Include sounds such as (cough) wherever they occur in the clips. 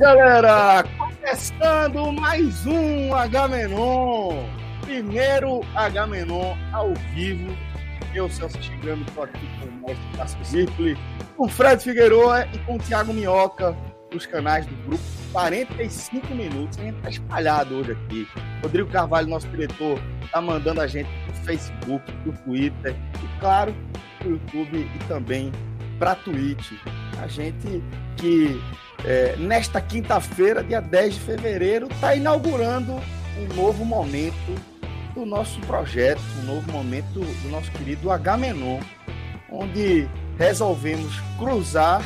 Galera! Começando mais um H-Menon. Primeiro H-Menon ao vivo. Eu, Celso Chigano, estou aqui com o mestre Cássio Zirpoli, com o Fred Figueroa e com o Thiago Minhoca, dos canais do grupo 45 Minutos. A gente está espalhado hoje aqui. Rodrigo Carvalho, nosso diretor, está mandando a gente pro Facebook, pro Twitter e, claro, pro YouTube e também para Twitch. A gente que é, nesta quinta-feira, dia 10 de fevereiro, está inaugurando um novo momento do nosso projeto, um novo momento do nosso querido H-Menon, onde resolvemos cruzar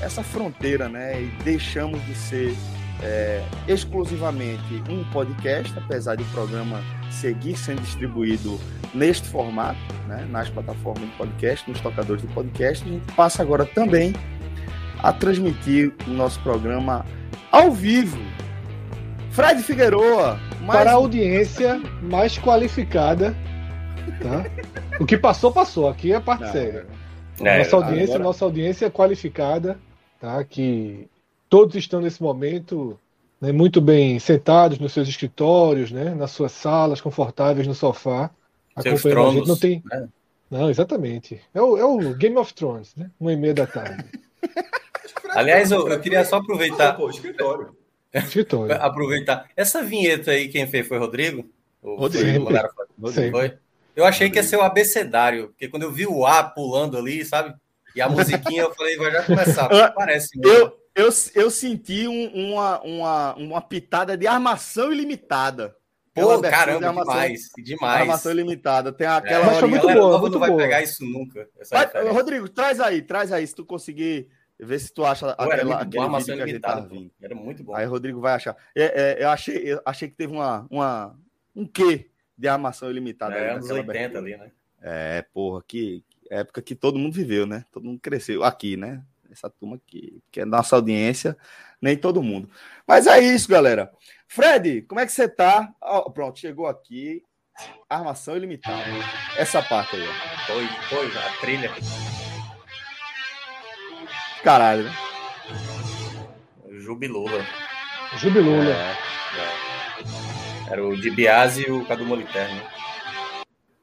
essa fronteira, né? E deixamos de ser é, exclusivamente um podcast, apesar de o programa seguir sendo distribuído neste formato, né? nas plataformas de podcast, nos tocadores de podcast, a gente passa agora também a transmitir o nosso programa ao vivo. Fred Figueroa. Para a audiência mais qualificada. Tá? O que passou, passou. Aqui é a parte Não, séria. É, nossa audiência, agora- nossa audiência é qualificada, tá? Que todos estão nesse momento né, muito bem sentados nos seus escritórios, né? Nas suas salas, confortáveis no sofá. Seus acompanhando a gente. tronos, Não tem. né? Não, exatamente. É o, é o Game of Thrones, né? Uma e meia da tarde. (laughs) Aliás, eu, eu queria só aproveitar, Pô, escritório. Escritório. (laughs) aproveitar. Essa vinheta aí, quem fez foi Rodrigo? O- Rodrigo. foi o Lara- Sempre. Foi? Eu achei que ia ser o abecedário, porque quando eu vi o A pulando ali, sabe? E a musiquinha, eu falei, vai já começar. Ah, (laughs) Parece mesmo. Eu, eu, eu senti um- uma, uma, uma pitada de armação ilimitada. Pô, abertura de caramba, armação- demais. Demais. Armação ilimitada. Tem aquela É, muito galera boa, muito não vai boa. pegar isso nunca. Essa Vai. Rodrigo, traz aí, traz aí, se tu conseguir ver se tu acha Pô, era aquela, muito aquele bom, vídeo que a gente vindo. Era muito bom. Aí o Rodrigo vai achar. É, é, eu, achei, eu achei que teve uma, uma, um quê de armação ilimitada. ali É, anos naquela 80 abertura. ali, né? É, porra, que época que todo mundo viveu, né? Todo mundo cresceu aqui, né? Essa turma aqui, que é nossa audiência, nem todo mundo. Mas é isso, galera. Fred, como é que você tá? Ó, pronto, chegou aqui. Armação ilimitada. Essa parte aí, ó. Foi, foi, a trilha. Caralho, né? Jubilula. Jubilula. É, Era o Di Biase e o Cadu Moliterno.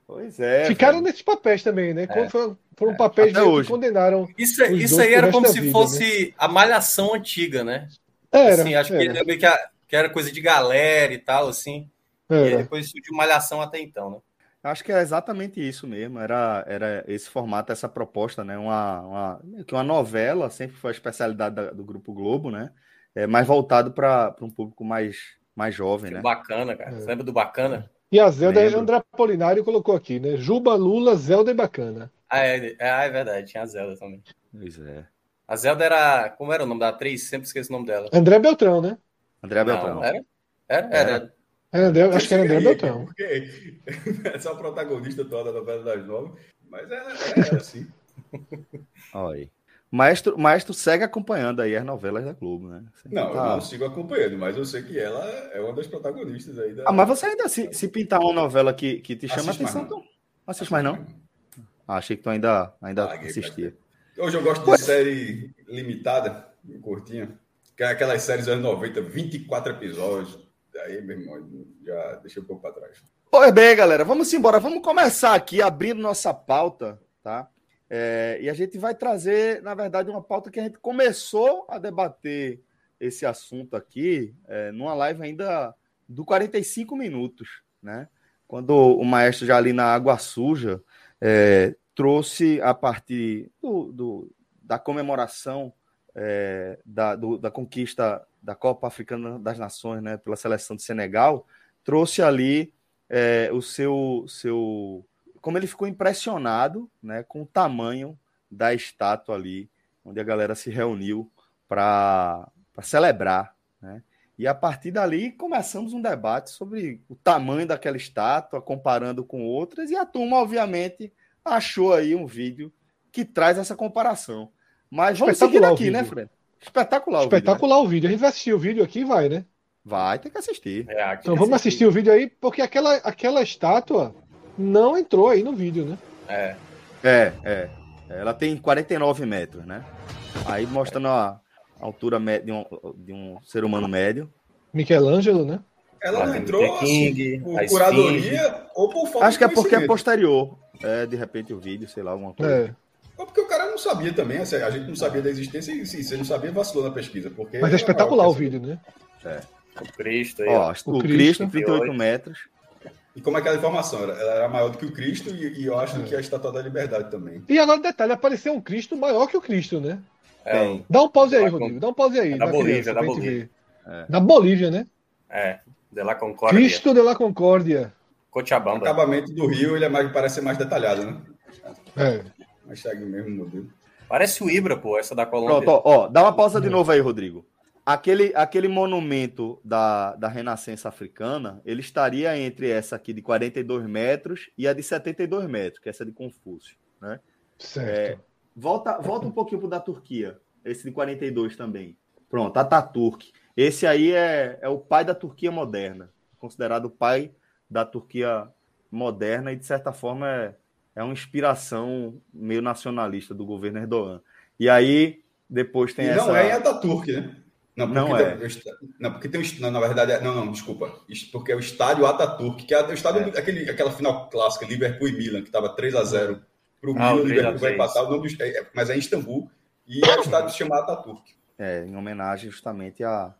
Né? pois é. Ficaram velho. nesses papéis também, né? Quando Foram, foram papéis até meio que hoje. condenaram. Isso, Os isso aí era como se vida, fosse a malhação antiga, né? Era. assim, acho que era, meio que, a- que era coisa de galera e tal, assim. E aí era. depois surgiu malhação até então, né? Acho que é exatamente isso mesmo. Era, era esse formato, essa proposta, né? Uma, uma, que uma novela, sempre foi a especialidade da- do Grupo Globo, né? É, mais voltado para um público mais, mais jovem, né? Bacana, cara. É. Você lembra do Bacana? E a Zelda, Lembro. André Apolinário colocou aqui, né? Juba, Lula, Zelda e Bacana. Ah, é, é, é verdade, tinha a Zelda também. Pois é. A Zelda era. Como era o nome da atriz? Sempre esqueço o nome dela. André Beltrão, né? André Beltrão. Não, era? Era? Era. Era. É, André, acho que era André Beltrão. (laughs) Porque (laughs) essa é a protagonista toda da novela das nove, mas ela era assim. Olha aí. Maestro, Maestro segue acompanhando aí as novelas da Globo, né? Sempre Não, eu tá- não sigo acompanhando, mas eu sei que ela é uma das protagonistas aí da. Ah, mas você ainda, se, se pintar uma novela que, que te chama Assiste mais atenção, não. não assiste mais não? Ah, achei que tu ainda, ainda Paguei, assistia. Hoje eu gosto de série limitada, curtinha, que é aquelas séries anos 90, 24 episódios. Aí, meu irmão, já deixei um pouco para trás. Pois bem, galera, vamos embora. Vamos começar aqui abrindo nossa pauta, tá? É, e a gente vai trazer, na verdade, uma pauta que a gente começou a debater esse assunto aqui é, numa live ainda do 45 minutos, né? Quando o maestro já ali na água suja é, trouxe a partir do, do da comemoração é, da, do, da conquista da Copa Africana das Nações, né, pela seleção de Senegal, trouxe ali é, o seu, seu, como ele ficou impressionado, né, com o tamanho da estátua ali, onde a galera se reuniu para celebrar, né? E a partir dali começamos um debate sobre o tamanho daquela estátua, comparando com outras, e a turma, obviamente, achou aí um vídeo que traz essa comparação. Mas vamos seguir aqui, né, Fred? Espetacular. Espetacular o vídeo, né? o vídeo. A gente vai assistir o vídeo aqui e vai, né? Vai ter que assistir. É, então vamos assistir. assistir o vídeo aí, porque aquela, aquela estátua não entrou aí no vídeo, né? É. É, é. Ela tem 49 metros, né? Aí mostrando a altura de um, de um ser humano médio. Michelangelo, né? Ela não entrou King, assim, por curadoria ou por falta Acho que é porque é posterior. É, de repente o vídeo, sei lá, alguma coisa. É. Ou porque o cara não sabia também, assim, a gente não sabia da existência e sim, você não sabia, vacilou na pesquisa. Porque Mas é espetacular o vídeo, né? É. O Cristo aí. Ó, o, o Cristo, Cristo 38 metros. E como é aquela informação? Ela era maior do que o Cristo e, e eu acho é. que a Estátua da Liberdade também. E agora, detalhe, apareceu um Cristo maior que o Cristo, né? É. Dá um pause aí, Rodrigo. Dá um pause aí. É da Bolívia, da Bolívia. É. Da Bolívia, né? É, de la Concórdia. Cristo de la Concórdia. Cochabamba. O acabamento do Rio, ele é mais, parece ser mais detalhado, né? É. Mas segue o mesmo modelo. Parece o Ibra, pô, essa da Colômbia. Pronto, ó, ó dá uma pausa de novo aí, Rodrigo. Aquele, aquele monumento da, da Renascença Africana, ele estaria entre essa aqui de 42 metros e a de 72 metros, que é essa de Confúcio, né? Certo. É, volta, volta um pouquinho pro da Turquia, esse de 42 também. Pronto, Ataturk. Esse aí é, é o pai da Turquia moderna, considerado o pai da Turquia moderna e, de certa forma, é, é uma inspiração meio nacionalista do governo Erdogan. E aí, depois tem e essa... Não é Ataturk, né? Não, não é. Tem, não, porque tem um. Não, na verdade, é, não, não, desculpa. Porque é o estádio Ataturk, que é o estádio, é. aquele, aquela final clássica, Liverpool e Milan, que estava 3 a 0 para o ah, Milan, o Liverpool vai empatar, o nome do, é, mas é em Istambul, e é o estádio se chama Ataturk. É, em homenagem justamente ao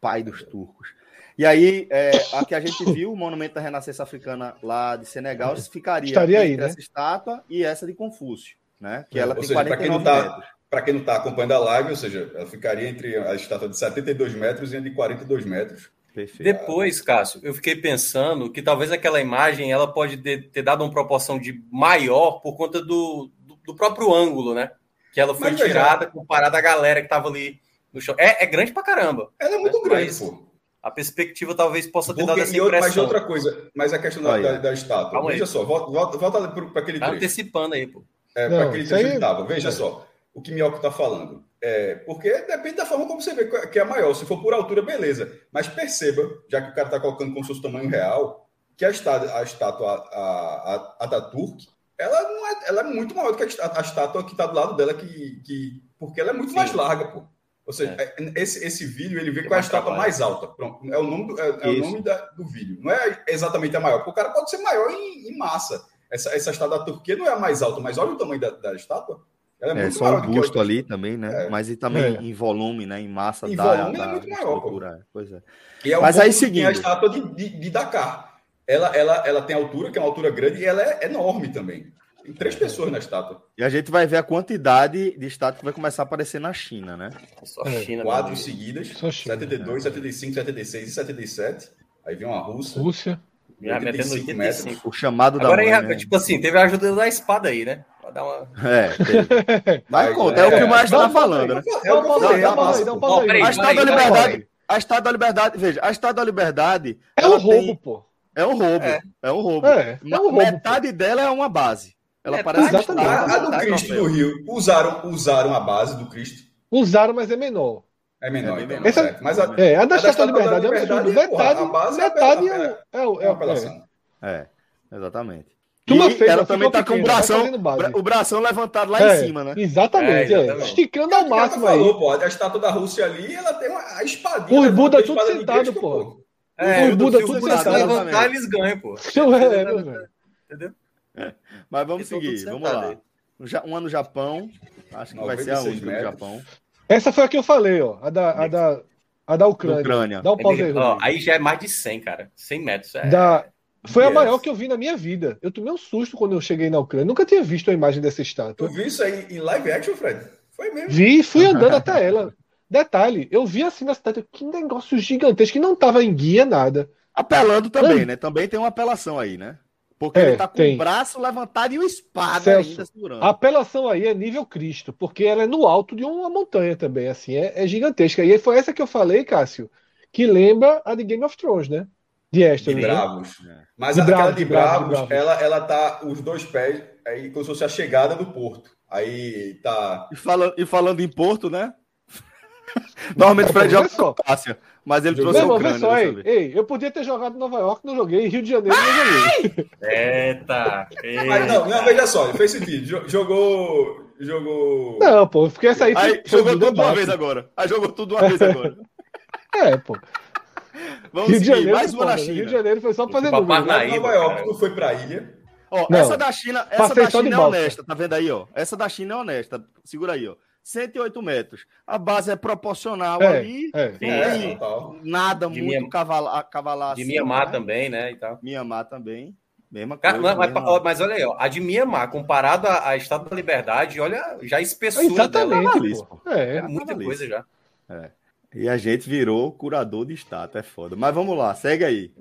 pai dos turcos. E aí, é, a que a gente viu, o Monumento da Renascença Africana lá de Senegal, ficaria Estaria aí, né? essa estátua e essa de Confúcio, né? Que ela Ou tem seja, 49 tá, metros. Para quem não está acompanhando a live, ou seja, ela ficaria entre a estátua de 72 metros e a de 42 metros. Perfeito. Depois, Cássio, eu fiquei pensando que talvez aquela imagem ela pode ter, dado uma proporção de maior por conta do, do, do próprio ângulo, né? Que ela foi Mas, tirada veja, comparada à galera que estava ali no chão. É, é, grande pra caramba. Ela é muito né? grande, Mas, pô. A perspectiva talvez possa ter Porque, dado essa impressão. Mas outra coisa, mas a questão da, da, da estátua. Calma Veja aí. só, volta, volta, volta para aquele tá trecho. antecipando aí, pô. É, para aquele trecho aí... que estava. Veja é. só o que Minhoca está falando. É, porque depende da forma como você vê que é maior. Se for por altura, beleza. Mas perceba, já que o cara está colocando com seu tamanho real, que a estátua, a estátua a, a, Ataturk, ela, não é, ela é muito maior do que a, a estátua que está do lado dela, que, que, porque ela é muito Sim. mais larga, pô. Ou seja, é. é esse, esse vídeo ele vê com a estátua mais alta. Pronto, é o nome do, é, é o nome da, do vídeo. Não é exatamente a maior, porque o cara pode ser maior em, em massa. Essa, essa estátua da Turquia não é a mais alta, mas olha o tamanho da, da estátua. Ela é, é só o busto ali também, né? É. Mas e também é. em volume, né? Em massa em da, volume da, é muito maior, é, Pois é. é Mas aí seguindo. a estátua de, de, de, Dakar. Ela, ela, ela tem altura, que é uma altura grande, e ela é enorme também. Tem três é. pessoas na estátua. E a gente vai ver a quantidade de estátua que vai começar a aparecer na China, né? Só China. Quatro seguidas. Só China, 72, 75, 76 e 77. Aí vem uma Rússia. Rússia. Já metendo 85. Metros. O chamado Agora, da mãe, né? tipo assim, teve a ajuda da espada aí, né? Pra dar uma. É, Vai conta, é, é, o que o Maestro está falando, né? É o que eu falei, A Estátua da Liberdade. A Estátua da Liberdade, veja, a Estátua da Liberdade. É um roubo, pô. É um roubo. É, é um roubo. É, é um roubo Metade pô. dela é uma base. Ela parece exatamente. A, a do Cristo no Rio, usaram, usaram a base do Cristo. Usaram, mas é menor. É menor, é menor. Essa, mas a, é, a da Estátua da Liberdade, é absurdo. Metade, metade é, é, é, apelação. É, exatamente. E fez, ela também tá com o bração, o bração levantado lá é, em cima, né? Exatamente, é, exatamente. esticando ao máximo aí. Falou, pô, a estátua da Rússia ali, ela tem uma a espadinha. Os Buda tudo sentado, pô. É, os Buda tudo sentado. levantar, eles ganham, pô. É, Entendeu? Mas vamos seguir, vamos lá. Uma no Japão, acho que vai ser a única no Japão. Essa foi a que eu falei, ó. A da, a da, a da Ucrânia. Ucrânia. Dá um pause aí, ó, aí já é mais de 100, cara. 100 metros. É... Da, Foi yes. a maior que eu vi na minha vida. Eu tomei um susto quando eu cheguei na Ucrânia. Nunca tinha visto a imagem dessa estátua. Tu viu isso aí em live action, Fred? Foi mesmo. Vi e fui (laughs) andando até ela. Detalhe, eu vi assim na cidade, que negócio gigantesco, que não tava em guia, nada. Apelando também, né? Também tem uma apelação aí, né? Porque é, ele tá com tem. o braço levantado e o espada Celso, ainda segurando. A apelação aí é nível Cristo, porque ela é no alto de uma montanha também, assim, é, é gigantesca. E foi essa que eu falei, Cássio, que lembra a de Game of Thrones, né? De Esther. De né? Bravos. Né? Mas de aquela de, Bravos, de Bravos, ela, ela tá os dois pés aí como se fosse a chegada do porto. Aí tá. E, fala, e falando em porto, né? (laughs) Normalmente o Fred joga com Cássia, mas ele trouxe o Ucrânia. Só, ei, ei, eu podia ter jogado em Nova York, não joguei. Rio de Janeiro, não joguei. Eita, eita. Mas não, não, veja só, fez sentido. Jogou. Jogou. Não, pô, porque essa aí. Aí, jogou tudo uma vez agora. Aí jogou tudo uma vez agora. (laughs) é, pô. Vamos Rio de Janeiro, mais uma na China. Rio de Janeiro foi só pra fazer número. Nova York, tu foi pra ilha. Ó, essa da China, essa da China é honesta, tá vendo aí, ó? Essa da China é honesta. Segura aí, ó. 108 metros. A base é proporcional é, ali. É, é, nada de muito minha, cavalar, cavalar De assim, Mianmar né? também, né? E tal. Mianmar também. Mesma coisa. Cara, mas, mesma... mas, olha aí, ó, a de Mianmar, comparado à Estado da Liberdade, olha, já espessura Exatamente, dela. É, é, muita coisa já. É. E a gente virou curador de estátua, é foda. Mas vamos lá, segue aí.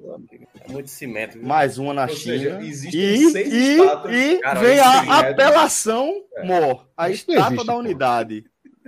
É muito cimento. Viu? Mais uma na Ou China. Seja, e, seis e, estátuas. E Cara, vem a apelação é. MOR, a Isso estátua existe, da pô. unidade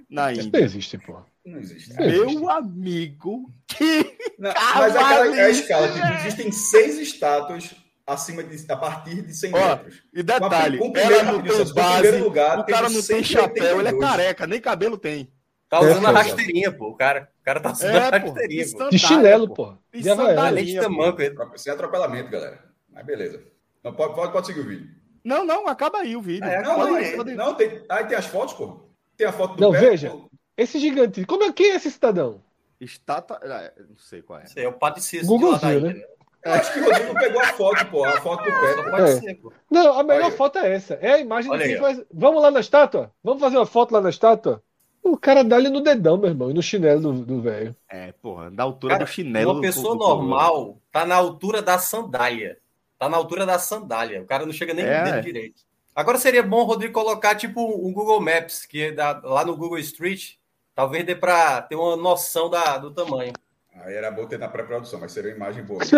na Índia. Isso não existe, pô. Não existe. Meu existe. amigo, que não, Mas aquela é a escala, tipo, existem seis estátuas acima de, a partir de 100 Ó, metros. E detalhe, com, com ela não tem base, lugar, o cara não tem chapéu, ele é careca, nem cabelo tem. Tá usando é, a rasteirinha, pô. O cara, o cara tá usando é, a rasteirinha. Pô. De chinelo, pô. De sandália. tamanco. Sem atropelamento, galera. Mas beleza. Não, pode, pode, pode seguir o vídeo. Não, não, acaba aí o vídeo. É, não, não, aí, não, tem, aí tem as fotos, pô. Tem a foto do Não, pé, veja. Pô. Esse gigante. Como é que é esse cidadão? Estátua. Ah, não sei qual é. Sei, é o Padre Cícero. Google viu, né? Eu acho que o Rodrigo pegou a foto, pô. A foto do pé. Pode é. ser, pô. Não, a melhor foto é essa. É a imagem de quem faz. Vamos lá na estátua? Vamos fazer uma foto lá na estátua? O cara dá ali no dedão, meu irmão, e no chinelo do velho. É, porra, da altura cara, do chinelo. Uma pessoa do, do normal tá na altura da sandália. Tá na altura da sandália. O cara não chega nem é. no dedo direito. Agora seria bom, Rodrigo, colocar tipo um Google Maps, que dá, lá no Google Street, talvez dê para ter uma noção da, do tamanho. Aí era bom ter na pré-produção, mas seria uma imagem boa. (laughs)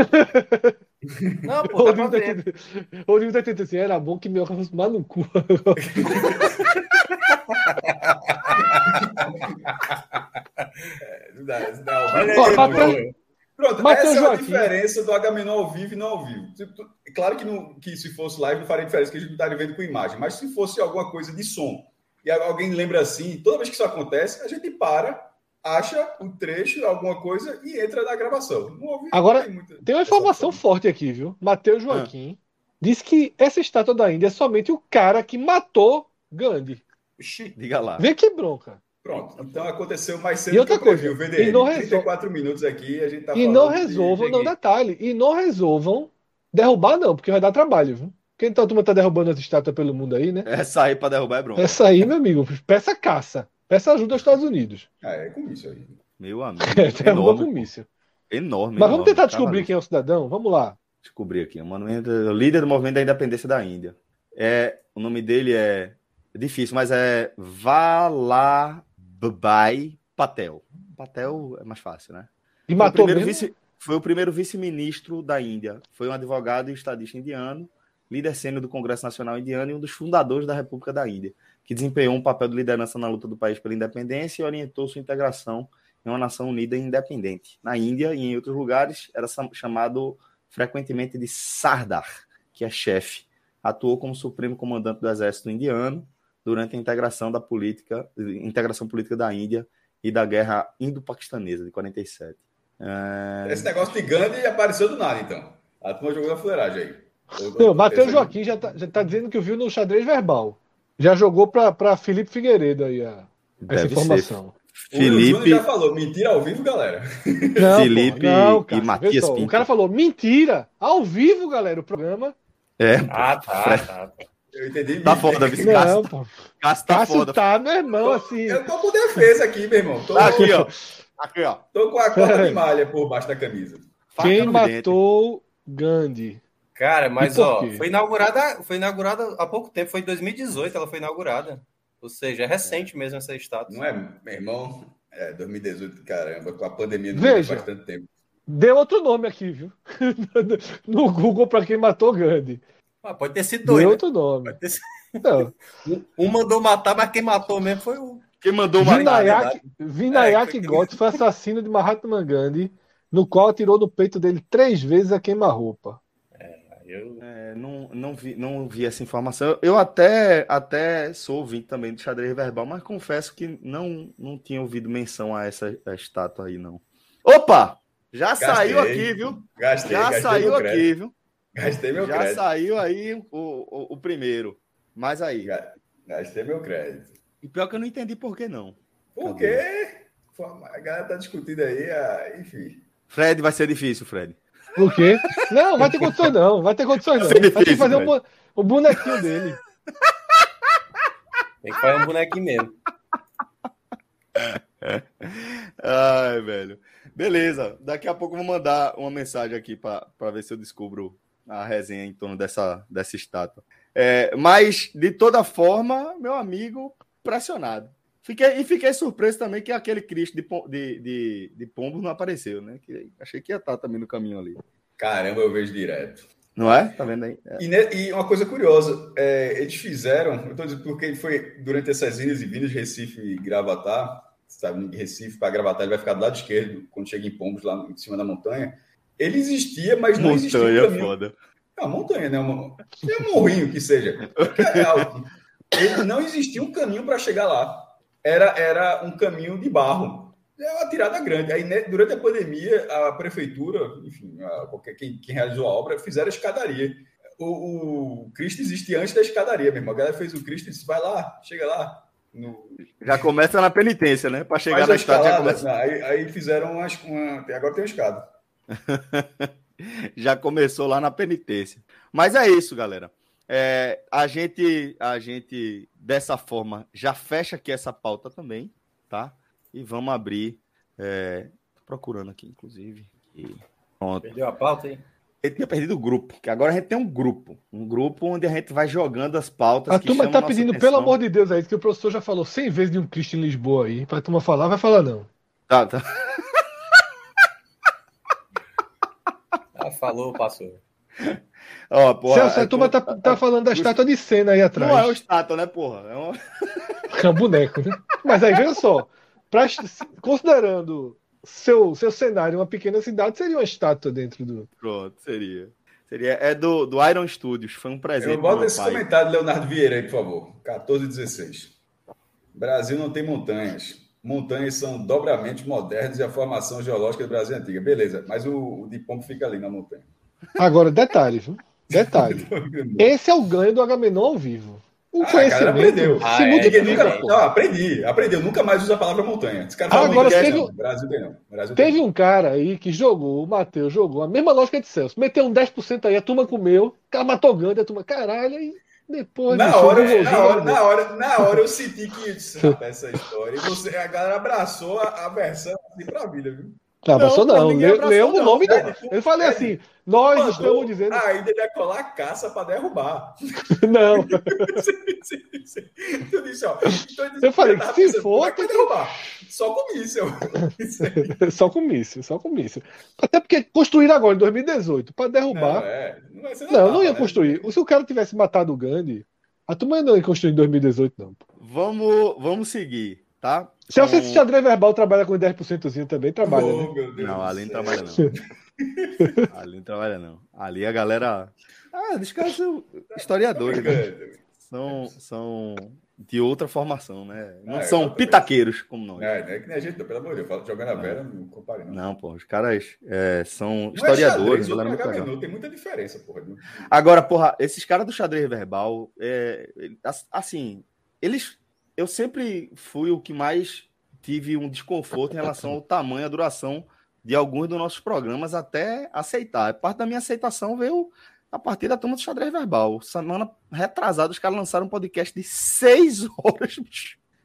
Não, pô, Rodrigo tá tentando, Rodrigo tá tentando assim, era bom que meu fosse no cu. (laughs) é, não dá, não dá. Olha aí, Pronto, Mateus essa é a diferença do Agamenon ao vivo e não ao vivo. Claro que, não, que se fosse live não faria diferença, que a gente não estaria vendo com imagem, mas se fosse alguma coisa de som, e alguém lembra assim, toda vez que isso acontece, a gente para acha um trecho, alguma coisa e entra na gravação. Agora, tem, muita... tem, uma informação forte aqui, viu? Matheus Joaquim ah. disse que essa estátua da Índia é somente o cara que matou Gandhi. Diga lá. Vê que bronca. Pronto, então aconteceu mais cedo e outra que coisa, VDM. E não 34 minutos aqui, a gente tá E não resolvam, de... não detalhe, e não resolvam derrubar não, porque vai dar trabalho, viu? Quem tá, turma tá derrubando as estátuas pelo mundo aí, né? Essa aí para derrubar é bronca. Essa aí, meu amigo, peça caça. Peça ajuda aos Estados Unidos. Ah, é com isso aí. Meu amigo. (laughs) É, derruba com míssil. Enorme. Mas enorme, vamos tentar descobrir quem é o cidadão? Vamos lá. Descobrir aqui. O, monumento, o líder do movimento da independência da Índia. É, o nome dele é, é difícil, mas é Vallabhbhai Patel. Patel é mais fácil, né? E matou foi o vice, Foi o primeiro vice-ministro da Índia. Foi um advogado e estadista indiano, líder sênior do Congresso Nacional Indiano e um dos fundadores da República da Índia que desempenhou um papel de liderança na luta do país pela independência e orientou sua integração em uma nação unida e independente. Na Índia e em outros lugares era chamado frequentemente de Sardar, que é chefe. Atuou como supremo comandante do exército indiano durante a integração da política, integração política da Índia e da guerra indo-paquistanesa de 47. É... Esse negócio de Gandhi apareceu do nada, então. A turma jogou na fuleiragem aí. Não, Matheus Joaquim já está tá dizendo que viu no xadrez verbal. Já jogou para Felipe Figueiredo aí a, essa informação. Ser. Felipe já falou, mentira ao vivo, galera. Não, (laughs) Felipe pô, não, cara, e Matias Pinto. O cara falou, mentira, ao vivo, galera, o programa. É, ah, tá, tá. Eu entendi. Tá foda, vice Não, pô. Cássio tá Cássio foda. tá, meu irmão, assim. Eu tô com defesa aqui, meu irmão. Tô, tá aqui, ó. Aqui, ó. Tô com a cota de (laughs) malha por baixo da camisa. Quem matou dente. Gandhi? Cara, mas ó, foi inaugurada, foi inaugurada há pouco tempo, foi em 2018, ela foi inaugurada. Ou seja, é recente mesmo essa estátua. Não é, meu irmão? É, 2018, caramba, com a pandemia não Veja, faz tanto tempo. Deu outro nome aqui, viu? (laughs) no Google para quem matou Gandhi. Ah, pode ter sido dois. Deu né? outro nome. Ter sido... Não. (laughs) Um mandou matar, mas quem matou mesmo foi o. Quem mandou matar? Vinayak é, Gotts foi assassino de Mahatma Gandhi, no qual atirou no peito dele três vezes a queima-roupa. Eu é, não, não, vi, não vi essa informação. Eu até, até sou ouvinte também do xadrez verbal, mas confesso que não, não tinha ouvido menção a essa a estátua aí, não. Opa! Já gastei, saiu aqui, viu? Gastei, já gastei saiu aqui, viu? Gastei meu já crédito. Já saiu aí o, o, o, primeiro. Mas aí. Gastei meu crédito. E pior que eu não entendi por que não. Por quê? A galera tá discutindo aí, enfim. Fred, vai ser difícil, Fred. Por quê? Não, vai ter condições não. Vai ter condições não. Vai ter que fazer um, o bonequinho dele. Tem que fazer um bonequinho mesmo. Ai, velho. Beleza. Daqui a pouco eu vou mandar uma mensagem aqui para ver se eu descubro a resenha em torno dessa, dessa estátua. É, mas, de toda forma, meu amigo, pressionado. Fiquei, e fiquei surpreso também que aquele Cristo de, de, de, de Pombo não apareceu, né? Que, achei que ia estar também no caminho ali. Caramba, eu vejo direto. Não é? Tá vendo aí? É. E, e, uma coisa curiosa, é, eles fizeram, eu tô dizendo porque foi durante essas vindas e vindas de Recife e Gravatar, sabe, Recife para Gravatar, ele vai ficar do lado esquerdo, quando chega em Pombos, lá em cima da montanha. Ele existia, mas não montanha existia. Montanha é foda. É uma montanha, né? Uma, é um morrinho que seja. É ele não existia um caminho para chegar lá era, era um caminho de barro. É uma tirada grande. Aí, né, durante a pandemia, a prefeitura, enfim, a, qualquer, quem, quem, realizou a obra, fizeram a escadaria. O, o Cristo existia antes da escadaria mesmo. A galera fez o Cristo e disse: vai lá, chega lá. No... Já começa na penitência, né? Para chegar na escada. Começa... Aí, aí, fizeram uma, uma. Agora tem uma escada. (laughs) já começou lá na penitência. Mas é isso, galera. É, a gente, a gente dessa forma já fecha aqui essa pauta também, tá? E vamos abrir. É, tô procurando aqui, inclusive. E pronto. Perdeu a pauta, hein? Ele tinha perdido o grupo, que agora a gente tem um grupo. Um grupo onde a gente vai jogando as pautas. A turma tá pedindo, atenção. pelo amor de Deus, aí, que o professor já falou 100 vezes de um Cristo em Lisboa aí. Pra turma falar, vai falar não. Tá, tá. Ah, falou, passou. (laughs) Ó, porra, Celso, a turma tá, tá falando da estátua de cena aí atrás. Não é uma estátua, né, porra? É, uma... (laughs) é um boneco, né? Mas aí, veja só. Pra, considerando seu, seu cenário uma pequena cidade, seria uma estátua dentro do. Pronto, seria. Seria, é do, do Iron Studios, foi um presente. Eu boto esse pai. comentário do Leonardo Vieira aí, por favor. 14 e 16. Brasil não tem montanhas. Montanhas são dobramentos modernos e a formação geológica do Brasil é antiga. Beleza, mas o, o de Pombo fica ali na montanha. Agora, detalhe, viu? Detalhe. (laughs) Esse é o ganho do Agamenon ao vivo. O ah, conhecimento aprendeu. Ah, se é, nunca, não, aprendi, aprendeu. Nunca mais usa a palavra montanha. Esse cara ah, agora teve, não. Brasil tem não. Brasil teve tem. um cara aí que jogou, o Matheus jogou a mesma lógica de Celso. Meteu um 10% aí, a turma comeu, o cara matou grande, a turma, caralho, aí depois. Na hora, na, hora, na, hora, na hora eu senti que (laughs) essa história. E você, a galera abraçou a, a versão assim pra vida, viu? Não, não, não. Leu o nome dele. Eu falei assim: nós Mandou estamos dizendo. Ainda ia colar caça para derrubar. (laughs) Não. (laughs) tu disse, ó, então, eu falei que se for. Tem que derrubar. Só com míssil. (laughs) só com míssil, só com míssil. Até porque construíram agora, em 2018, para derrubar. Não, é, não, não, não, não ia né? construir. Se o cara tivesse matado o Gandhi, a turma não ia construir em 2018, não. Vamos, vamos seguir, tá? Se você assistir xadrez verbal trabalha com 10% também, trabalha, oh, né? Não, ali não trabalha não. (laughs) ali não trabalha não. Ali a galera... Ah, os caras são historiadores, né? São, são de outra formação, né? Não ah, são pitaqueiros como nós. É, não é que nem a gente, pelo amor de Deus. Falo, jogando a vera, não compare não. Não, pô, os caras é, são não historiadores. É xadrez, não, tem muita diferença, porra. Agora, porra, esses caras do xadrez verbal, é, assim, eles eu sempre fui o que mais tive um desconforto em relação ao tamanho, a duração de alguns dos nossos programas até aceitar. Parte da minha aceitação veio a partir da turma do xadrez verbal. Semana retrasada, os caras lançaram um podcast de seis (laughs) horas.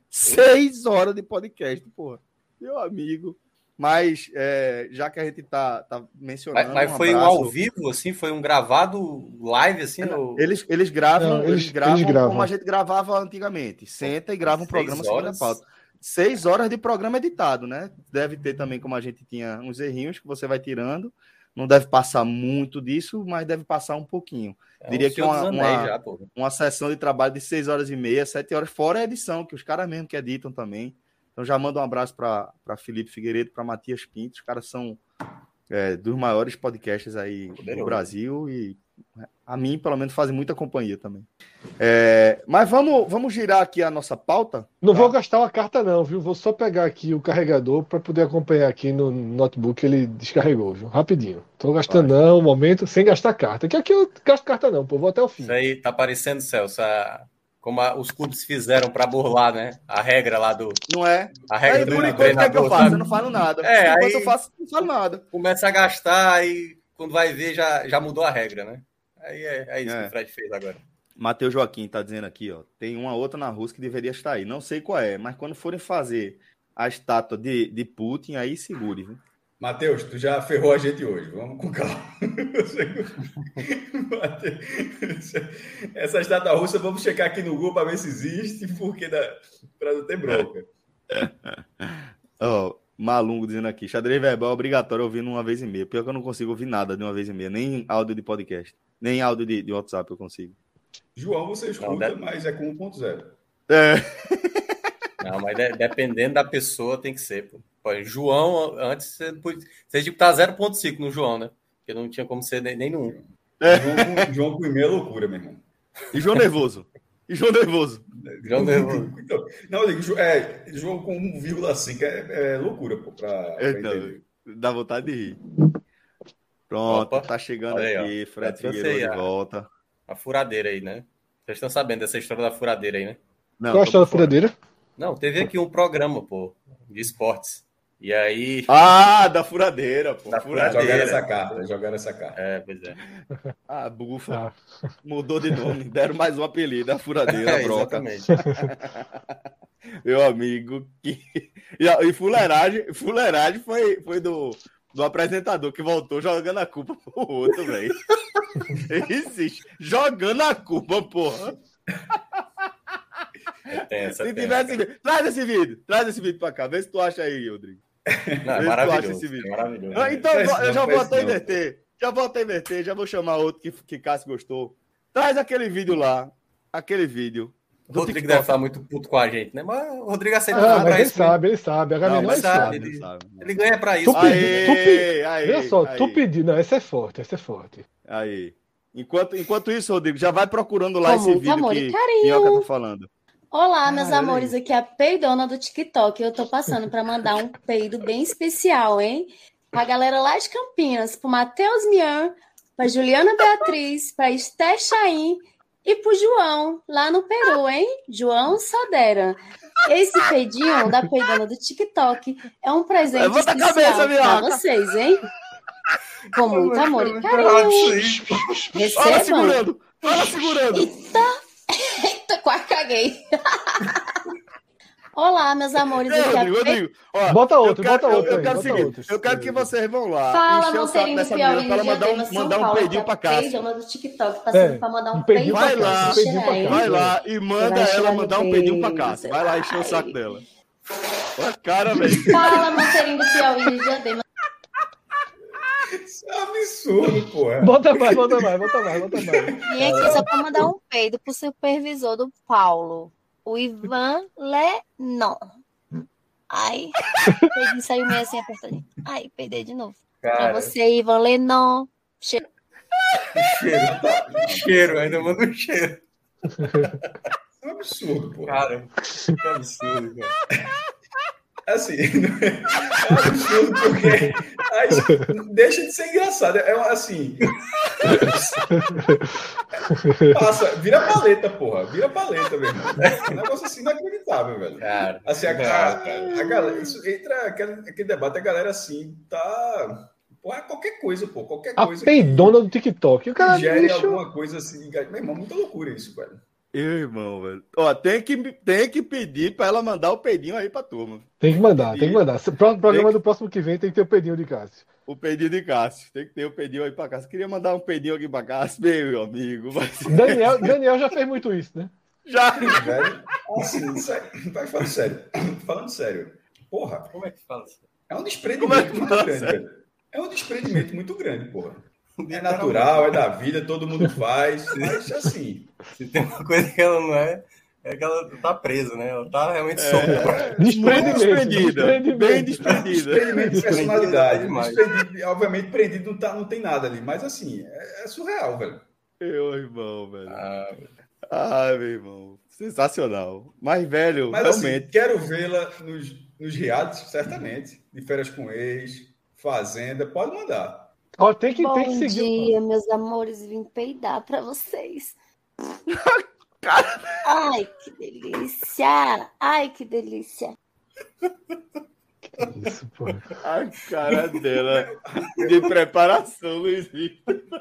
Seis horas de podcast, porra. Meu amigo. Mas é, já que a gente tá, tá mencionando. Mas, mas um foi um ao vivo, assim? Foi um gravado live, assim? No... Eles, eles gravam, Não, eles, eles, gravam eles, gravam como a gente gravava antigamente. Senta e grava um programa seguindo a pauta. Seis horas de programa editado, né? Deve ter também, como a gente tinha, uns errinhos que você vai tirando. Não deve passar muito disso, mas deve passar um pouquinho. É Diria que uma, uma, já, uma sessão de trabalho de seis horas e meia, sete horas, fora a edição, que os caras mesmo que editam também. Então já mando um abraço para Felipe Figueiredo, para Matias Pinto. Os caras são é, dos maiores podcasts aí do Brasil e a mim, pelo menos, fazem muita companhia também. É, mas vamos, vamos girar aqui a nossa pauta. Não tá? vou gastar uma carta, não, viu? Vou só pegar aqui o carregador para poder acompanhar aqui no notebook que ele descarregou, viu? Rapidinho. Tô gastando, Vai. não, um momento, sem gastar carta. Que aqui eu gasto carta, não, pô. Vou até o fim. Isso aí tá parecendo, Celso, a como a, os clubes fizeram para burlar, né? A regra lá do. Não é? A regra aí, do por enquanto, é que eu faço? Eu não falo nada. É, enquanto aí eu faço, não falo nada. Começa a gastar e quando vai ver já, já mudou a regra, né? Aí é, é isso é. que o Fred fez agora. Matheus Joaquim tá dizendo aqui, ó. Tem uma outra na Rússia que deveria estar aí. Não sei qual é, mas quando forem fazer a estátua de, de Putin, aí segure, viu? Matheus, tu já ferrou a gente hoje. Vamos com calma. (laughs) (laughs) Essa estátua russa, vamos checar aqui no Google para ver se existe, porque para não ter bronca. (laughs) oh, Malungo dizendo aqui, xadrez verbal é obrigatório ouvindo uma vez e meia. Pior que eu não consigo ouvir nada de uma vez e meia, nem áudio de podcast, nem áudio de, de WhatsApp eu consigo. João, você escuta, não, deve... mas é com 1.0. É. Não, mas dependendo da pessoa tem que ser, pô. João, antes você, podia, você tinha que estar 0,5 no João, né? Porque não tinha como ser nem, nem no 1. É. João, com e-mail é loucura, meu irmão. E João nervoso. E João nervoso. João nervoso. Então, não, eu digo, é, João com 1,5 é, é loucura, pô, pra, pra então, Dá vontade de rir. Pronto, Opa. tá chegando aí, aqui, ó. Fred Figueiredo de volta. A furadeira aí, né? Vocês estão sabendo dessa história da furadeira aí, né? Não, Qual a história da furadeira? Não, teve aqui um programa, pô, de esportes. E aí. Ah, da furadeira, pô. Da furadeira. Jogaram essa carta, jogaram essa carta. É, pois é. Ah, bufa. Ah. Mudou de nome, deram mais um apelido, a furadeira, (laughs) é, broca. Exatamente. (laughs) Meu amigo, que. E, fuleiragem, fuleiragem foi, foi do, do apresentador que voltou jogando a culpa (laughs) pro outro, velho. Existe. Jogando a culpa, porra. É tensa, Se tivesse... Traz esse vídeo, traz esse vídeo pra cá, vê se tu acha aí, Rodrigo. Não, é maravilhoso, é maravilhoso. Ah, então, eu já vou até inverter. Já vou até inverter, já vou chamar outro que, que Cássio gostou. Traz aquele vídeo lá, aquele vídeo. O Rodrigo TikTok. deve estar muito puto com a gente, né? Mas o Rodrigo aceita ah, mas ele isso, sabe, ele sabe. A não, mas sabe, ele, sabe. ele ganha pra isso. Tu pedi, tu pedi, aí, Olha só, aí. tu pediu. Não, esse é forte, esse é forte. Aí. Enquanto, enquanto isso, Rodrigo, já vai procurando lá esse vídeo amor, que Minhoca tá falando. Olá, meus ah, amores, aqui é a peidona do TikTok. Eu tô passando para mandar um peido bem especial, hein? Pra galera lá de Campinas, pro Matheus Mian, pra Juliana Beatriz, pra Esté Chaim e pro João, lá no Peru, hein? João Sodera. Esse peidinho da peidona do TikTok é um presente Levanta especial para vocês, hein? Com muito amor e carinho. Recebam. Fala segurando, fala segurando. Eita. Quase caguei. (laughs) Olá, meus amores. Ei, Rodrigo, Rodrigo, ó, bota outro, quero, bota outro. Eu, eu quero, seguir, outros. eu quero que vocês vão lá. Fala, Monteirinho do Piauí, para mandar um, mandar um peidinho para cá. do TikTok, passando é, para mandar um, um peidinho para cá. Vai lá e manda ela mandar um peidinho para cá. Vai lá encher o saco dela. Olha a cara, velho. Fala, Monteirinho do Piauí, Diadema. Isso é um absurdo, porra. Bota mais, bota mais, bota mais, bota mais. Vim aqui só para mandar um peido pro supervisor do Paulo, o Ivan Lenon. Ai, peidinho saiu meio assim apertadinho. Ai, peidei de novo. Cara. Pra você, Ivan Lenon. Cheiro. cheiro, cheiro, ainda manda um cheiro. É um absurdo, pô. Cara, que absurdo, cara. Assim, (laughs) é um absurdo porque aí deixa de ser engraçado. É assim. (laughs) Passa, vira paleta, porra. Vira paleta, meu irmão. É um negócio assim inacreditável, velho. Cara, assim, a, cara, a, a, galera, isso entra aquele, aquele debate, a galera assim, tá. Porra, qualquer coisa, pô. Qualquer a coisa. A peidona do TikTok. O cara gere bicho... alguma coisa assim. Meu irmão, muita loucura isso, velho. Eu, irmão, velho. Ó, tem que, tem que pedir pra ela mandar o pedinho aí pra turma. Tem que mandar, tem que mandar. O programa que... do próximo que vem tem que ter o pedinho de Cássio. O pedinho de Cássio. Tem que ter o pedinho aí pra Cássio. Queria mandar um pedinho aqui pra Cássio, meu amigo. Mas... Daniel, Daniel já fez muito isso, né? Já. Velho, assim, vai falando sério. Falando sério. Porra. Como é que fala? É um desprendimento é muito grande, velho. É um desprendimento muito grande, porra. É natural, é da vida, todo mundo faz, (laughs) mas assim. Se tem uma coisa que ela não é, é que ela tá presa, né? Ela tá realmente é, solta. Desprendida. Bem desprendida. Desprendimento de personalidade. Desprendido, obviamente, prendido não, tá, não tem nada ali, mas assim, é, é surreal, velho. Meu irmão, velho. Ah, ah, meu irmão. Sensacional. Mais velho, mas, assim, realmente. Assim, quero vê-la nos, nos realities, certamente. De férias com ex, Fazenda, pode mandar. Ó, tem que, Bom tem que seguir. Bom dia, meus amores. Vim peidar para vocês. (laughs) Ai, que delícia! Ai, que delícia! Isso, pô. A cara dela de preparação, Luizinho.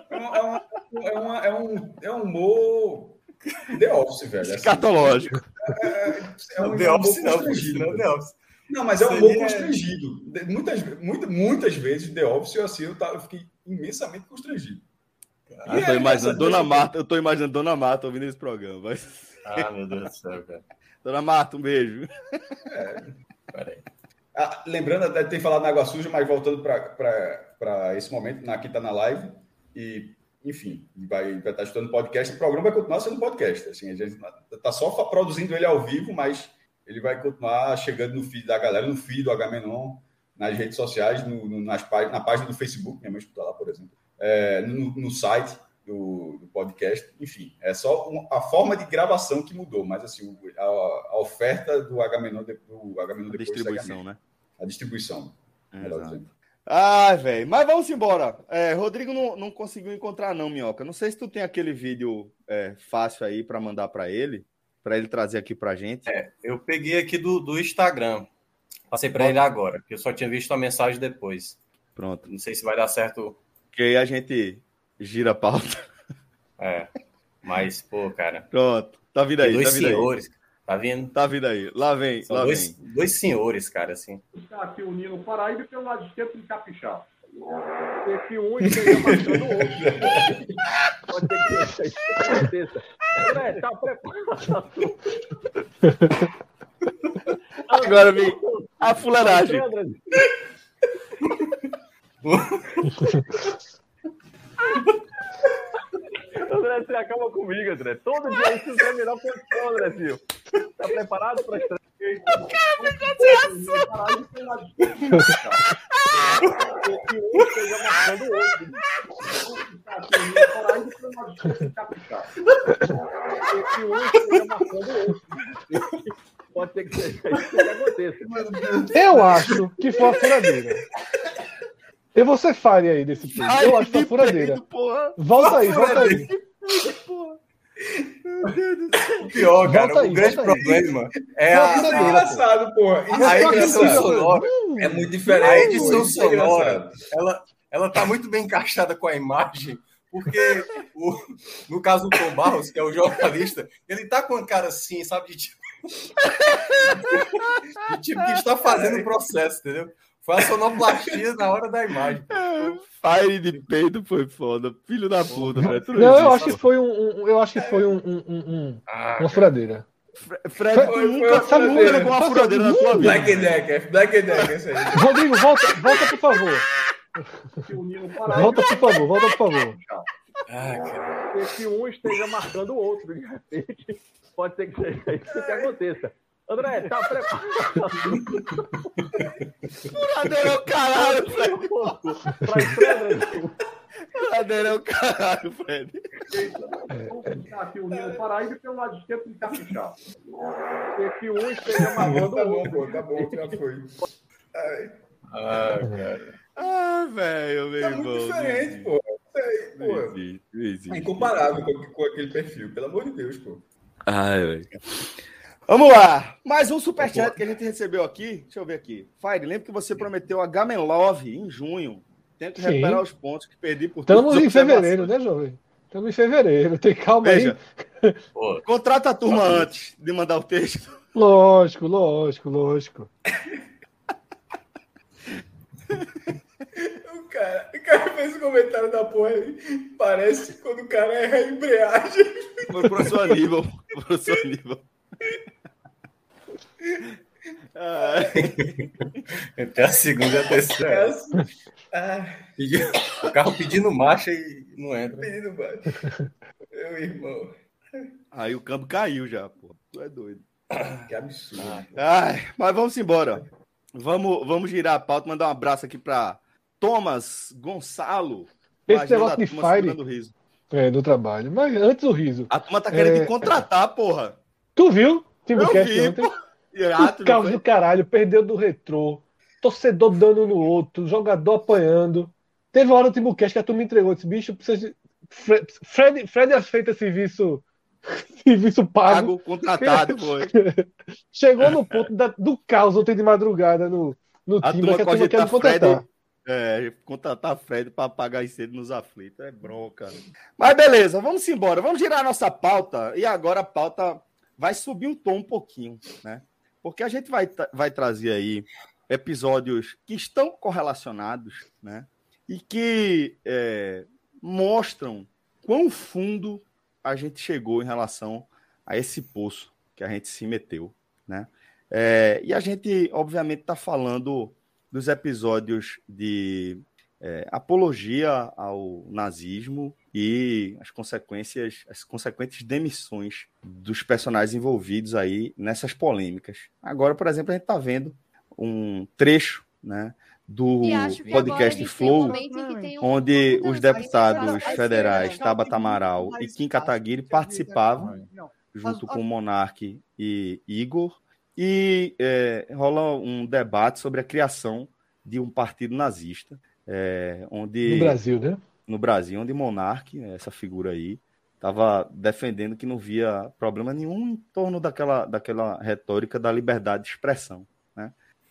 É, uma, é, uma, é, um, é um humor The Office, velho. Assim. Escatológico. É, é, é um The Office não, não, The Office. Não, mas é um humor constrangido. Muitas, muitas, muitas vezes, The Office, eu, assim, eu, tava, eu fiquei imensamente constrangido. Ah, eu tô imaginando Dona Marta, eu tô imaginando Dona Marta ouvindo esse programa. Mas... Ah, meu Deus do céu, cara. (laughs) Dona Marta, um beijo. É, peraí. Ah, lembrando, de ter falado na água suja, mas voltando para esse momento, na, aqui está na live, e, enfim, vai, vai estar estudando podcast, o programa vai continuar sendo podcast. Assim, a gente está só produzindo ele ao vivo, mas ele vai continuar chegando no feed da galera, no feed do Agamenon, nas redes sociais, no, no, nas, na página do Facebook, minha mãe escuta lá, por exemplo, é, no, no, site do, do, podcast, enfim, é só uma, a forma de gravação que mudou, mas assim, a, a oferta do Agamenon, do Agamenon a distribuição, né? A distribuição, Ah, velho, mas vamos embora. É, Rodrigo não, não conseguiu encontrar, não, Minhoca. Não sei se tu tem aquele vídeo é, fácil aí para mandar para ele para ele trazer aqui para gente? É, eu peguei aqui do, do Instagram. Passei para ele agora, porque eu só tinha visto a mensagem depois. Pronto. Não sei se vai dar certo. Que aí a gente gira a pauta. É. Mas, pô, cara. Pronto. Tá vindo aí. Dois tá vindo senhores. Aí. Tá vindo? Tá vindo aí. Lá vem. São lá dois, vem. dois senhores, cara, assim. Está aqui unindo o Paraíba pelo lado esquerdo de Capixaba. Esse um esteja marcando o outro. (laughs) Pode ser que aconteça. André, tá preparado. Agora vem a fularagem. André, você acaba comigo, André. Todo dia isso é melhor condição, André Silva. Tá preparado para estrear? Que um esteja marcando o outro. Que um esteja marcando o outro. Pode ser que seja isso que aconteça. Eu acho que foi a furadeira. Eu vou ser fire aí desse filme. Eu acho que foi a furadeira. Volta aí, volta aí. O pior, cara, volta o aí, grande problema é a. Isso é engraçado, porra. Isso a é edição sonora é muito diferente. A edição é sonora, ela, ela tá muito bem encaixada com a imagem, porque o, no caso do Tom Barros, que é o jornalista, ele tá com a cara assim, sabe, de tipo. (laughs) de tipo que está fazendo o processo, entendeu? Foi a sonoplastia na hora da imagem. (laughs) Fire de peito foi foda. Filho da puta, velho. Não, eu acho que foi um, um, eu acho que foi um, um, um ah, uma furadeira. Fred, foi, nunca, foi sabe nunca com uma furadeira na sua vida. Black Decker, Black Decker, esse aí. Rodrigo, volta, volta por favor. Volta por favor, volta por favor. Ah, Se um esteja marcando o outro, de (laughs) repente, pode ser que seja isso que aconteça. André, tá preparado? Furadeiro é o caralho, Fred. Pra é o caralho, Fred. Tá aqui unindo o Paraíba pelo lado esquerdo de Capixaba. Esse um esteja Tá bom, pô, tá bom, já foi. Ai. Ah, cara. Ah, velho, meu Tá irmão. muito diferente, pô. Aí, pô. É incomparável com, com aquele perfil, pelo amor de Deus, pô. Ai, velho. Vamos lá. Mais um superchat que a gente recebeu aqui. Deixa eu ver aqui. Fire, lembra que você prometeu a Gamen Love em junho. Tem que recuperar Sim. os pontos que perdi por Estamos em fevereiro, né, jovem? Estamos em fevereiro, tem calma Veja, aí. Contrata a turma antes de mandar o texto. Lógico, lógico, lógico. o, cara, o cara fez um comentário da porra aí. Parece quando o cara erra a embreagem. Foi o professor Aníbal. Professor Aníbal. Até a segunda e a terceira. Ah. O carro pedindo marcha e não entra. Pedindo marcha. Meu irmão. Aí o campo caiu já, pô. Tu é doido. Que absurdo. Ai, mas vamos embora. Vamos, vamos girar a pauta, mandar um abraço aqui para Thomas Gonçalo. Esse negócio de Fire. Riso. É, no trabalho. Mas antes o riso. A turma tá querendo é... contratar, porra. Tu viu? Timbucast ontem. Irato, caos do caralho, perdeu do retrô. Torcedor dando no outro, jogador apanhando. Teve uma hora no Timbucast que a turma entregou. Disse, bicho, precisa de... Fred, Fred, Fred aceita serviço serviço (laughs) pago. pago contratado, (laughs) foi. Chegou no ponto da, do caos ontem de madrugada no, no a time que a turma quer contratar. Fred, é, contratar Fred para pagar cedo nos aflitos. É bronca. Mas beleza, vamos embora. Vamos girar a nossa pauta. E agora a pauta vai subir o tom um pouquinho, né? Porque a gente vai, vai trazer aí episódios que estão correlacionados, né? E que é, mostram quão fundo a gente chegou em relação a esse poço que a gente se meteu, né? É, e a gente, obviamente, está falando dos episódios de é, apologia ao nazismo e as consequências, as consequentes demissões dos personagens envolvidos aí nessas polêmicas. Agora, por exemplo, a gente está vendo um trecho, né, do podcast Flow, um onde os deputados federais Tabata Amaral e Kim Kataguiri participavam, junto com o Monarque e Igor, e é, rola um debate sobre a criação de um partido nazista, é, onde... No Brasil, né? No Brasil, onde Monarque, essa figura aí, estava defendendo que não via problema nenhum em torno daquela, daquela retórica da liberdade de expressão.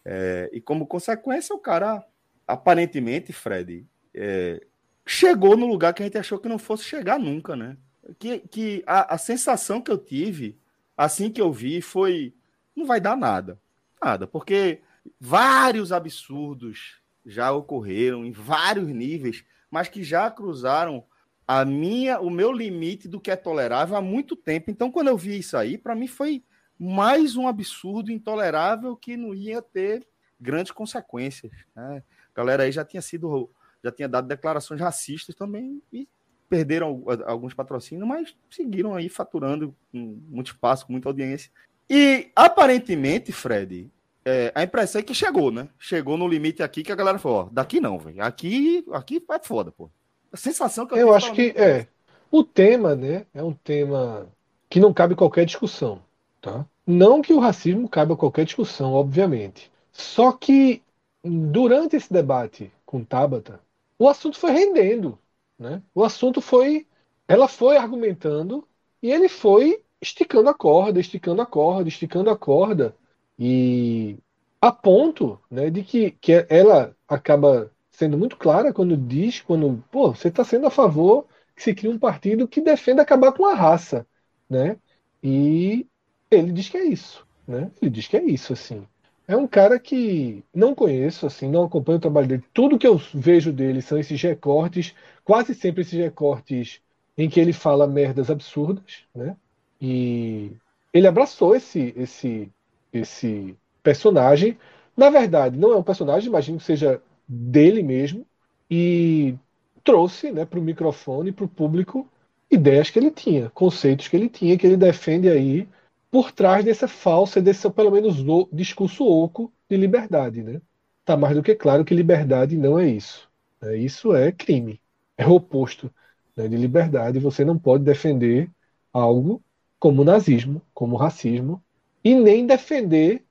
É, e como consequência, o cara, aparentemente, Fred, é, chegou no lugar que a gente achou que não fosse chegar nunca, né? Que, que a, a sensação que eu tive, assim que eu vi, foi: não vai dar nada. Nada, porque vários absurdos já ocorreram em vários níveis, mas que já cruzaram a minha, o meu limite do que é tolerável há muito tempo. Então, quando eu vi isso aí, para mim foi mais um absurdo intolerável que não ia ter grandes consequências. Né? A galera aí já tinha sido, já tinha dado declarações racistas também e perderam alguns patrocínios, mas seguiram aí faturando com muito espaço, com muita audiência. E aparentemente, Fred, é, a impressão é que chegou, né? Chegou no limite aqui que a galera falou: ó, daqui não, velho. Aqui, aqui é foda, pô. A sensação que eu, eu acho que é. O tema, né? É um tema que não cabe qualquer discussão. Tá? Não que o racismo caiba a qualquer discussão, obviamente. Só que durante esse debate com Tabata, o assunto foi rendendo. Né? O assunto foi. Ela foi argumentando e ele foi esticando a corda, esticando a corda, esticando a corda. E a ponto né, de que, que ela acaba sendo muito clara quando diz, quando, pô, você está sendo a favor que se crie um partido que defenda acabar com a raça, né? E ele diz que é isso, né? Ele diz que é isso, assim. É um cara que não conheço, assim, não acompanho o trabalho dele. Tudo que eu vejo dele são esses recortes, quase sempre esses recortes em que ele fala merdas absurdas, né? E ele abraçou esse esse esse personagem. Na verdade, não é um personagem, imagino que seja dele mesmo e trouxe, né, para o microfone, para o público, ideias que ele tinha, conceitos que ele tinha, que ele defende aí por trás dessa falsa, desse pelo menos discurso oco de liberdade, né? Tá mais do que claro que liberdade não é isso. Né? Isso é crime. É o oposto né, de liberdade. Você não pode defender algo como nazismo, como racismo, e nem defender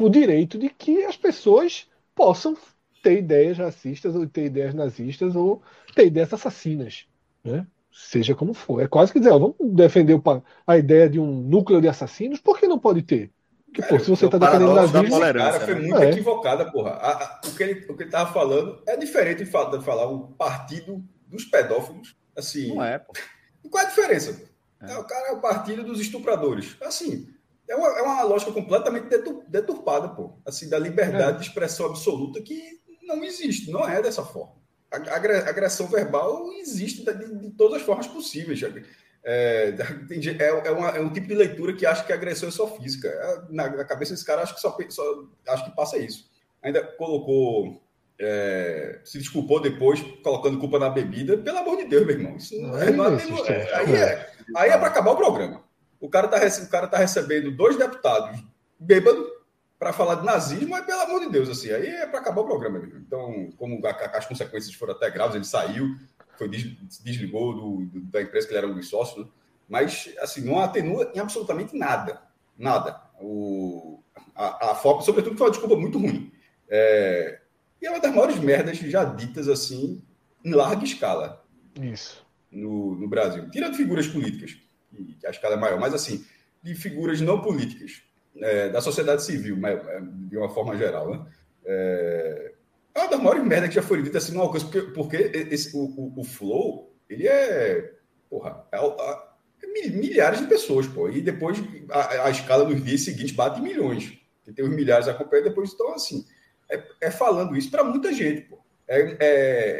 o direito de que as pessoas possam ter ideias racistas, ou ter ideias nazistas, ou ter ideias assassinas. Né? seja como for. É quase que dizer, ó, vamos defender a ideia de um núcleo de assassinos, por que não pode ter? Porque, pô, se você está defendendo nazismo... Esse cara foi muito é. equivocada, porra. A, a, o que ele o que ele tava falando é diferente de falar, de falar um partido dos pedófilos, assim... Não é, pô. E qual é a diferença? É. O cara é o partido dos estupradores. Assim, é uma, é uma lógica completamente deturpada, pô. Assim, da liberdade é. de expressão absoluta que não existe, não é dessa forma. A agressão verbal existe de, de todas as formas possíveis. É, (laughs) é, é, uma, é, um tipo de leitura que acha que a agressão é só física. É, na, na, cabeça desse cara, acho que só, só acho que passa isso. Ainda colocou. É, se desculpou depois, colocando culpa na bebida. Pelo amor de Deus, meu irmão. Isso não, é, não é, aí é, aí é para acabar o programa. O cara está o cara tá recebendo dois deputados bêbados para falar de nazismo, mas pelo amor de Deus, assim, aí é para acabar o programa. Mesmo. Então, como as consequências foram até graves, ele saiu, foi desligou do, do, da empresa que ele era um dos sócios, né? mas assim não atenua em absolutamente nada, nada. O, a, a foco, sobretudo, foi uma desculpa muito ruim. É, e é uma das maiores merdas já ditas assim em larga escala. Isso. No, no Brasil. Tirando figuras políticas, a escala é maior, mas assim, de figuras não políticas, é, da sociedade civil, é, de uma forma geral, né? É, é uma das maiores merdas que já foi dita assim numa coisa, porque, porque esse, o, o, o, Flow, ele é. Porra, é, é, milhares de pessoas, pô. E depois a, a escala nos dias seguintes bate milhões. Tem os milhares acompanhando, depois então, assim. É, é falando isso para muita gente, pô. É,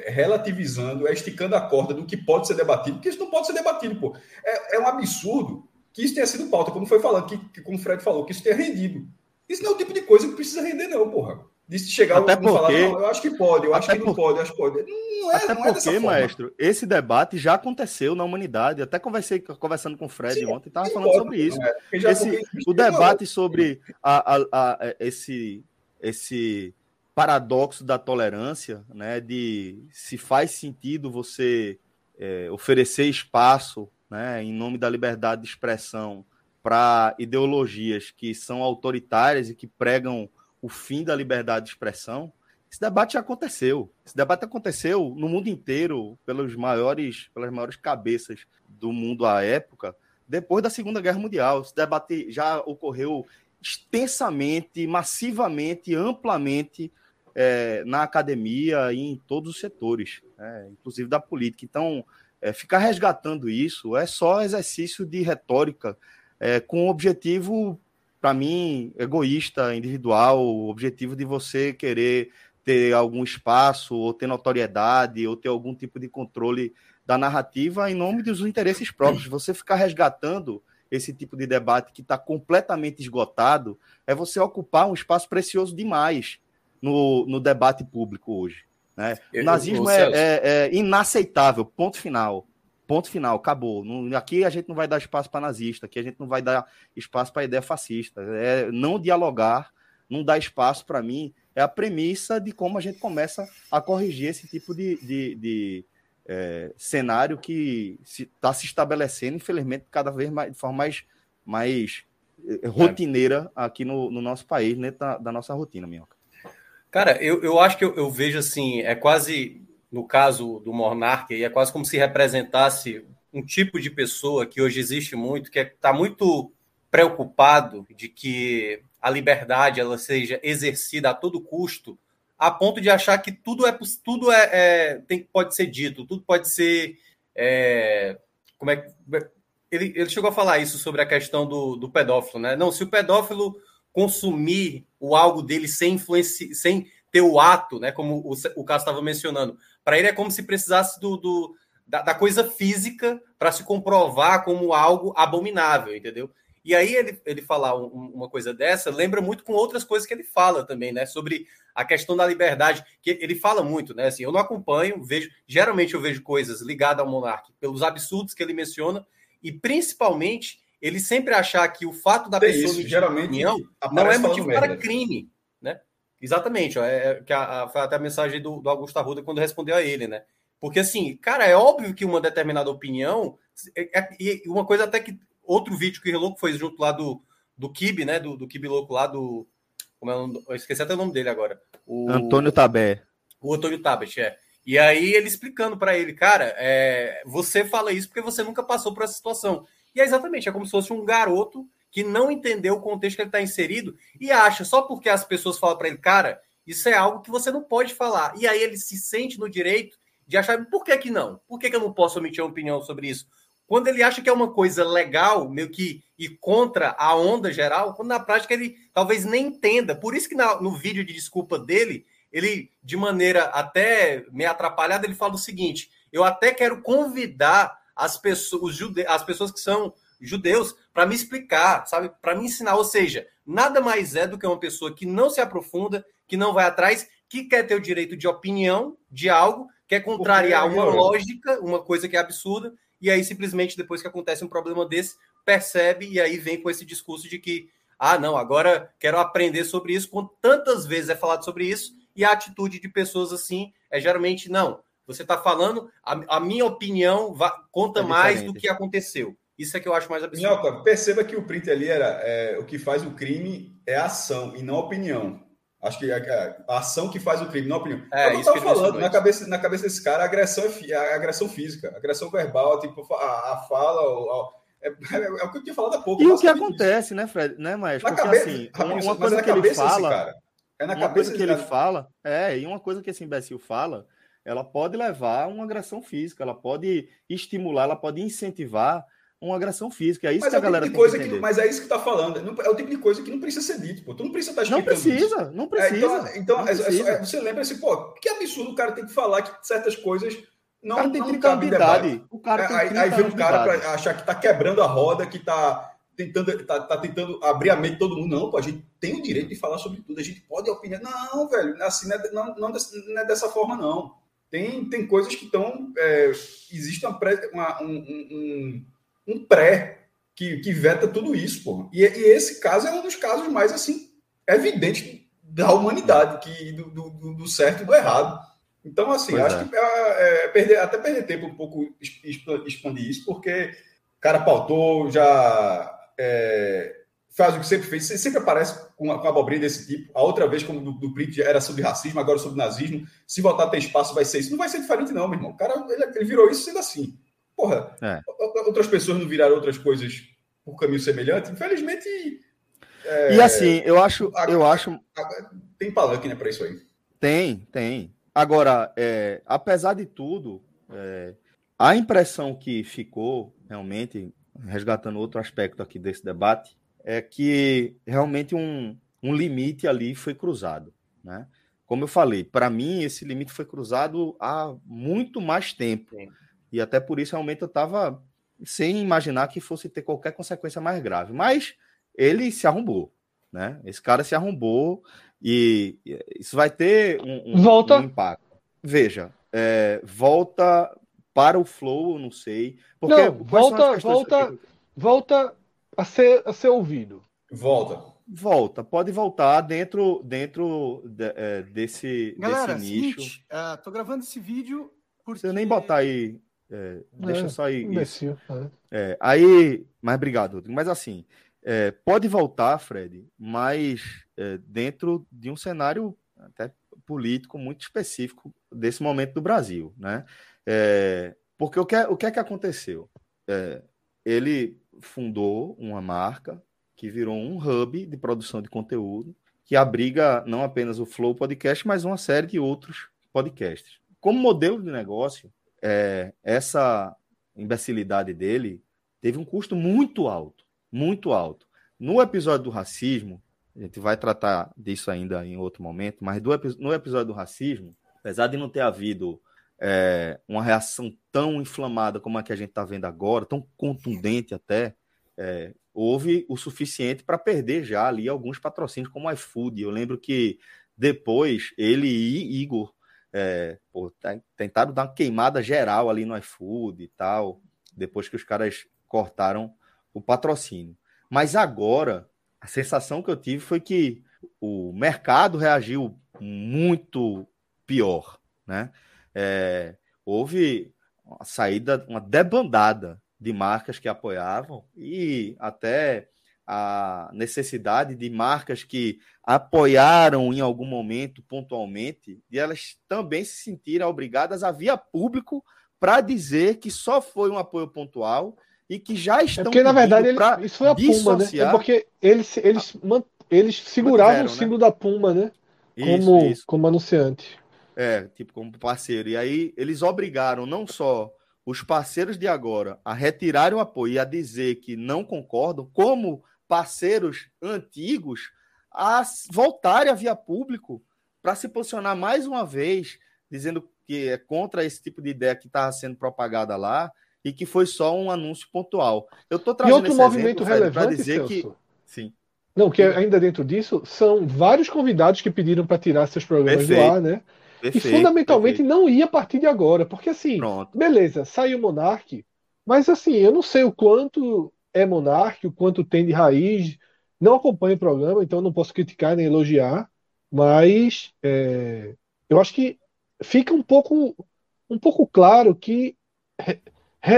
é, relativizando, é esticando a corda do que pode ser debatido, porque isso não pode ser debatido, pô. É, é um absurdo que isso tenha sido pauta, como foi falando, que, que, como o Fred falou, que isso tenha rendido. Isso não é o tipo de coisa que precisa render, não, porra de chegar até porque, falar, não, eu acho que pode, eu acho que não pode, eu acho que pode. Não é, até não é porque, maestro, esse debate já aconteceu na humanidade. Até conversei conversando com o Fred Sim, ontem, estava falando pode, sobre isso. É. Esse, o debate sobre a, a, a, esse, esse paradoxo da tolerância, né, de se faz sentido você é, oferecer espaço, né, em nome da liberdade de expressão para ideologias que são autoritárias e que pregam o fim da liberdade de expressão, esse debate já aconteceu. Esse debate aconteceu no mundo inteiro pelos maiores, pelas maiores cabeças do mundo à época, depois da Segunda Guerra Mundial. Esse debate já ocorreu extensamente, massivamente, amplamente é, na academia e em todos os setores, é, inclusive da política. Então, é, ficar resgatando isso é só exercício de retórica é, com objetivo para mim, egoísta, individual, o objetivo de você querer ter algum espaço, ou ter notoriedade, ou ter algum tipo de controle da narrativa em nome dos interesses próprios. Você ficar resgatando esse tipo de debate que está completamente esgotado é você ocupar um espaço precioso demais no, no debate público hoje. Né? O nazismo é, é, é inaceitável, ponto final. Ponto final, acabou. Não, aqui a gente não vai dar espaço para nazista, aqui a gente não vai dar espaço para ideia fascista. É não dialogar, não dar espaço para mim, é a premissa de como a gente começa a corrigir esse tipo de, de, de é, cenário que está se, tá se, estabelecendo, infelizmente, cada vez mais de forma mais, mais é, rotineira aqui no, no nosso país, dentro da, da nossa rotina, Minhoca. Cara, eu, eu acho que eu, eu vejo assim, é quase no caso do monarca, é quase como se representasse um tipo de pessoa que hoje existe muito, que está é, tá muito preocupado de que a liberdade ela seja exercida a todo custo, a ponto de achar que tudo é tudo é, é tem, pode ser dito, tudo pode ser é, como é ele, ele chegou a falar isso sobre a questão do, do pedófilo, né? Não, se o pedófilo consumir o algo dele sem influência, sem ter o ato, né? Como o, o caso estava mencionando, para ele é como se precisasse do, do da, da, coisa física para se comprovar como algo abominável, entendeu? E aí ele, ele falar um, uma coisa dessa lembra muito com outras coisas que ele fala também, né? Sobre a questão da liberdade, que ele fala muito, né? Assim, eu não acompanho, vejo, geralmente eu vejo coisas ligadas ao monarca pelos absurdos que ele menciona e principalmente ele sempre achar que o fato da pessoa isso, geralmente opinião não é motivo para crime, né? Exatamente, ó, é, é, que a, a, foi até a mensagem do, do Augusto Arruda quando respondeu a ele, né? Porque, assim, cara, é óbvio que uma determinada opinião. É, é, e uma coisa até que. Outro vídeo que o foi junto lá do, do Kibe, né? Do, do Kibe Louco lá do. Como é o nome, eu esqueci até o nome dele agora. O, Antônio Tabé. O Antônio Tabet, é. E aí ele explicando para ele, cara, é, você fala isso porque você nunca passou por essa situação. E é exatamente, é como se fosse um garoto que não entendeu o contexto que ele está inserido e acha só porque as pessoas falam para ele, cara, isso é algo que você não pode falar. E aí ele se sente no direito de achar, por que, que não? Por que, que eu não posso emitir uma opinião sobre isso? quando ele acha que é uma coisa legal, meio que e contra a onda geral, quando na prática ele talvez nem entenda. Por isso que na, no vídeo de desculpa dele, ele, de maneira até meio atrapalhada, ele fala o seguinte: eu até quero convidar as pessoas, jude... as pessoas que são judeus para me explicar, sabe? Para me ensinar. Ou seja, nada mais é do que uma pessoa que não se aprofunda, que não vai atrás, que quer ter o direito de opinião de algo, quer contrariar uma lógica, uma coisa que é absurda, e aí simplesmente depois que acontece um problema desse, percebe e aí vem com esse discurso de que ah, não, agora quero aprender sobre isso, quando tantas vezes é falado sobre isso, e a atitude de pessoas assim é geralmente não. Você está falando, a, a, minha opinião va, conta é mais do que aconteceu. Isso é que eu acho mais absurdo. Minhoca, perceba que o print ali era é, o que faz o crime é a ação e não a opinião. Acho que a, a ação que faz o crime, não a opinião. É, eu estava falando, na cabeça, na cabeça desse cara, a agressão é a agressão física, a agressão verbal, tipo, a, a fala, a, é, é, o que eu tinha falado há pouco. E o que acontece, isso. né, Fred? Né, mas Porque cabeça, assim, uma, uma coisa que ele fala. Cara, é na uma coisa que ele cara. fala, é, e uma coisa que esse imbecil fala, ela pode levar a uma agressão física, ela pode estimular, ela pode incentivar uma agressão física. É isso mas que é a galera tipo tem que, que Mas é isso que tá falando. É o tipo de coisa que não precisa ser dito, pô. Tu não precisa estar tá Não precisa, isso. não precisa. É, então, então não é, precisa. você lembra assim, pô, que absurdo o cara tem que falar que certas coisas não, cara tem não cabe debate. O cara tem aí, aí vem um cara para achar que tá quebrando a roda, que tá tentando, tá, tá, tentando abrir a mente de todo mundo. Não, pô, a gente tem o direito de falar sobre tudo, a gente pode opinar. Não, velho, assim, não é, não, não, não é dessa forma, não. Tem, tem coisas que estão. É, existe uma pré, uma, um, um, um, pré que, que veta tudo isso, pô. E, e, esse caso é um dos casos mais assim evidentes da humanidade, que, do, do, do certo e do errado. Então, assim, pois acho é. que é, é, perder, até perder tempo um pouco expandir isso, porque o cara pautou, já é, faz o que sempre fez, sempre aparece com a, com a abobrinha desse tipo. A outra vez, como do, do Print era sobre racismo, agora sobre nazismo. Se voltar a ter espaço, vai ser isso. Não vai ser diferente, não, meu irmão. O cara ele, ele virou isso sendo assim. Porra, é. outras pessoas não viraram outras coisas por caminho semelhante. Infelizmente. É, e assim, eu acho. A, eu acho... Tem palanque, né, para isso aí. Tem, tem. Agora, é, apesar de tudo, é, a impressão que ficou, realmente, resgatando outro aspecto aqui desse debate, é que realmente um, um limite ali foi cruzado. Né? Como eu falei, para mim, esse limite foi cruzado há muito mais tempo. Sim. E até por isso, realmente, eu estava sem imaginar que fosse ter qualquer consequência mais grave. Mas ele se arrombou. Né? Esse cara se arrombou e isso vai ter um, um, volta. um impacto. Veja, é, volta para o flow, não sei. Porque não, volta, volta, volta a ser, a ser ouvido. Volta. Volta, pode voltar dentro, dentro de, é, desse, Galera, desse nicho. Seguinte, uh, tô gravando esse vídeo porque... Você nem botar aí. É, deixa é, só aí. Imbecil, é. aí, mas obrigado, Mas assim, é, pode voltar, Fred, mas é, dentro de um cenário até político muito específico desse momento do Brasil, né? É, porque o que, é, o que é que aconteceu? É, ele fundou uma marca que virou um hub de produção de conteúdo que abriga não apenas o Flow Podcast, mas uma série de outros podcasts. Como modelo de negócio, é, essa imbecilidade dele teve um custo muito alto muito alto. No episódio do racismo, a gente vai tratar disso ainda em outro momento, mas do, no episódio do racismo, apesar de não ter havido é, uma reação tão inflamada como a que a gente está vendo agora, tão contundente até, é, houve o suficiente para perder já ali alguns patrocínios como o iFood. Eu lembro que depois ele e Igor é, pô, tentaram dar uma queimada geral ali no iFood e tal, depois que os caras cortaram o patrocínio. Mas agora, a sensação que eu tive foi que o mercado reagiu muito pior, né? É, houve uma saída, uma debandada de marcas que apoiavam e até a necessidade de marcas que apoiaram em algum momento pontualmente, e elas também se sentiram obrigadas a via público para dizer que só foi um apoio pontual e que já estão. É porque, na verdade, ele, isso foi a Puma, né? É porque eles, eles, eles seguravam o símbolo né? da Puma, né? Como, isso, isso. como anunciante. É, tipo, como parceiro. E aí eles obrigaram não só os parceiros de agora a retirarem o apoio e a dizer que não concordam, como parceiros antigos a voltarem a via público para se posicionar mais uma vez, dizendo que é contra esse tipo de ideia que estava sendo propagada lá e que foi só um anúncio pontual. Eu estou trazendo e outro movimento relevante para dizer Celso, que sim. Não, que ainda dentro disso são vários convidados que pediram para tirar seus programas perfeito, do ar, né? Perfeito, e fundamentalmente perfeito. não ia a partir de agora, porque assim, Pronto. beleza, saiu o Monark, mas assim, eu não sei o quanto é Monark, o quanto tem de raiz, não acompanho o programa, então não posso criticar nem elogiar, mas é, eu acho que fica um pouco, um pouco claro que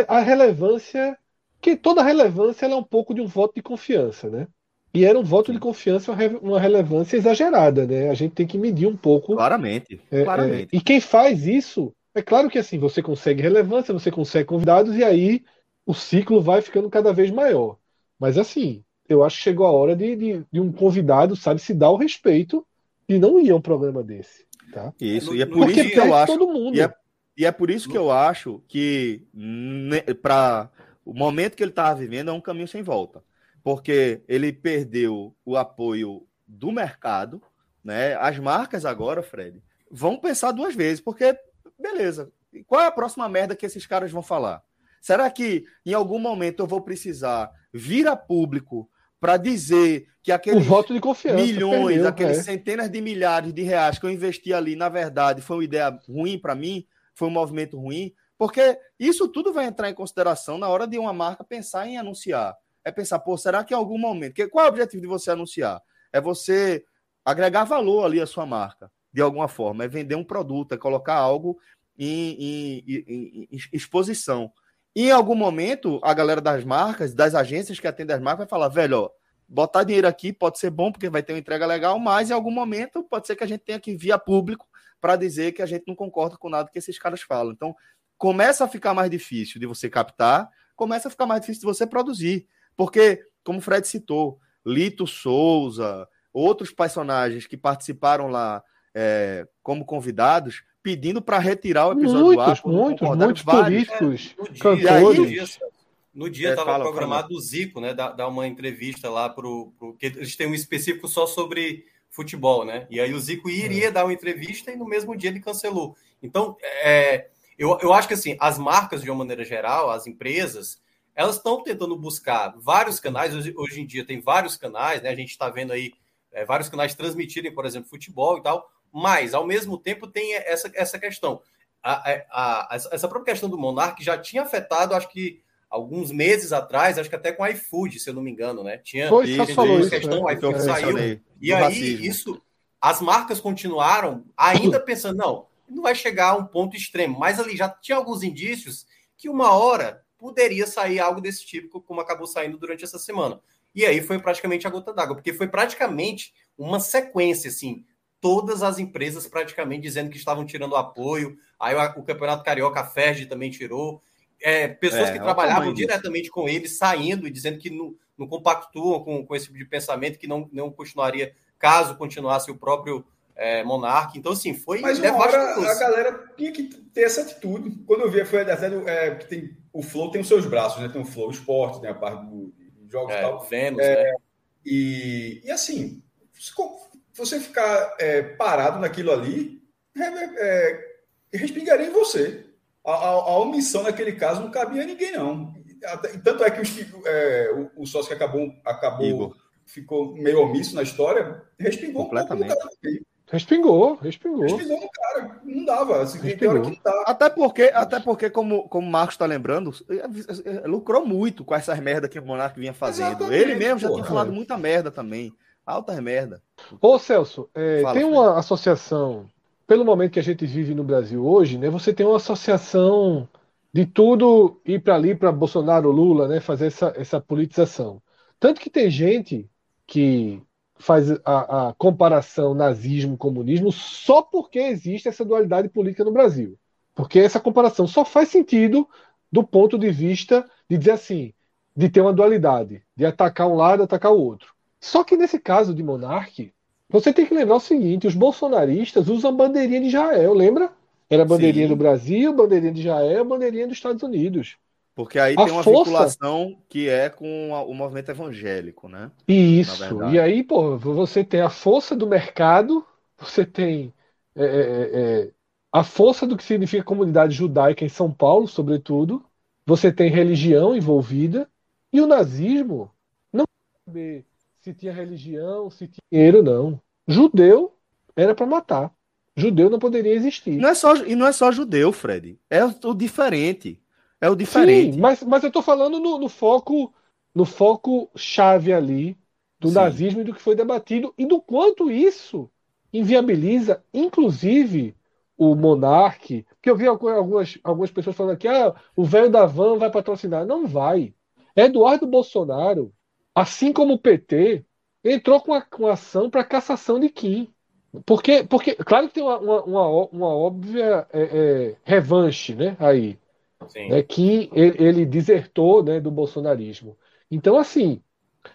a relevância, que toda relevância é um pouco de um voto de confiança, né? E era um voto de confiança, uma relevância exagerada, né? A gente tem que medir um pouco. Claramente. É, claramente. É, e quem faz isso, é claro que assim, você consegue relevância, você consegue convidados, e aí o ciclo vai ficando cada vez maior. Mas assim, eu acho que chegou a hora de, de, de um convidado, sabe, se dar o respeito de não ir a um programa desse. Tá? Isso, e é por Porque isso que eu acho. Todo mundo. E é, e é por isso que eu acho que para o momento que ele estava vivendo é um caminho sem volta. Porque ele perdeu o apoio do mercado, né? As marcas agora, Fred, vão pensar duas vezes, porque, beleza, qual é a próxima merda que esses caras vão falar? Será que em algum momento eu vou precisar vir a público para dizer que aqueles voto de confiança, milhões, perdeu, aqueles é. centenas de milhares de reais que eu investi ali, na verdade, foi uma ideia ruim para mim, foi um movimento ruim, porque isso tudo vai entrar em consideração na hora de uma marca pensar em anunciar. É pensar, pô, será que em algum momento, que, qual é o objetivo de você anunciar? É você agregar valor ali à sua marca, de alguma forma, é vender um produto, é colocar algo em, em, em, em exposição. E em algum momento, a galera das marcas, das agências que atendem as marcas, vai falar, velho, ó, botar dinheiro aqui pode ser bom, porque vai ter uma entrega legal, mas em algum momento pode ser que a gente tenha que a público para dizer que a gente não concorda com nada que esses caras falam. Então, começa a ficar mais difícil de você captar, começa a ficar mais difícil de você produzir. Porque, como o Fred citou, Lito Souza, outros personagens que participaram lá é, como convidados, pedindo para retirar o episódio muitos, do ar. Muitos, muitos políticos, é, no dia, cantores. No dia estava é, programado o Zico, né, dar, dar uma entrevista lá para o. que eles têm um específico só sobre futebol, né? E aí o Zico iria é. dar uma entrevista e no mesmo dia ele cancelou. Então, é, eu, eu acho que assim, as marcas, de uma maneira geral, as empresas, elas estão tentando buscar vários canais. Hoje, hoje, em dia tem vários canais, né? A gente está vendo aí é, vários canais transmitirem, por exemplo, futebol e tal. Mas, ao mesmo tempo, tem essa, essa questão. A, a, a, essa própria questão do Monark já tinha afetado, acho que alguns meses atrás, acho que até com iFood, se eu não me engano, né? Tinha, Foi, tinha falou isso, questão, né? iFood saiu. E aí, racismo. isso, as marcas continuaram ainda pensando, não, não vai chegar a um ponto extremo, mas ali já tinha alguns indícios que uma hora poderia sair algo desse tipo, como acabou saindo durante essa semana. E aí foi praticamente a gota d'água, porque foi praticamente uma sequência, assim, todas as empresas praticamente dizendo que estavam tirando apoio. Aí o, Campeonato Carioca, a Ferdi também tirou. É, pessoas é, que trabalhavam diretamente com ele saindo e dizendo que não, não compactuam com, com esse tipo de pensamento, que não, não continuaria caso continuasse o próprio é, Monarca. Então, assim, foi. Mas uma hora a galera tinha que ter essa atitude. Quando eu vi, foi até é, que tem, o Flow tem os seus braços, né? Tem o Flow Esporte, tem a parte do, dos jogos é, e tal. Vênus, é, né? E, e assim, você ficar é, parado naquilo ali, é, é, respingaria em você. A, a, a, omissão naquele caso não cabia a ninguém, não. Tanto é que é, o, o, sócio que acabou, acabou ficou meio omisso na história, respingou completamente. Um respingou, respingou. Respingou no cara, não dava. Assim, respingou. Até porque, até porque como, como o Marcos está lembrando, lucrou muito com essas merdas que o Monark vinha fazendo. Exatamente, Ele mesmo já porra. tinha falado muita merda também. Alta merda. Ô, Celso, é, Fala, tem uma associação, pelo momento que a gente vive no Brasil hoje, né? Você tem uma associação de tudo ir para ali, para Bolsonaro, Lula, né? Fazer essa, essa politização. Tanto que tem gente que faz a, a comparação nazismo-comunismo só porque existe essa dualidade política no Brasil. Porque essa comparação só faz sentido do ponto de vista de dizer assim, de ter uma dualidade, de atacar um lado, atacar o outro. Só que nesse caso de Monarque, você tem que lembrar o seguinte: os bolsonaristas usam a bandeirinha de Israel, lembra? Era bandeirinha Sim. do Brasil, bandeirinha de Israel, bandeirinha dos Estados Unidos. Porque aí a tem uma força... vinculação que é com o movimento evangélico, né? Isso. E aí, pô, você tem a força do mercado, você tem é, é, é, é, a força do que significa comunidade judaica em São Paulo, sobretudo. Você tem religião envolvida. E o nazismo não saber se tinha religião, se tinha dinheiro, não. Judeu era para matar. Judeu não poderia existir. Não é só, e não é só judeu, Fred. É o diferente. É o diferente. Sim, mas, mas eu estou falando no, no, foco no foco chave ali do Sim. nazismo e do que foi debatido e do quanto isso inviabiliza, inclusive, o monarque. Porque eu vi algumas, algumas pessoas falando aqui, ah, o velho da van vai patrocinar. Não vai. Eduardo Bolsonaro, assim como o PT, entrou com a, com a ação para cassação de Kim. Porque, porque, claro que tem uma, uma, uma óbvia é, é, revanche né, aí né, que ele, ele desertou né, do bolsonarismo. Então, assim,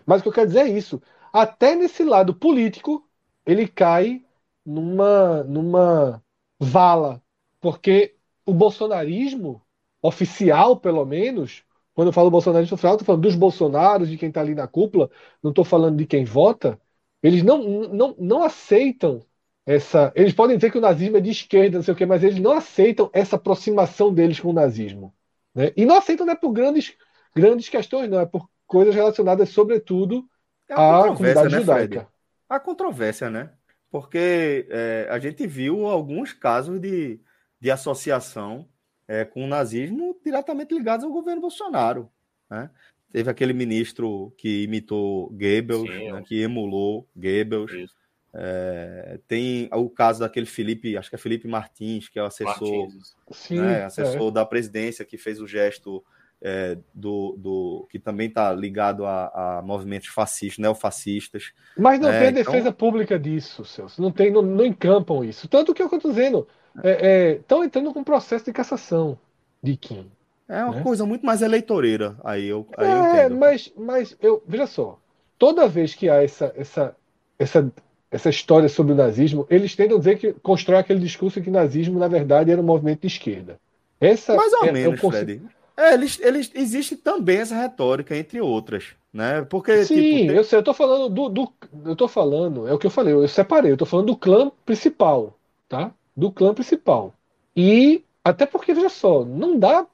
mas o que eu quero dizer é isso. Até nesse lado político, ele cai numa, numa vala. Porque o bolsonarismo, oficial pelo menos, quando eu falo bolsonarismo oficial, estou falando dos bolsonaros, de quem está ali na cúpula, não estou falando de quem vota, eles não, não, não aceitam essa. Eles podem dizer que o nazismo é de esquerda, não sei o quê, mas eles não aceitam essa aproximação deles com o nazismo. Né? E não aceitam não é por grandes, grandes questões, não, é por coisas relacionadas, sobretudo, é à comunidade né, judaica. Fred? A controvérsia, né? Porque é, a gente viu alguns casos de, de associação é, com o nazismo diretamente ligados ao governo Bolsonaro. Né? Teve aquele ministro que imitou Goebbels, né, que emulou Goebbels. Isso. É, tem o caso daquele Felipe, acho que é Felipe Martins, que é o assessor, Sim, né, assessor é. da presidência, que fez o gesto é, do, do, que também está ligado a, a, movimentos fascistas, neofascistas. Mas não é, tem então... defesa pública disso, Celso. Não tem, não, não encampam isso. Tanto que é eu estou dizendo, estão é, entrando com um processo de cassação de Kim. É uma né? coisa muito mais eleitoreira. Aí eu, aí é, eu mas, mas eu veja só, toda vez que há essa, essa, essa essa história sobre o nazismo, eles tentam dizer que constrói aquele discurso que o nazismo, na verdade, era um movimento de esquerda. Essa Mais ou é, menos, Fred. É, eles, eles, existe também essa retórica, entre outras. Né? Porque, Sim, tipo, eu sei, eu tô falando do, do. Eu tô falando, é o que eu falei, eu separei, eu tô falando do clã principal, tá? Do clã principal. E até porque, veja só, não dá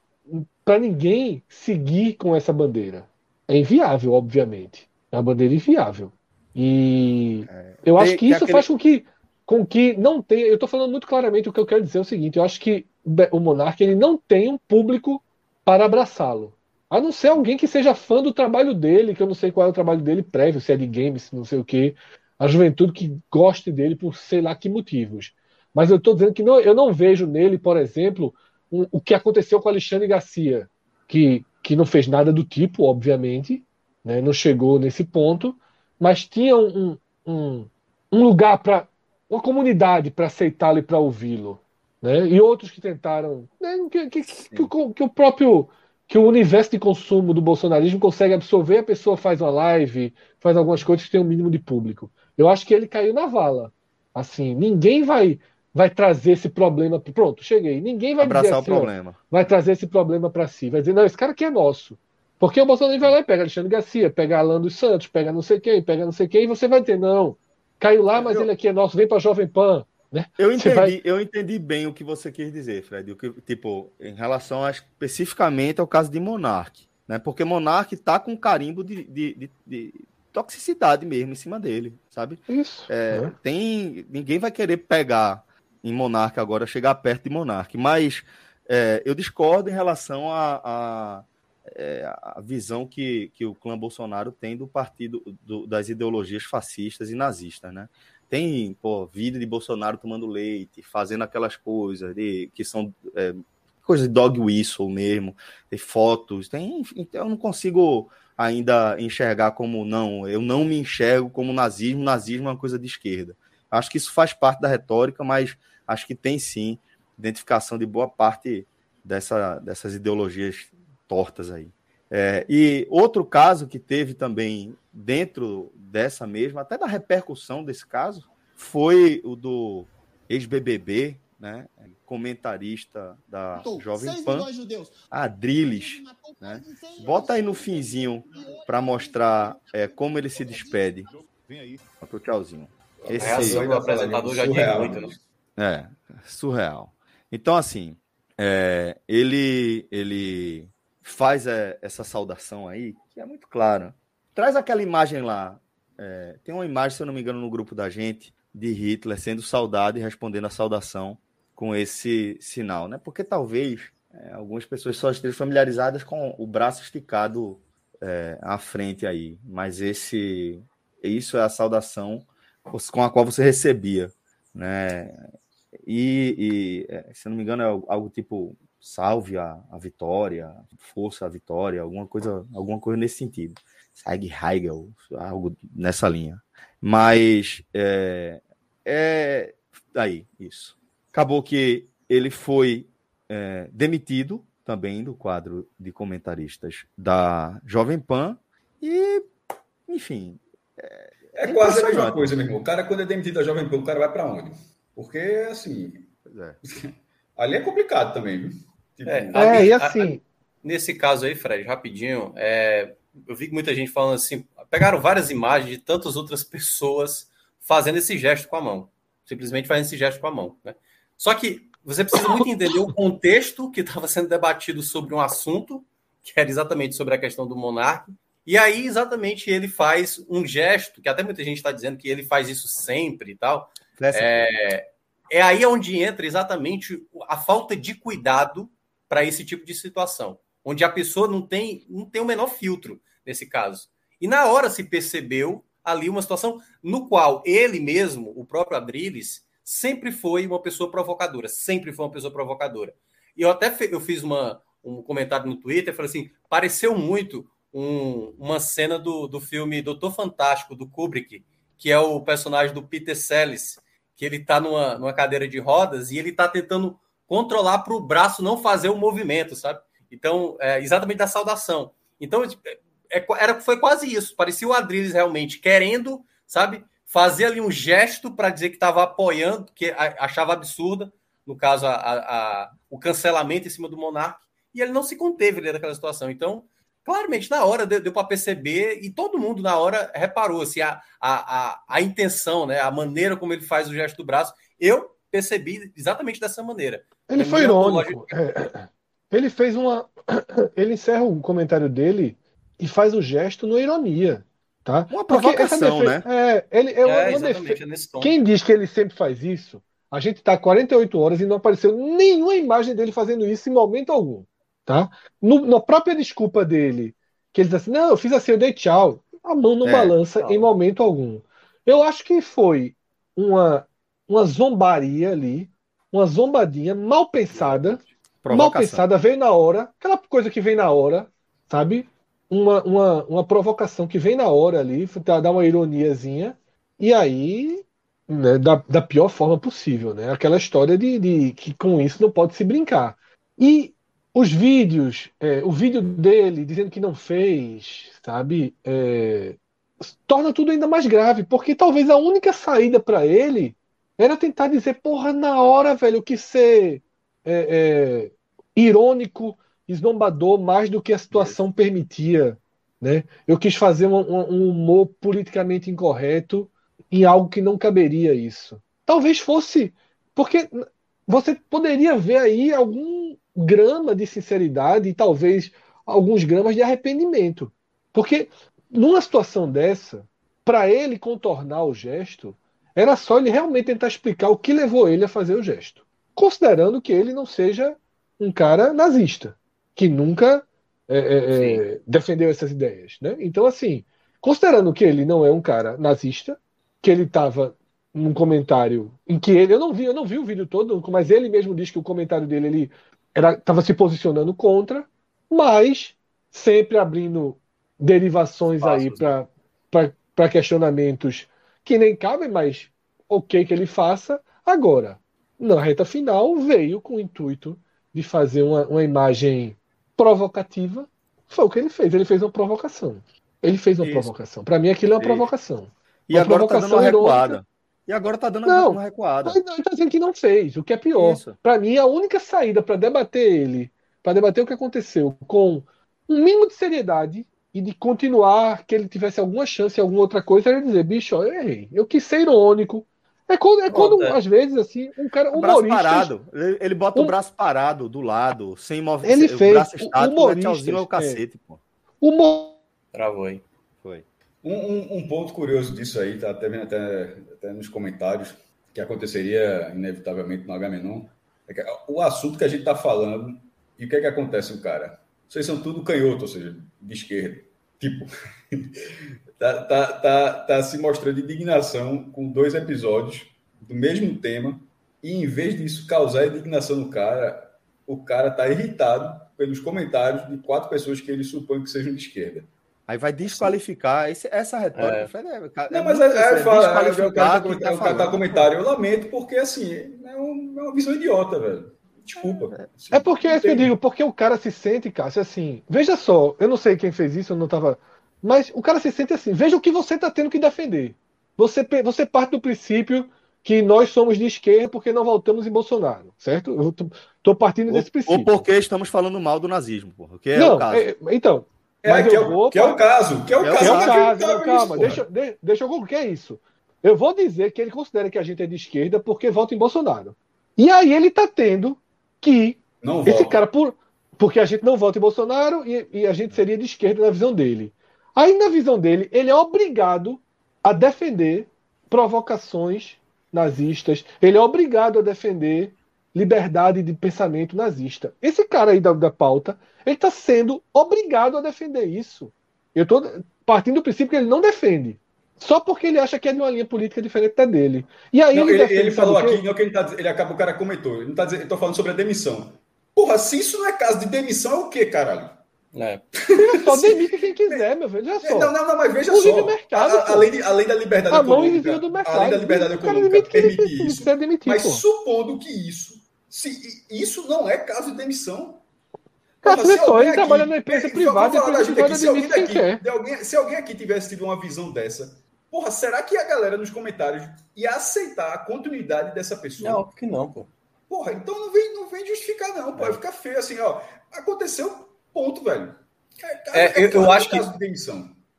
para ninguém seguir com essa bandeira. É inviável, obviamente. É uma bandeira inviável. E é, eu acho que isso aquele... faz com que, com que não tenha. Eu estou falando muito claramente o que eu quero dizer é o seguinte: eu acho que o Monark ele não tem um público para abraçá-lo. A não ser alguém que seja fã do trabalho dele, que eu não sei qual é o trabalho dele prévio, se é de games, não sei o que. A juventude que goste dele por sei lá que motivos. Mas eu estou dizendo que não, eu não vejo nele, por exemplo, um, o que aconteceu com Alexandre Garcia, que, que não fez nada do tipo, obviamente, né, não chegou nesse ponto, mas tinha um, um, um lugar para uma comunidade para aceitá-lo e para ouvi-lo, né? E outros que tentaram, né? que, que, que, que, o próprio que o universo de consumo do bolsonarismo consegue absorver, a pessoa faz uma live, faz algumas coisas que tem um mínimo de público. Eu acho que ele caiu na vala. Assim, ninguém vai vai trazer esse problema. Pronto, cheguei. Ninguém vai Abraçar dizer assim, o problema. Ó, vai trazer esse problema para si. Vai dizer, não, esse cara aqui é nosso. Porque o Bolsonaro vai lá e pega Alexandre Garcia, pega Alan dos Santos, pega não sei quem, pega não sei quem, e você vai ter, não. Caiu lá, mas eu, ele aqui é nosso, vem para Jovem Pan. Né? Eu entendi, vai... eu entendi bem o que você quis dizer, Fred. O que, tipo, em relação a, especificamente ao caso de Monark. Né? Porque Monark tá com carimbo de, de, de, de toxicidade mesmo em cima dele, sabe? Isso. É, né? tem, ninguém vai querer pegar em Monark agora, chegar perto de Monark. Mas é, eu discordo em relação a, a é, a visão que, que o clã Bolsonaro tem do partido, do, das ideologias fascistas e nazistas, né? Tem, pô, vídeo de Bolsonaro tomando leite, fazendo aquelas coisas de, que são é, coisas de dog whistle mesmo, tem fotos, tem, então eu não consigo ainda enxergar como, não, eu não me enxergo como nazismo, nazismo é uma coisa de esquerda. Acho que isso faz parte da retórica, mas acho que tem sim identificação de boa parte dessa, dessas ideologias tortas aí. É, e outro caso que teve também dentro dessa mesma, até da repercussão desse caso, foi o do ex-BBB, né? Comentarista da Jovem Pan, Adriles, né? Bota aí no finzinho para mostrar é, como ele se despede. Pro tchauzinho. Esse reação do apresentador já diz muito, né? É, surreal. Então, assim, é, ele, ele faz é, essa saudação aí, que é muito clara. Traz aquela imagem lá. É, tem uma imagem, se eu não me engano, no grupo da gente, de Hitler sendo saudado e respondendo a saudação com esse sinal, né? Porque talvez é, algumas pessoas só estejam familiarizadas com o braço esticado é, à frente aí, mas esse isso é a saudação com a qual você recebia, né? E, e é, se não me engano é algo tipo salve a, a vitória, força a vitória, alguma coisa, alguma coisa nesse sentido. Segue Heigel, algo nessa linha. Mas é, é aí isso. Acabou que ele foi é, demitido também do quadro de comentaristas da Jovem Pan e, enfim. É, é quase a mesma coisa, meu irmão. O cara, quando é demitido da Jovem Pan, o cara vai para onde? Porque, assim. É. (laughs) ali é complicado também, viu? Tipo, é, é, e assim. nesse caso aí, Fred, rapidinho, é, eu vi muita gente falando assim. Pegaram várias imagens de tantas outras pessoas fazendo esse gesto com a mão. Simplesmente fazendo esse gesto com a mão. Né? Só que você precisa muito entender o contexto que estava sendo debatido sobre um assunto, que era exatamente sobre a questão do monarca. E aí, exatamente, ele faz um gesto, que até muita gente está dizendo que ele faz isso sempre e tal. É, é aí onde entra exatamente a falta de cuidado para esse tipo de situação, onde a pessoa não tem, não tem o menor filtro nesse caso. E na hora se percebeu ali uma situação no qual ele mesmo, o próprio Adriles, sempre foi uma pessoa provocadora, sempre foi uma pessoa provocadora. E eu até eu fiz uma, um comentário no Twitter, falei assim, pareceu muito um, uma cena do, do filme Doutor Fantástico, do Kubrick, que é o personagem do Peter Sellers, que ele está numa, numa cadeira de rodas e ele está tentando controlar para o braço não fazer o movimento, sabe? Então, é, exatamente da saudação. Então, é, é era, foi quase isso. Parecia o Adriles realmente querendo, sabe, fazia ali um gesto para dizer que estava apoiando, que achava absurda, no caso, a, a, a, o cancelamento em cima do Monark, e ele não se conteve ali daquela situação. Então, claramente, na hora deu, deu para perceber, e todo mundo na hora reparou assim, a, a, a, a intenção, né, a maneira como ele faz o gesto do braço. Eu percebi exatamente dessa maneira. Ele foi irônico. É, ele fez uma. (coughs) Ele encerra o comentário dele e faz o gesto no ironia. Tá? Uma provocação, né? É, ele, é, é defe... É Quem diz que ele sempre faz isso, a gente está 48 horas e não apareceu nenhuma imagem dele fazendo isso em momento algum. Tá? No, na própria desculpa dele, que ele diz assim: não, eu fiz assim, eu dei tchau. A mão não é, balança tchau. em momento algum. Eu acho que foi uma, uma zombaria ali, uma zombadinha mal pensada. Mal pensada, veio na hora, aquela coisa que vem na hora, sabe? uma, uma, uma provocação que vem na hora ali, dar uma ironiazinha, e aí, né, da, da pior forma possível, né? Aquela história de, de que com isso não pode se brincar. E os vídeos, é, o vídeo dele dizendo que não fez, sabe? É, torna tudo ainda mais grave, porque talvez a única saída para ele era tentar dizer, porra, na hora, velho, que ser é, é, irônico esnombador mais do que a situação permitia. Né? Eu quis fazer um, um, humor politicamente incorreto em algo que não caberia isso. Talvez fosse. Porque você poderia ver aí algum grama de sinceridade e talvez alguns gramas de arrependimento. Porque numa situação dessa, para ele contornar o gesto, era só ele realmente tentar explicar o que levou ele a fazer o gesto. Considerando que ele não seja um cara nazista que nunca é, é, é, defendeu essas ideias. Né? Então, assim, considerando que ele não é um cara nazista, que ele estava num comentário em que ele, eu não vi, eu não vi o vídeo todo, mas ele mesmo diz que o comentário dele ele estava se posicionando contra, mas sempre abrindo derivações aí para questionamentos que nem cabem, mas ok que ele faça. Agora, na reta final, veio com o intuito de fazer uma, uma imagem provocativa. Foi o que ele fez. Ele fez uma provocação. Ele fez uma Isso. provocação. Para mim, aquilo é uma Isso. provocação. E uma agora provocação tá dando uma recuada. E agora tá dando não, uma recuada. Não, ele tá dizendo que não fez, o que é pior. Para mim, a única saída para debater ele, para debater o que aconteceu com um mínimo de seriedade e de continuar que ele tivesse alguma chance em alguma outra coisa, era dizer, bicho, ó, eu errei. Eu quis ser irônico. É quando, é quando às vezes, assim, um cara. Um braço parado. Ele, ele bota um... o braço parado do lado, sem movimento. Ele fez. O braço estático, humoristas, é o cacete, é. pô. Humor... Travou aí. Foi. Um, um, um, ponto curioso disso aí, tá até vendo até, até nos comentários, que aconteceria inevitavelmente no Agamenon, é que o assunto que a gente está falando e o que é que acontece o cara? Vocês são tudo canhoto, ou seja, de esquerda. Tipo, (laughs) tá, tá, tá, tá se mostrando indignação com dois episódios do mesmo tema, e em vez disso causar indignação no cara, o cara tá irritado pelos comentários de quatro pessoas que ele supõe que sejam de esquerda. Aí vai desqualificar esse, essa retórica. É. É, não, mas é, é, fala, é, o cara, tá, tá, tá comentário. Eu lamento, porque assim, é, um, é uma visão idiota, velho. Desculpa. Assim, é porque é isso que eu digo, porque o cara se sente, Cássio, assim. Veja só, eu não sei quem fez isso, eu não tava. Mas o cara se sente assim. Veja o que você está tendo que defender. Você, você parte do princípio que nós somos de esquerda porque não voltamos em Bolsonaro, certo? Eu estou partindo desse princípio. Ou porque estamos falando mal do nazismo, porra, que é não, o caso. É, então, é, que, é, vou, que, é, o caso, que é o é, caso. É o caso, não, calma, isso, deixa, deixa eu concluir, que é isso. Eu vou dizer que ele considera que a gente é de esquerda porque vota em Bolsonaro. E aí ele está tendo que não esse cara, por, porque a gente não vota em Bolsonaro e, e a gente seria de esquerda na visão dele. Aí, na visão dele, ele é obrigado a defender provocações nazistas, ele é obrigado a defender liberdade de pensamento nazista. Esse cara aí da, da pauta, ele está sendo obrigado a defender isso. Eu estou partindo do princípio que ele não defende. Só porque ele acha que é de uma linha política diferente da dele. E aí não, ele, ele, ele falou aqui, não que ele, tá, ele acaba, o cara comentou, ele não tá dizendo, eu tô falando sobre a demissão. Porra, se isso não é caso de demissão, é o quê, caralho? É. Só, (laughs) demite quem quiser, meu velho. Veja só. Não, não, não, mas veja o só. Mercado, a, além, de, além da liberdade a econômica. Do mercado, além da liberdade econômica permitir isso. Demitir, mas pô. supondo que isso, se isso não é caso de demissão. Cara, Porra, só, ele trabalha na empresa é, privada e aqui, se, alguém se alguém aqui tivesse tido uma visão dessa, porra, será que a galera nos comentários ia aceitar a continuidade dessa pessoa? Não, porque não, pô. Porra, então não vem, não vem justificar, não, pô. É. Fica feio assim, ó. Aconteceu Ponto, velho. É, é, eu, eu acho que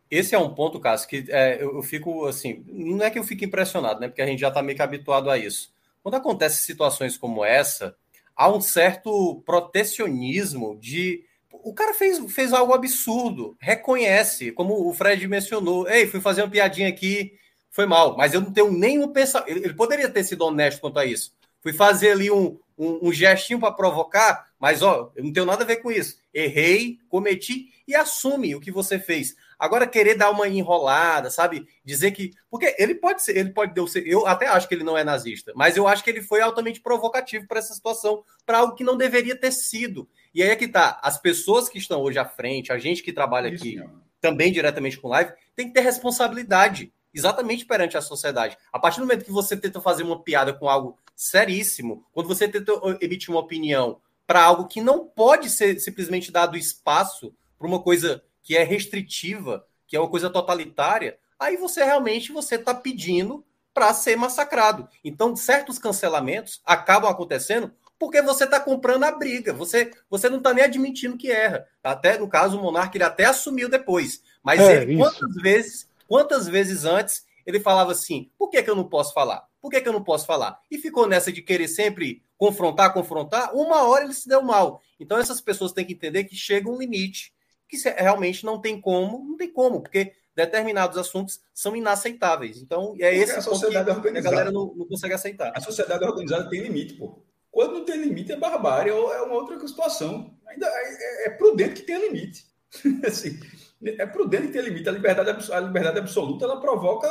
esse é um ponto, Cássio, que é, eu, eu, fico assim, não é que eu fico impressionado, né? Porque a gente já está meio que habituado a isso. Quando acontecem situações como essa, há um certo protecionismo de o cara fez, fez algo absurdo, reconhece, como o Fred mencionou. Ei, fui fazer uma piadinha aqui, foi mal, mas eu não tenho nenhum pensamento. Ele, ele poderia ter sido honesto quanto a isso. Fui fazer ali um, um, um gestinho para provocar, mas ó, eu não tenho nada a ver com isso. Errei, cometi e assume o que você fez. Agora querer dar uma enrolada, sabe? Dizer que porque ele pode ser, ele pode ser, eu até acho que ele não é nazista, mas eu acho que ele foi altamente provocativo para essa situação, para algo que não deveria ter sido. E aí é que tá, as pessoas que estão hoje à frente, a gente que trabalha Isso, aqui também diretamente com live, tem que ter responsabilidade exatamente perante a sociedade. A partir do momento que você tenta fazer uma piada com algo seríssimo, quando você tenta emitir uma opinião para algo que não pode ser simplesmente dado espaço para uma coisa que é restritiva, que é uma coisa totalitária, aí você realmente você está pedindo para ser massacrado. Então, certos cancelamentos acabam acontecendo porque você está comprando a briga. Você, você não está nem admitindo que erra. Até no caso o Monark ele até assumiu depois. Mas é, ele, quantas vezes Quantas vezes antes ele falava assim: por que, que eu não posso falar? Por que, que eu não posso falar? E ficou nessa de querer sempre confrontar, confrontar. Uma hora ele se deu mal. Então essas pessoas têm que entender que chega um limite que realmente não tem como, não tem como, porque determinados assuntos são inaceitáveis. Então é esse a sociedade que organizada, a galera não, não, consegue aceitar. A sociedade organizada tem limite, pô. Quando não tem limite é barbárie ou é uma outra situação. Ainda é, é prudente que tenha limite. (laughs) assim, é prudente ter limite. A liberdade, a liberdade absoluta ela provoca.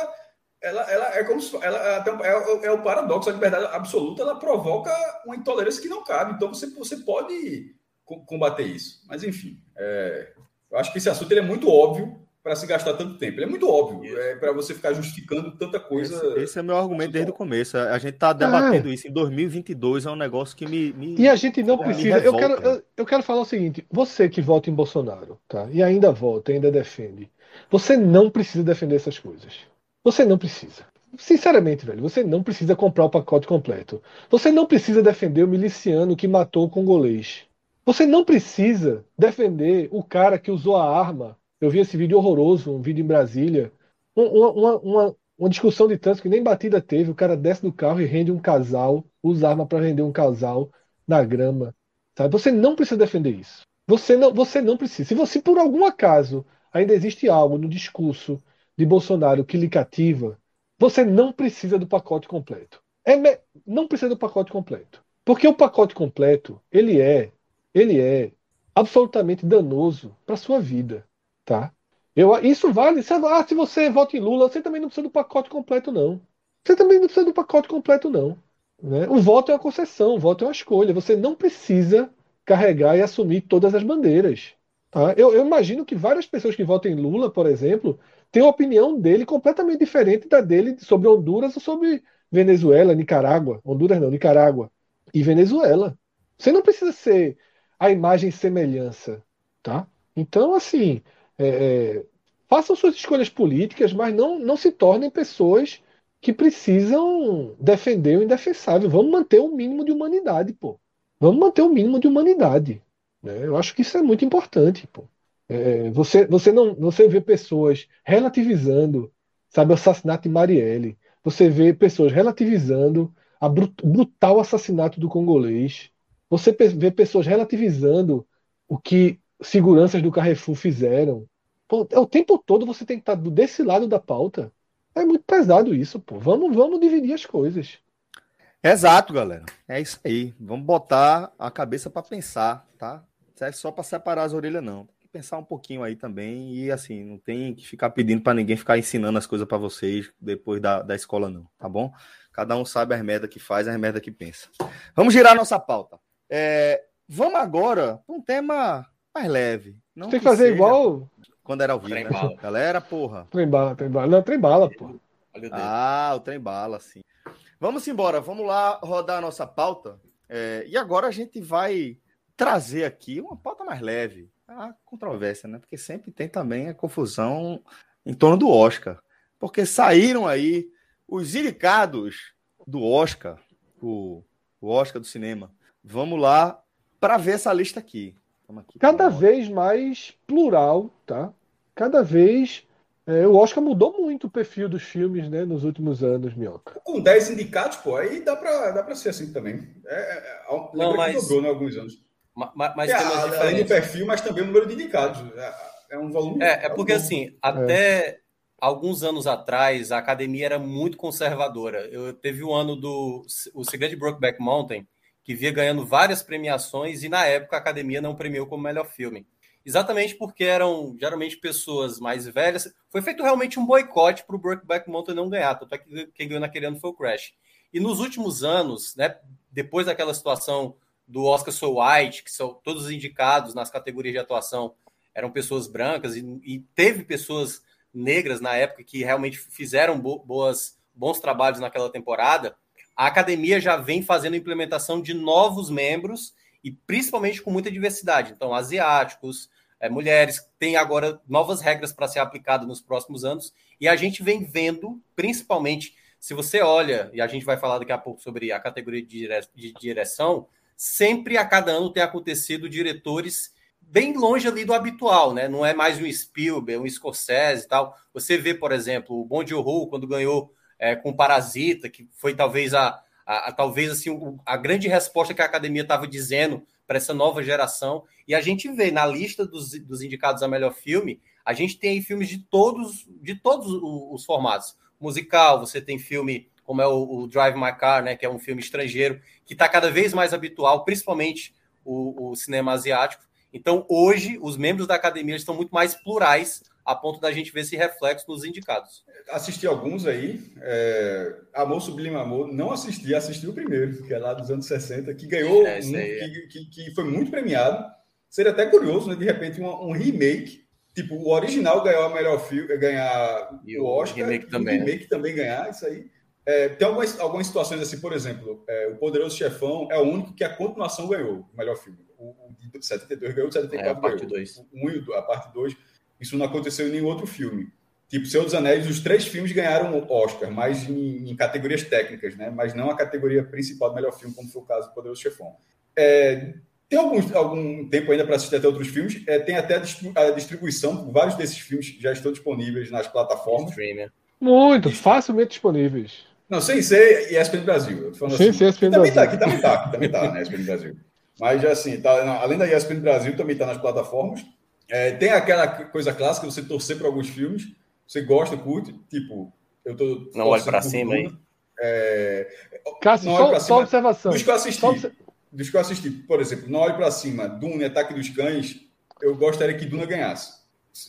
Ela, ela é como se, ela, é, é, o paradoxo. A liberdade absoluta ela provoca uma intolerância que não cabe. Então você, você pode combater isso. Mas enfim, é, eu acho que esse assunto é muito óbvio para se gastar tanto tempo. Ele é muito óbvio, é para você ficar justificando tanta coisa. Esse, esse é meu argumento desde o começo. A gente está debatendo ah. isso em 2022, é um negócio que me. me e a gente não precisa. Eu quero, eu, eu, quero falar o seguinte: você que vota em Bolsonaro, tá? E ainda vota, ainda defende. Você não precisa defender essas coisas. Você não precisa. sinceramente, velho, você não precisa comprar o pacote completo. Você não precisa defender o miliciano que matou o congolês. Você não precisa defender o cara que usou a arma. Eu vi esse vídeo horroroso, um vídeo em Brasília. Uma, uma, uma, uma discussão de trânsito que nem batida teve. O cara desce do carro e rende um casal, usa arma para render um casal na grama. Sabe? Você não precisa defender isso. Você não, você não precisa. Se você, por algum acaso, ainda existe algo no discurso de Bolsonaro que lhe cativa, você não precisa do pacote completo. É me... Não precisa do pacote completo. Porque o pacote completo, ele é, ele é absolutamente danoso para sua vida, tá? Eu, isso vale. Se, ah, se você vota em Lula, você também não precisa do pacote completo, não. Você também não precisa do pacote completo, não. Né? O voto é uma concessão, o voto é uma escolha. Você não precisa carregar e assumir todas as bandeiras. Tá? Eu, eu, imagino que várias pessoas que votam em Lula, por exemplo, têm uma opinião dele completamente diferente da dele sobre Honduras ou sobre Venezuela, Nicarágua. Honduras não, Nicarágua e Venezuela. Você não precisa ser a imagem semelhança. Tá? Então, assim, é, é, façam suas escolhas políticas, mas não, não se tornem pessoas que precisam defender o indefensável. Vamos manter o um mínimo de humanidade, pô. Vamos manter o um mínimo de humanidade. Né? Eu acho que isso é muito importante, pô. É, você, você não, você vê pessoas relativizando, sabe, o assassinato de Marielle. Você vê pessoas relativizando o brutal assassinato do congolês. Você vê pessoas relativizando o que seguranças do Carrefour fizeram. Pô, é o tempo todo você tem que estar desse lado da pauta. É muito pesado isso, pô. Vamos, vamos dividir as coisas. Exato, galera. É isso aí. Vamos botar a cabeça para pensar, tá? Serve só para separar as orelhas, não. Tem que pensar um pouquinho aí também. E assim, não tem que ficar pedindo para ninguém ficar ensinando as coisas para vocês depois da, da escola, não. Tá bom? Cada um sabe as merda que faz, as merda que pensa. Vamos girar nossa pauta. É, vamos agora para um tema mais leve. Não tem que, que fazer seja... igual quando era ao vivo, né? Galera, porra. Trem bala, trem bala. Não, trem bala, porra. Ah, o trem bala, sim. Vamos embora, vamos lá rodar a nossa pauta. É, e agora a gente vai trazer aqui uma pauta mais leve. A controvérsia, né? Porque sempre tem também a confusão em torno do Oscar. Porque saíram aí os indicados do Oscar, o, o Oscar do cinema. Vamos lá para ver essa lista aqui. Aqui, Cada vez mais plural, tá? Cada vez. É, o Oscar mudou muito o perfil dos filmes, né, nos últimos anos, Minhoca. Com 10 indicados, pô, aí dá pra, dá pra ser assim também. É, é, é Não, mas... dobrou, né, alguns anos. Mas, mas é, além do perfil, mas também o número de indicados. É, é um volume. É, é porque assim, até alguns anos atrás, a academia era muito conservadora. Eu teve o ano do o Segredo de Brokeback Mountain, que via ganhando várias premiações e na época a academia não premiou como melhor filme. Exatamente porque eram geralmente pessoas mais velhas. Foi feito realmente um boicote para o Brokeback Mountain não ganhar, tanto é que quem ganhou naquele ano foi o Crash. E nos últimos anos, né, depois daquela situação do Oscar So White, que são todos os indicados nas categorias de atuação eram pessoas brancas e, e teve pessoas negras na época que realmente fizeram boas, bons trabalhos naquela temporada, a academia já vem fazendo implementação de novos membros e principalmente com muita diversidade. Então, asiáticos, é, mulheres, tem agora novas regras para ser aplicadas nos próximos anos e a gente vem vendo, principalmente, se você olha, e a gente vai falar daqui a pouco sobre a categoria de direção, sempre a cada ano tem acontecido diretores bem longe ali do habitual, né? Não é mais um Spielberg, um Scorsese e tal. Você vê, por exemplo, o Bong Joon-ho quando ganhou é, com Parasita, que foi talvez a, a, a talvez assim a grande resposta que a academia estava dizendo para essa nova geração. E a gente vê na lista dos, dos indicados a melhor filme, a gente tem filmes de todos de todos os formatos. Musical, você tem filme como é o, o, Drive My Car, né, que é um filme estrangeiro, que está cada vez mais habitual, principalmente o, o, cinema asiático. Então, hoje, os membros da academia estão muito mais plurais, a ponto da gente ver esse reflexo nos indicados. Assisti alguns aí. É... Amor Sublime Amor, não assisti, assisti o primeiro, que é lá dos anos 60, que ganhou, é, um, é. que, que, que, foi muito premiado. Seria até curioso, né? De repente, um, um remake. Tipo, o original ganhou a melhor filme, ganhar e o Oscar, remake também, o remake né? também ganhar, isso aí. É, tem algumas, algumas situações assim, por exemplo, é, o Poderoso Chefão é o único que a continuação ganhou o melhor filme. O, o de 72 ganhou, o 74 é, a parte ganhou. 2. O, a parte 2. Isso não aconteceu em nenhum outro filme. Tipo, Senhor dos Anéis, os três filmes ganharam o Oscar, mas em, em, categorias técnicas, né? Mas não a categoria principal do melhor filme, como foi o caso do Poderoso Chefão. É, tem algum, algum tempo ainda para assistir até outros filmes. É, tem até a distribuição, vários desses filmes já estão disponíveis nas plataformas. Muito, facilmente disponíveis. Não, sem ser ESPN Brasil. sem assim. ser ESPN também Brasil. Tá, aqui também tá, aqui também tá, né, ESPN Brasil. Mas, assim, tá, não, além da ESPN Brasil, também está nas plataformas. É, tem aquela coisa clássica, você torcer para alguns filmes, você gosta, curte, tipo, eu tô... Não olhe para cima aí. É, Cássio, só, só observação. Dos que eu assisti, dos que eu assisti, por exemplo, Não Olhe para Cima, Duna e Ataque dos Cães, eu gostaria que Duna ganhasse.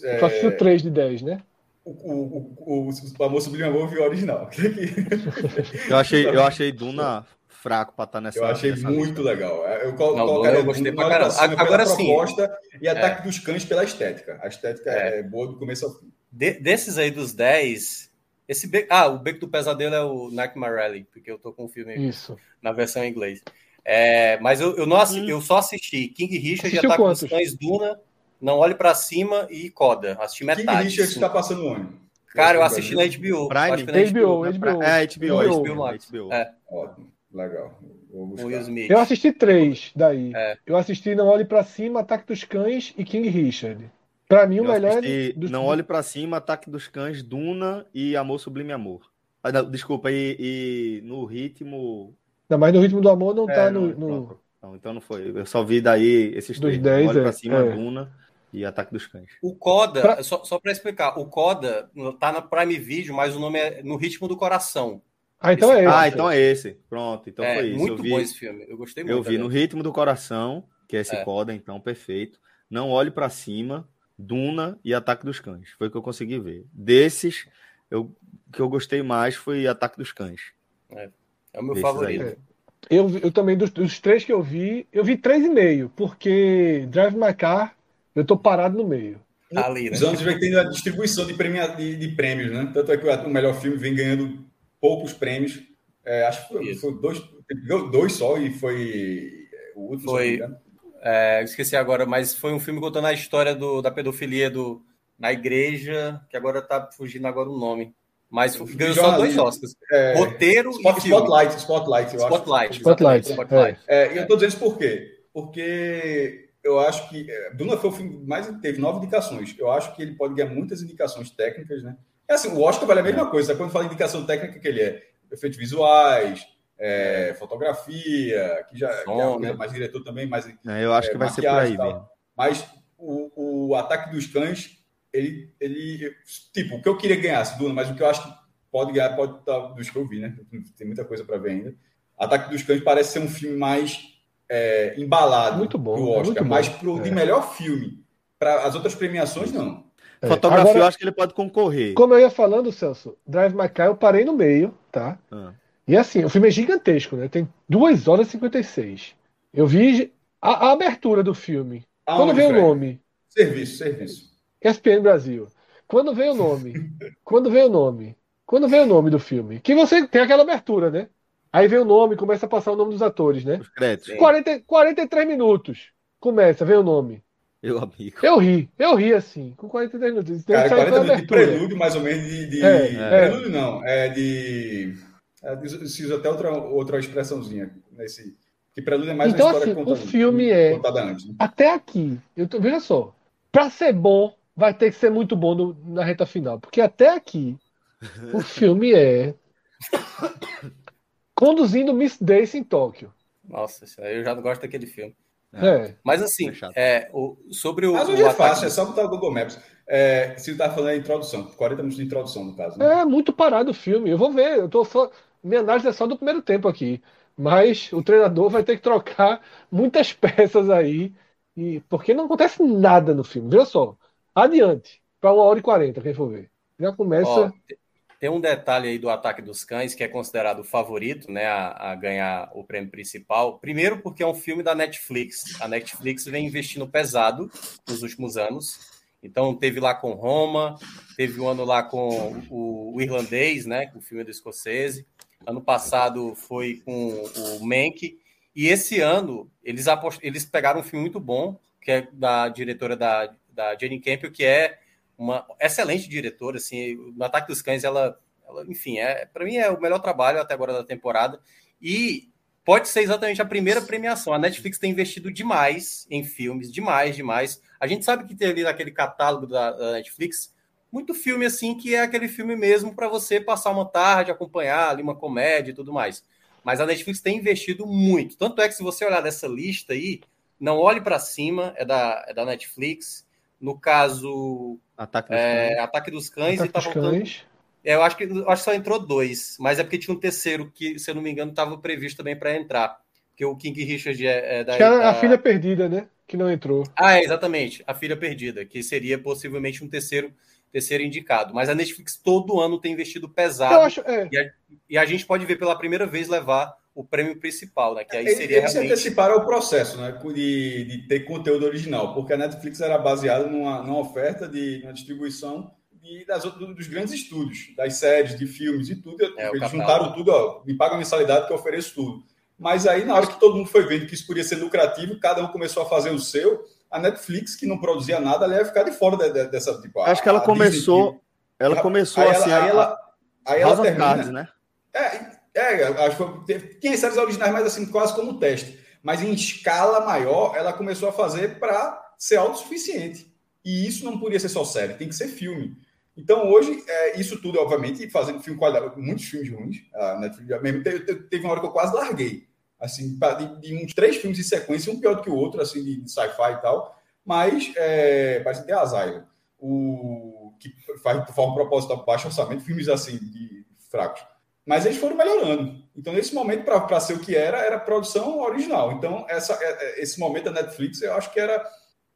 É... Só assistiu 3 de 10, né? O, o, o, o Amor Sublime Amor viu original. (laughs) eu, achei, eu achei Duna fraco para estar tá nessa. Eu achei nessa muito lista. legal. Eu colo, não, colocaria eu gostei pra caramba. Agora sim. proposta e Ataque é. dos Cães pela estética. A estética é. é, boa do começo ao fim. De, desses aí dos 10, esse be... ah, o Beco do Pesadelo é o Nightmare Rally, porque eu tô com o filme Isso. na versão em inglês. É, mas eu, eu, não hum. eu só assisti King Richard, Assistiu Ataque quantos? dos Cães, Duna, Não Olhe para Cima e Coda. Assisti metade. King Richard está passando onde? Cara, eu assisti na HBO. Prime? Na HBO, HBO, HBO. É, HBO. HBO, HBO. É. Ótimo. Legal. Eu assisti três daí. É. Eu assisti Não Olhe para Cima, Ataque dos Cães e King Richard. Para mim, o eu melhor é. Dos... Não Olhe para Cima, Ataque dos Cães, Duna e Amor Sublime Amor. Ah, não, desculpa, e, e, no ritmo. Não, mas no ritmo do amor não é, tá no. no... Não, então não foi. Eu só vi daí esses dos três. 10, Olhe é, para Cima, é. Duna e Ataque dos Cães. O Coda, pra... só, só para explicar, o Coda tá na Prime Video, mas o nome é No Ritmo do Coração. Ah, então esse, é esse. Ah, então é esse. Pronto, então é, foi isso. Muito vi, bom esse filme. Eu gostei muito. Eu vi no Ritmo do Coração, que é esse é. Coda, então perfeito. Não olhe para cima, Duna e Ataque dos Cães. Foi o que eu consegui ver. Desses, eu que eu gostei mais foi Ataque dos Cães. É, é o meu Desses favorito. É. Eu, eu também, dos, dos, três que eu vi, eu vi três e meio, porque Drive My Car, eu tô parado no meio. Tá ali, né? Os anos vem tendo a distribuição de, premia, de, de, prêmios, né? Tanto é que o melhor filme vem ganhando poucos prêmios. É, acho que foi, foi dois, dois só e foi é, o último. Foi. É, esqueci agora, mas foi um filme contando a história do, da pedofilia do, na igreja, que agora tá fugindo agora o nome. Mas ganhou só dois Oscars. É, Roteiro Spot, e Spotlight, Spotlight, eu Spotlight, acho. Spotlight. Spotlight. É. e eu tô dizendo isso por quê? Porque eu acho que é, Duna foi o filme mais teve nove indicações. Eu acho que ele pode ganhar muitas indicações técnicas, né? É assim, o Oscar vale a mesma coisa. Quando fala indicação técnica, que ele é efeitos visuais, é, fotografia, que já, Som, é né? mais diretor também, mas é, eu acho que vai ser por aí mesmo. Mas o, o ataque dos cães ele, ele, tipo, o que eu queria ganhar, Duna, mas o que eu acho que pode ganhar, pode estar dos que eu vi, né? Tem muita coisa para ver ainda. Ataque dos Cães parece ser um filme mais é, embalado muito bom, do Oscar, mas pro, é. de melhor filme. Para as outras premiações, não. É. Fotografia, Agora, eu acho que ele pode concorrer. Como eu ia falando, Celso, Drive My Car, eu parei no meio, tá? Ah. E assim, o filme é gigantesco, né? Tem 2 horas e 56. Eu vi a, a abertura do filme. Quando veio o nome. Serviço, serviço. ESPN Brasil. Quando vem o nome, (laughs) quando vem o nome, quando vem o nome do filme, que você tem aquela abertura, né? Aí vem o nome, começa a passar o nome dos atores, né? Os créditos. 40, 43 minutos. Começa, vem o nome. Meu amigo. Eu ri, eu ri assim, com 43 minutos. Cara, 40 minutos de prelúdio, mais ou menos, de. de... É, é. Prelúdio não, é de. É, se usa até outra, outra expressãozinha nesse. Que prelúdio é mais então, uma história assim, contada, o filme é. Antes, né? Até aqui, eu tô, veja só, pra ser bom, vai ter que ser muito bom no, na reta final. Porque até aqui, o (laughs) filme é conduzindo Miss Daisy em Tóquio. Nossa, eu já não gosto daquele filme. É. Mas assim, é, o, sobre o. Mas hoje o é fácil, é só botar o Google Maps. É, se tá falando a introdução, 40 minutos de introdução, no caso. Né? É muito parado o filme. Eu vou ver, eu tô só. Minha análise é só do primeiro tempo aqui. Mas o treinador vai ter que trocar muitas (laughs) peças aí. E, porque não acontece nada no filme. Veja só. Adiante, para uma hora e quarenta, quem for ver. Já começa. Ó, tem um detalhe aí do Ataque dos Cães, que é considerado o favorito né, a, a, ganhar o prêmio principal. Primeiro, porque é um filme da Netflix. A Netflix vem investindo pesado nos últimos anos. Então, teve lá com Roma, teve um ano lá com o, o Irlandês, né, o filme do Escocese. Ano passado foi com o Mank. E esse ano, eles, apost... eles pegaram um filme muito bom, que é da diretora da da Jane Campbell, que é uma excelente diretora, assim, no Ataque dos Cães, ela, ela enfim, é, para mim é o melhor trabalho até agora da temporada, e pode ser exatamente a primeira premiação. A Netflix tem investido demais em filmes, demais, demais. A gente sabe que tem ali naquele catálogo da, da Netflix muito filme assim que é aquele filme mesmo para você passar uma tarde, acompanhar ali uma comédia e tudo mais. Mas a Netflix tem investido muito. Tanto é que se você olhar dessa lista aí, não olhe para cima, é da, é da Netflix. No caso, Ataque dos é, Cães, Ataque dos Cães Ataque e tá dos voltando. Cães. É, eu acho que eu acho que só entrou dois, mas é porque tinha um terceiro que, se eu não me engano, estava previsto também para entrar. Porque o King Richard é, é da, Acho que era da- a filha perdida, né? Que não entrou. Ah, é, exatamente. A Filha Perdida, que seria possivelmente um terceiro, terceiro indicado. Mas a Netflix todo ano tem investido pesado. Eu acho, é. E a gente pode ver pela primeira vez levar o prêmio principal, né? Que aí seria eles se realmente. anteciparam ao processo, né? De, de ter conteúdo original, porque a Netflix era baseada numa, numa oferta de uma distribuição de, das, outras- dos grandes estúdios, das séries, de filmes e tudo. É, o eles juntaram tudo, ó, me paga a mensalidade que eu ofereço tudo. Mas aí, na hora que todo mundo foi vendo que isso podia ser lucrativo, cada um começou a fazer o seu. A Netflix, que não produzia nada, ela ia ficar de fora de- de- dessa. Tipo, a- Acho que ela a Disney, começou. Ela começou aí assim. ela, aí a- ela, aí ela House of termina, Cards, né? é, é, acho que teve- tinha séries originais, mas assim, quase como teste. Mas em escala maior, ela começou a fazer para ser autossuficiente. E isso não podia ser só série, tem que ser filme. Então, hoje, é, isso tudo, obviamente, fazendo filme qualidade, muitos filmes ruins. A Netflix mesmo teve, teve- uma hora que eu quase larguei. Assim, de, de uns três filmes em sequência, um pior do que o outro, assim, de, de sci-fi e tal. Mas, é, parece que Asylum. O, que faz de forma proposital baixo orçamento, filmes assim, de fracos. Mas eles foram melhorando. Então, nesse momento, para ser o que era, era produção original. Então, essa, é- é- esse momento da Netflix, eu acho que era,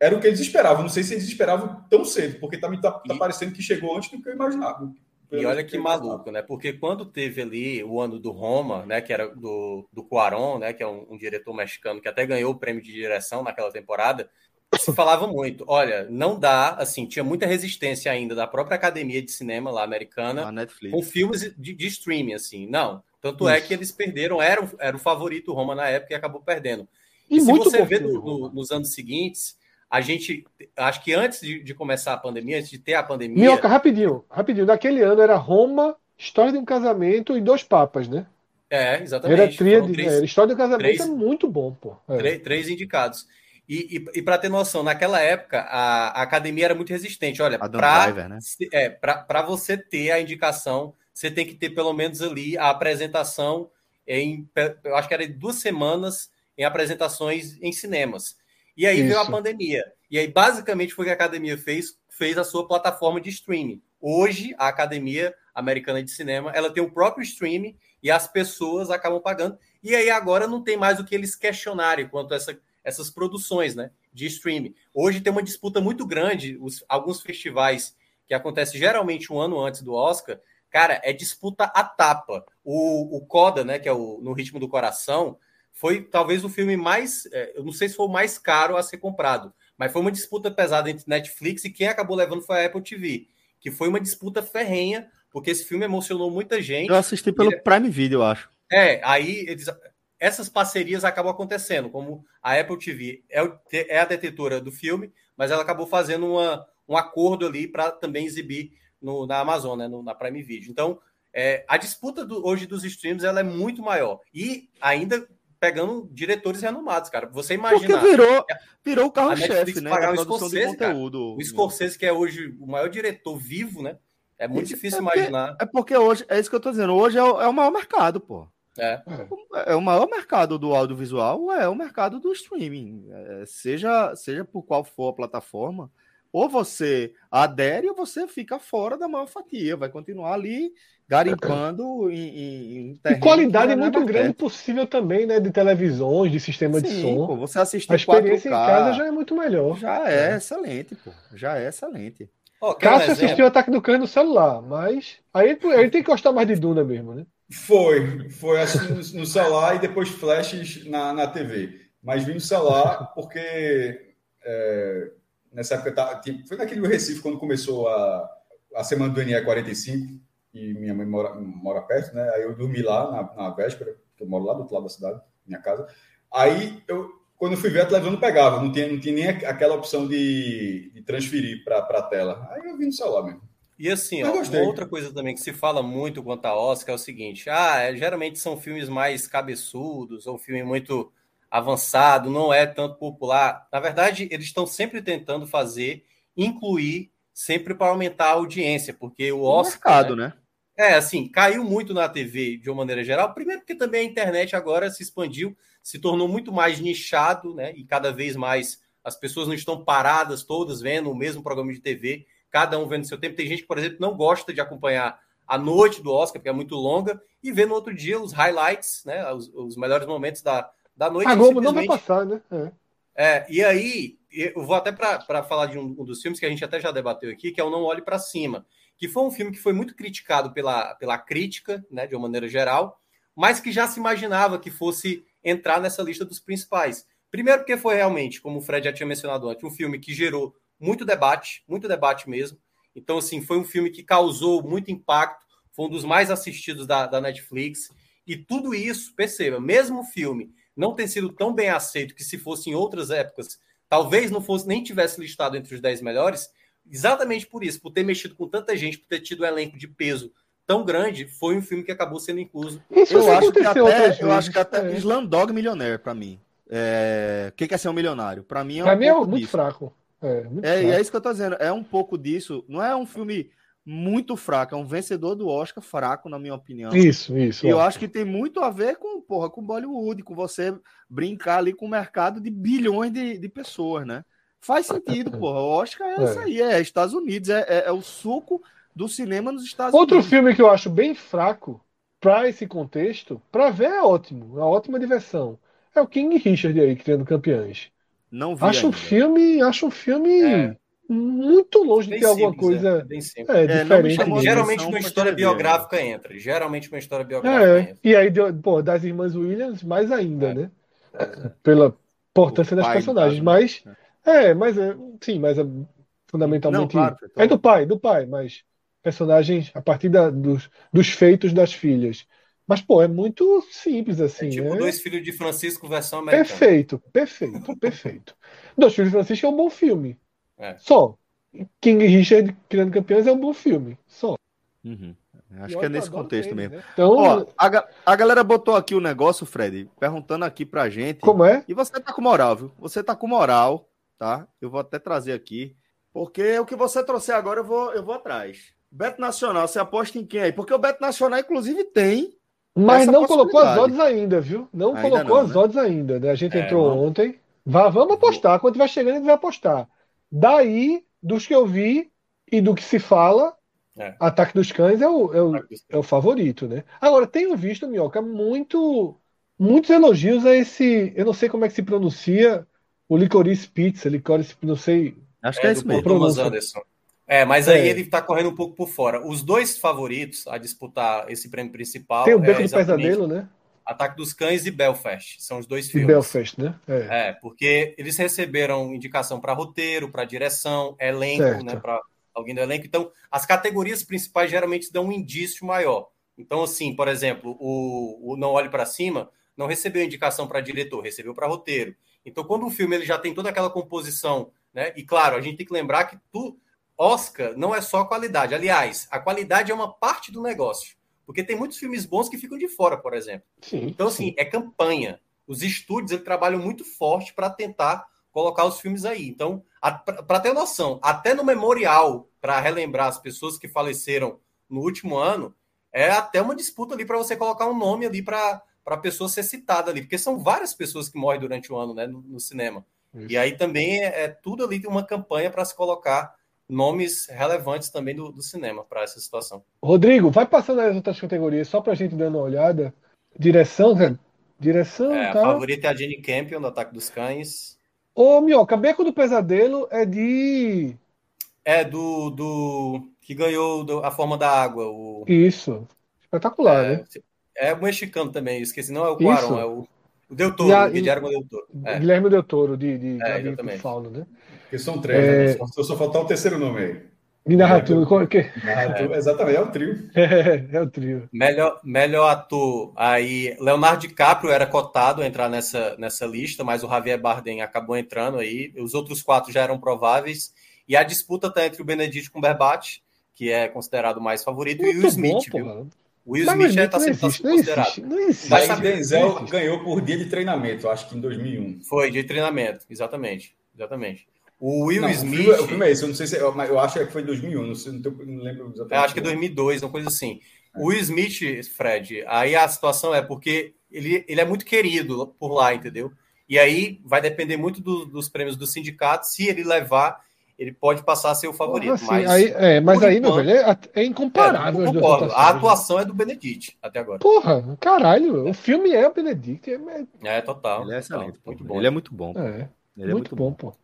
era o que eles esperavam. Não sei se eles esperavam tão cedo, porque tá, me tá, tá parecendo que chegou antes do que eu imaginava. E olha que maluco, né? Porque quando teve ali o ano do Roma, né? Que era do, do Cuarón, né? Que é um, um diretor mexicano que até ganhou o prêmio de direção naquela temporada, se falava muito. Olha, não dá, assim, tinha muita resistência ainda da própria academia de cinema lá americana A Netflix. com filmes de, de streaming, assim. Não. Tanto é Isso. que eles perderam, era, o- era o favorito Roma na época e acabou perdendo. E E se muito você vê no- no- nos anos seguintes, a gente, acho que antes de, de começar a pandemia, antes de ter a pandemia, Minhoca, rapidinho, rapidinho. Naquele ano era Roma, História de um Casamento e Dois Papas, né? é, exatamente. Era tríade, três- era História de um Casamento três- é muito bom, pô. É. Três, três indicados. E, e, e para ter noção, naquela época a, a academia era muito resistente. Olha, para né? é, pra você ter a indicação, você tem que ter pelo menos ali a apresentação em, eu acho que era duas semanas em apresentações em cinemas. E aí veio a Isso. pandemia. E aí, basicamente, foi o que a academia fez, fez a sua plataforma de streaming. Hoje, a Academia Americana de Cinema, ela tem o próprio streaming e as pessoas acabam pagando. E aí, agora, não tem mais o que eles questionarem quanto a essa, essas produções né, de streaming. Hoje tem uma disputa muito grande, os, alguns festivais que acontecem geralmente um ano antes do Oscar, cara, é disputa a tapa. O, o Coda, né, que é o No Ritmo do Coração, foi talvez o filme mais, é, eu não sei se foi o mais caro a ser comprado, mas foi uma disputa pesada entre Netflix e quem acabou levando foi a Apple TV, que foi uma disputa ferrenha, porque esse filme emocionou muita gente. Eu assisti pelo Ele- Prime Video, eu acho. É, aí eles- essas parcerias acabam acontecendo, como a Apple TV é, o- é a detetora do filme, mas ela acabou fazendo uma, um acordo ali para também exibir no, na Amazon, né, no- na Prime Video. Então, é, a disputa do- hoje dos streams ela é muito maior. E ainda pegando diretores renomados, cara. Você Porque imagina virou, virou o carro-chefe, né? pagar o Scorsese, conteúdo. o Scorsese, que é hoje o maior diretor vivo, né? É muito Isso, difícil é porque- imaginar. É porque hoje, é isso que eu tô dizendo, hoje é o, é o maior mercado, pô. É. É o maior mercado do audiovisual, é o mercado do streaming. É, seja, seja por qual for a plataforma, ou você adere ou você fica fora da maior fatia, vai continuar ali garimpando em, em, em E qualidade é muito grande possível também, né? De televisões, de sistema de Sim, som. pô, você assiste A em 4K, experiência em casa já é muito melhor. já é excelente, pô. Já é excelente. Um Cássio exemplo? assistiu o Ataque do Cães no celular, mas aí ele tem que gostar mais de Duna mesmo, né? Foi, foi assim no, celular e depois flashes na, na TV. Mas vim no celular porque é, nessa época foi naquele Recife quando começou a, a semana do NE 45 e minha mãe mora, mora perto, né? Aí eu dormi lá na, na véspera, que eu moro lá do outro lado da cidade, minha casa. Aí eu quando eu fui ver, a televisão não pegava, não tinha, não tinha nem aquela opção de, de transferir para a tela. Aí eu vi no celular mesmo. E assim, ó, uma outra coisa também que se fala muito quanto a Oscar é o seguinte: ah, é, geralmente são filmes mais cabeçudos, ou filme muito avançado, não é tanto popular. Na verdade, eles estão sempre tentando fazer, incluir, sempre para aumentar a audiência, porque o Oscar. O mercado, né? né? É, assim, caiu muito na TV de uma maneira geral. Primeiro, porque também a internet agora se expandiu, se tornou muito mais nichado, né? E cada vez mais as pessoas não estão paradas todas vendo o mesmo programa de TV, cada um vendo seu tempo. Tem gente que, por exemplo, não gosta de acompanhar a noite do Oscar, porque é muito longa, e vê no outro dia os highlights, né? Os, os melhores momentos da, da noite. A Globo não vai passar, né? É. É, e aí, eu vou até para falar de um, um, dos filmes que a gente até já debateu aqui, que é o Não Olhe para Cima que foi um filme que foi muito criticado pela, pela crítica, né, de uma maneira geral, mas que já se imaginava que fosse entrar nessa lista dos principais. Primeiro, porque foi realmente, como o Fred já tinha mencionado antes, um filme que gerou muito debate, muito debate mesmo. Então, assim, foi um filme que causou muito impacto, foi um dos mais assistidos da, da Netflix. E tudo isso, perceba, mesmo o filme não ter sido tão bem aceito que se fosse em outras épocas, talvez não fosse nem tivesse listado entre os 10 melhores, exatamente por isso, por ter mexido com tanta gente, por ter tido um elenco de peso tão grande, foi um filme que acabou sendo incluso. Isso eu, acho que até, eu acho que até é. Slamdog Millionaire, para mim. É... O que é ser um milionário? Para mim é um pra mim é muito disso. fraco. É, é, é isso que eu tô dizendo. É um pouco disso. Não é um filme muito fraco, é um vencedor do Oscar fraco, na minha opinião. Isso, isso. E eu acho que tem muito a ver com, porra, com Bollywood, com você brincar ali com o mercado de bilhões de, de pessoas, né? Faz sentido, porra. O Oscar é, é. isso aí, é Estados Unidos, é, é, é, o suco do cinema nos Estados Outro Unidos. Outro filme que eu acho bem fraco para esse contexto, para ver é ótimo, é uma ótima diversão. É o King Richard aí, criando campeões. Não vi acho ainda. um filme, acho um filme é. muito longe bem de ter alguma simples, coisa é, é diferente. Geralmente uma história biográfica entra. Geralmente uma história biográfica é, entra. E aí, pô, das irmãs Williams, mais ainda, né? Pela importância das personagens. Mas é, mas é, sim, mas é fundamentalmente. Não, claro, então... É do pai, do pai, mas personagens a partir da, dos, dos feitos das filhas. Mas, pô, é muito simples assim. É tipo é... Dois Filhos de Francisco versão americana. Perfeito, perfeito, (laughs) perfeito. Dois Filhos de Francisco é um bom filme. É. Só. King Richard Criando Campeões é um bom filme. Só. Uhum. Acho que é nesse contexto ele, mesmo. Né? Então, Ó, a, a galera botou aqui o um negócio, Fred, perguntando aqui pra gente. Como é? E você tá com moral, viu? Você tá com moral tá? Eu vou até trazer aqui, porque o que você trouxe agora eu vou, eu vou atrás. Beto Nacional, você aposta em quem aí? Porque o Beto Nacional, inclusive, tem. Mas não colocou as odds ainda, viu? Não ainda colocou não, as né? odds ainda. Né? A gente é, entrou ontem. Vá, vamos apostar. Quando vai chegando, a gente vai apostar. Daí, dos que eu vi e do que se fala, é. Ataque dos Cães é o, é o, é o favorito, né? Agora, tenho visto, Minhoca, muito, muitos elogios a esse. Eu não sei como é que se pronuncia o Licorice Pizza, Licorice, não sei. Acho que é, é isso mesmo. Thomas Anderson. É, mas aí é. ele está correndo um pouco por fora. Os dois favoritos a disputar esse prêmio principal. Tem o Beco é do Pesadelo, né? Ataque dos Cães e Belfast. São os dois filmes. E Belfast, né? É, é porque eles receberam indicação para roteiro, para direção, elenco, certo. né? Para alguém do elenco. Então, as categorias principais geralmente dão um indício maior. Então, assim, por exemplo, o, o Não Olhe para Cima não recebeu indicação para diretor, recebeu para roteiro. Então, quando o filme ele já tem toda aquela composição, né? E claro, a gente tem que lembrar que tu, Oscar não é só qualidade. Aliás, a qualidade é uma parte do negócio. Porque tem muitos filmes bons que ficam de fora, por exemplo. Sim, então, assim, sim. é campanha. Os estúdios ele trabalham muito forte para tentar colocar os filmes aí. Então, para ter noção, até no memorial, para relembrar as pessoas que faleceram no último ano, é até uma disputa ali para você colocar um nome ali para para a pessoa ser citada ali, porque são várias pessoas que morrem durante o ano né, no, no cinema. Isso. E aí também é, é, tudo ali uma campanha para se colocar nomes relevantes também do, do cinema para essa situação. Rodrigo, vai passando as outras categorias só para a gente dar uma olhada. Direção, cara. Direção. É, tá... A favorita é a Jenny Campion, do Ataque dos Cães. Ô, Mioca, Beco do Pesadelo é de. É do. do... que ganhou do... a forma da água. O... Isso. Espetacular, é, né? É o mexicano também, esqueci. Não é o Cuarón, é o, o Del Toro, a, Guilherme Del Toro. É. Guilherme Del Toro, de, de é, Fauno, né? Porque são três, é... né? só, só faltar o terceiro nome aí. De narrativa. Que... Narrativa, exatamente, é o trio. (laughs) É, é o trio. Melhor, melhor ator. Aí, Leonardo DiCaprio era cotado a entrar nessa, nessa lista, mas o Javier Bardem acabou entrando aí. Os outros quatro já eram prováveis. E a disputa está entre o Benedict Cumberbatch, que é considerado o mais favorito, Muito e o Will Smith, bom, viu? O Will Smith já está sendo existe, considerado. Não existe, não existe. Mas Denzel ganhou por dia de treinamento, acho que em 2001. Foi, dia de treinamento, exatamente. Exatamente. O Will não, Smith. O filme, o filme é esse, eu não sei se. Eu, eu acho que foi em 2001, não, sei, não, não lembro exatamente. Eu acho que é 2002, uma coisa assim. O Will Smith, Fred, aí a situação é porque ele, ele é muito querido por lá, entendeu? E aí vai depender muito do, dos prêmios do sindicato. Se ele levar, ele pode passar a ser o favorito. Assim, mas aí, é, mas aí enquanto, meu velho, é, é incomparável. É, concordo. A atuação é do Benedict até agora. Porra, caralho, o filme é o Benedict. É, é total. Ele é excelente. Muito bom. Ele é muito bom. É, ele é muito, muito bom, bom, pô.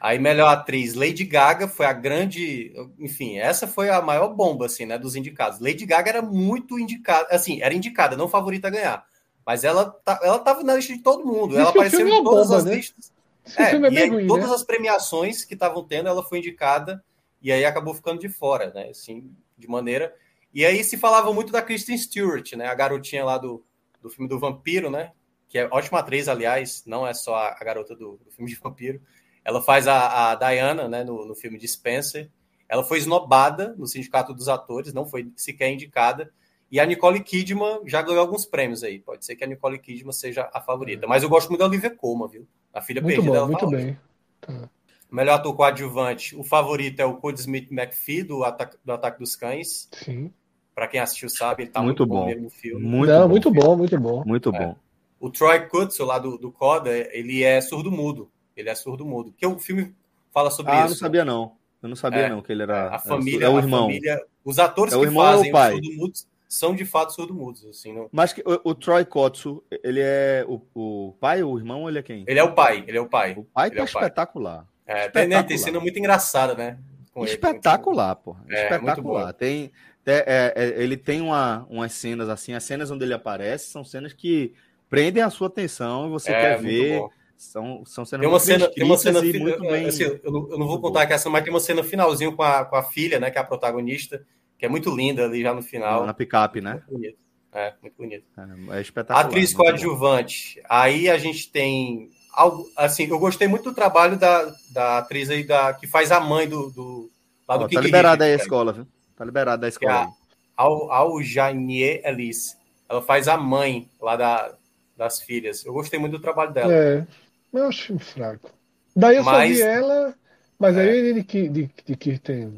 Aí, melhor atriz, Lady Gaga foi a grande. Enfim, essa foi a maior bomba, assim, né, dos indicados. Lady Gaga era muito indicada, assim, era indicada, não favorita a ganhar. Mas ela, tá, ela tava na lista de todo mundo. Ela apareceu em todas bomba, as né? listas. é, é e aí, ruim, todas né? as premiações que estavam tendo, ela foi indicada e aí acabou ficando de fora, né? Assim, de maneira. E aí se falava muito da Kristen Stewart, né? A garotinha lá do, do filme do Vampiro, né? Que é ótima atriz, aliás, não é só a, garota do, do filme de Vampiro. Ela faz a, a Diana, né, no, no filme de Spencer. Ela foi esnobada no Sindicato dos Atores, não foi sequer indicada. E a Nicole Kidman já ganhou alguns prêmios aí. Pode ser que a Nicole Kidman seja a favorita. Mas eu gosto muito da Olivia Colman, viu? A filha muito perdida bom, Muito bem. Tá. Melhor ator coadjuvante. O favorito é o Cody Smith McPhee, do Ataque, do Ataque dos Cães. Sim. Para quem assistiu sabe, ele tá muito, muito bom no filme. Muito, Não, bom. muito bom, muito bom. Muito é. bom. O Troy Kutzel, lá do, do Coda, ele é surdo-mudo. Ele é surdo-mudo. Que o filme fala sobre ah, isso. Ah, não sabia não. Eu não sabia é, não que ele era. A família, é o irmão. Família, os atores é que fazem os surdo-mudos são de fato surdo-mudos. Assim, não... Mas que, o, o Troy Kotsu, ele é o, o pai ou o irmão ou ele é quem? Ele é o pai, ele é o pai. O pai ele tá é espetacular. É, espetacular. Tem, tem muito engraçada, né? Com espetacular, ele, pô. É, espetacular. Tem, é, é, ele tem uma, umas cenas assim, as cenas onde ele aparece são cenas que prendem a sua atenção e você quer ver. Bom são, são cenas tem uma cena, tem uma cena muito bem. Assim, eu, não, eu não vou contar que essa, mas tem uma cena finalzinho com a, com a filha, né? Que é a protagonista, que é muito linda ali já no final. Na picape, né? Muito bonito. É, muito bonito. É, é espetacular. Atriz coadjuvante. Aí a gente tem algo. Assim, eu gostei muito do trabalho da, da atriz aí da, que faz a mãe do. do lá do Ó, Tá liberada aí a escola, viu? Tá liberada a escola. É a, Al, Al Janier Alice. Ela faz a mãe lá da, das filhas. Eu gostei muito do trabalho dela. É. Eu acho fraco. Daí eu mas, só vi ela, mas é. aí ele de, de, de Kirsten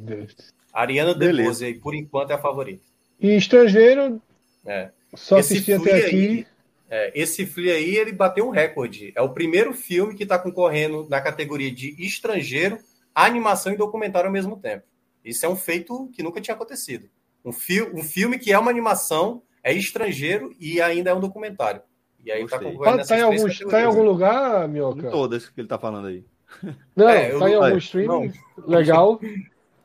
Ariana DeBose, por enquanto, é a favorita. E estrangeiro, é. só esse assisti até aqui. Aí, é, esse filme aí, ele bateu um recorde. É o primeiro filme que está concorrendo na categoria de estrangeiro, animação e documentário ao mesmo tempo. Isso é um feito que nunca tinha acontecido. Um, fi um filme que é uma animação, é estrangeiro e ainda é um documentário. E aí tá concorrendo tá, tá, em algum, tá em algum lugar, Mioca? Em todas que ele tá falando aí. (laughs) Não, é, tá em algum streaming legal.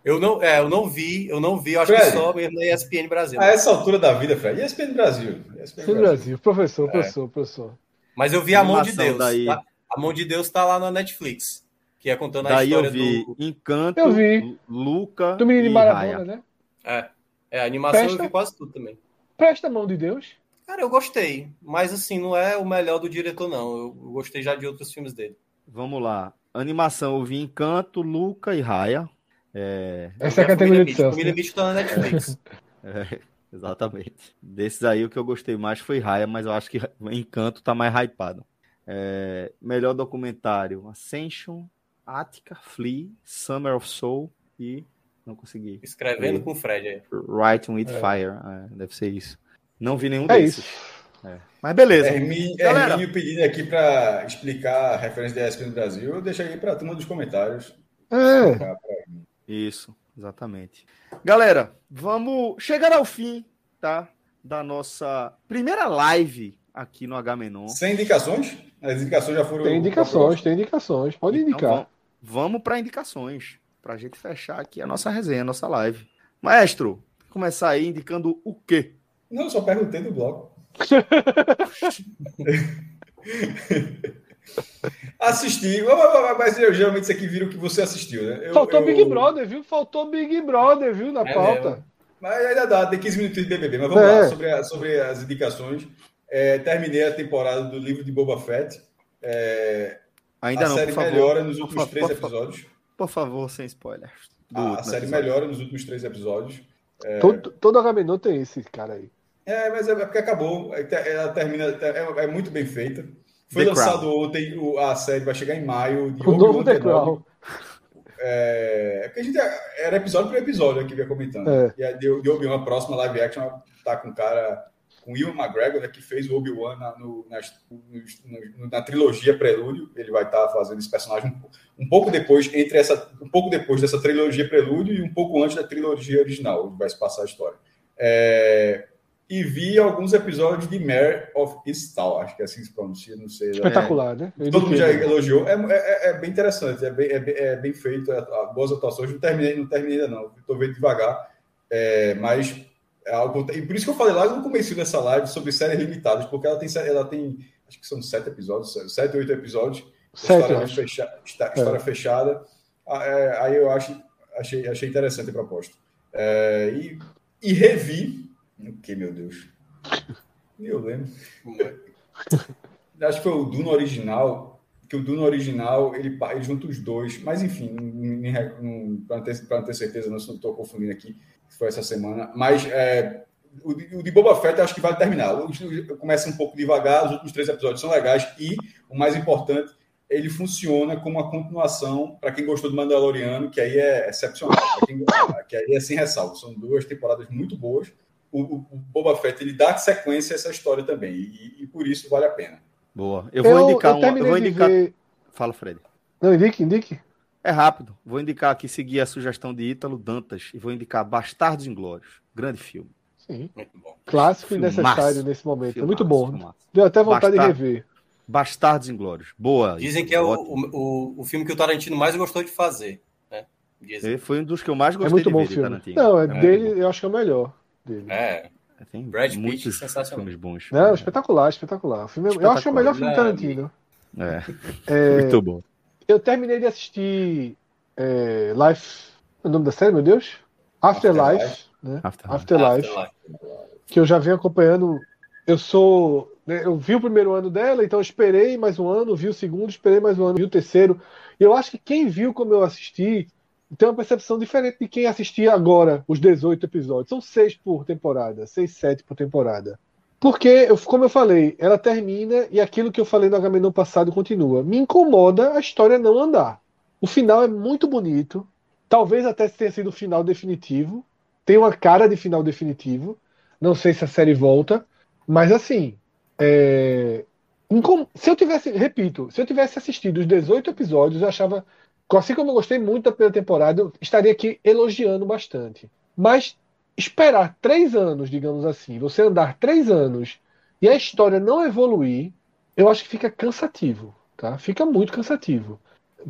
Eu não, é, eu não vi, eu não vi, eu acho Fred, que só mesmo na ESPN Brasil. A essa altura da vida, Fred, ESPN Brasil. ESPN, ESPN Brasil. professor, é. professor, professor. Mas eu vi a mão de Deus. Daí... Tá? A mão de Deus tá lá na Netflix, que é contando a daí história eu vi do Encanto, eu vi. Luca do menino de Maradona, né? É. É, a animação Presta... eu vi quase tudo também. Presta a mão de Deus. Cara, eu gostei, mas assim, não é o melhor do diretor, não. Eu gostei já de outros filmes dele. Vamos lá. Animação, eu vi Encanto, Luca e Raya. É... Essa é a categoria Celso. Família Mitch tá na Netflix. (laughs) é, exatamente. Desses aí, o que eu gostei mais foi Raya, mas eu acho que Encanto tá mais hypado. É... Melhor documentário: Ascension, Attica, Flea, Summer of Soul e. Não consegui. Escrevendo e... com o Fred aí. Writing with é. Fire. É, deve ser isso. Não vi nenhum é desses. Isso. É. Mas beleza. Hermínio, Hermínio pedindo aqui para explicar a referência da ESPN no Brasil. Eu deixo aí para a turma dos comentários. É. Isso, exatamente. Galera, vamos chegar ao fim, tá? Da nossa primeira live aqui no H-Menon. Sem indicações? As indicações já foram. Tem indicações, tem indicações. Pode então, indicar. Vamos, vamos para indicações. Para a gente fechar aqui a nossa resenha, a nossa live. Maestro, começar aí indicando o quê? Não, só perguntei do bloco. (laughs) Assisti, mas eu, geralmente isso aqui vira o que você assistiu, né? Eu, Faltou eu... Big Brother, viu? Faltou Big Brother, viu? Na É pauta. mesmo. Mas ainda dá, tem 15 minutos de BBB. Mas vamos É. lá, sobre, a- sobre as indicações. É, terminei a temporada do livro de Boba Fett. É, Ainda a não, série por favor. melhora nos Por últimos fa- três por episódios. Por favor, sem spoilers. do A, a série episódio. melhora nos últimos três episódios. Todo, todo Agamenon tem esse cara aí. É, mas é porque acabou. Que Ela termina. É, é muito bem feita. Foi The lançado Crown. ontem, a série vai chegar em maio. De O novo Obi-Wan The. Crown. É, é porque a gente era episódio por episódio aqui, ia comentando. É. E a de, de Obi-Wan, a próxima live action, tá com o cara, com o Ian McGregor, né, que fez o Obi-Wan na, no- nos- no- na trilogia Prelúdio. Ele vai estar fazendo esse personagem um, um pouco depois, entre essa, um pouco depois dessa trilogia Prelúdio e um pouco antes da trilogia original, onde vai se passar a história. É, e vi alguns episódios de Mare of Easttown, acho que é assim que se pronuncia, não sei. Espetacular, né? Eu Todo mundo já elogiou. É, é- é bem interessante, é bem, é bem- é feito, é- boas atuações. Não terminei, não terminei ainda, não. Estou vendo devagar. É, mas é algo. E por isso que eu falei lá no começo dessa live sobre séries limitadas, porque ela tem, ela tem acho que são sete episódios, sete, oito episódios. Sete, história, fecha, história fechada. Ah, é, aí eu acho, achei, achei interessante a proposta. É, e, e revi. O que, meu Deus? (laughs) Eu lembro. Acho que foi o Duna original, que o Duna original ele, ele junta os dois, mas enfim, para não, ter, pra ter certeza, não, estou confundindo aqui, foi essa semana. Mas é, o, de- o de Boba Fett acho que vai terminar. Começa um pouco devagar, os últimos três episódios são legais e, o mais importante, ele funciona como uma continuação para quem gostou do Mandaloriano, que aí é excepcional, quem- que aí é sem ressalva. São duas temporadas muito boas. O, o- Boba Fett ele dá sequência a essa história também, e, e por isso vale a pena. Boa. Eu vou indicar eu um. Eu vou indicar. ver- Fala, Fred. Não, indique, indique. É rápido. Vou indicar aqui, seguir a sugestão de Ítalo Dantas e vou indicar Bastardos Inglórios. Grande filme. Sim. Muito bom. Clássico e Filmaço. necessário nesse momento. É muito Filmaço, bom. filmaço. Deu até vontade Bastar- de rever. Bastardos Inglórios. Boa. Dizem que é o, o, o, filme que o Tarantino mais gostou de fazer. Né? Foi um dos que eu mais É gostei muito de bom ver filme. Tarantino. Não, é, muito dele, eu acho que é o melhor dele. É, Tem Brad Pitt, sensacional. filmes bons. Não, espetacular, espetacular. O filme é- eu acho que é o melhor filme Espetacular. Tarantino. É, É, (laughs) muito bom. eu terminei de assistir é, Life. O nome da série, meu Deus? Afterlife. Afterlife. Né? Afterlife. Afterlife. Afterlife. que eu já venho acompanhando. Eu sou. né, eu vi o primeiro ano dela, então eu esperei mais um ano, vi o segundo, esperei mais um ano, vi o terceiro. E eu acho que quem viu como eu assisti tem uma percepção diferente de quem assistia agora os 18 episódios. São seis por temporada, seis, sete por temporada. Porque, como eu falei, ela termina e aquilo que eu falei no Agamenon passado continua. Me incomoda a história não andar. O final é muito bonito. Talvez até tenha sido o final definitivo. Tem uma cara de final definitivo. Não sei se a série volta, mas assim, é, se eu tivesse, repito, se eu tivesse assistido os 18 episódios, eu achava, assim como eu gostei muito da primeira temporada, eu estaria aqui elogiando bastante. Mas esperar três anos, digamos assim, você andar três anos e a história não evoluir, eu acho que fica cansativo, tá? Fica muito cansativo.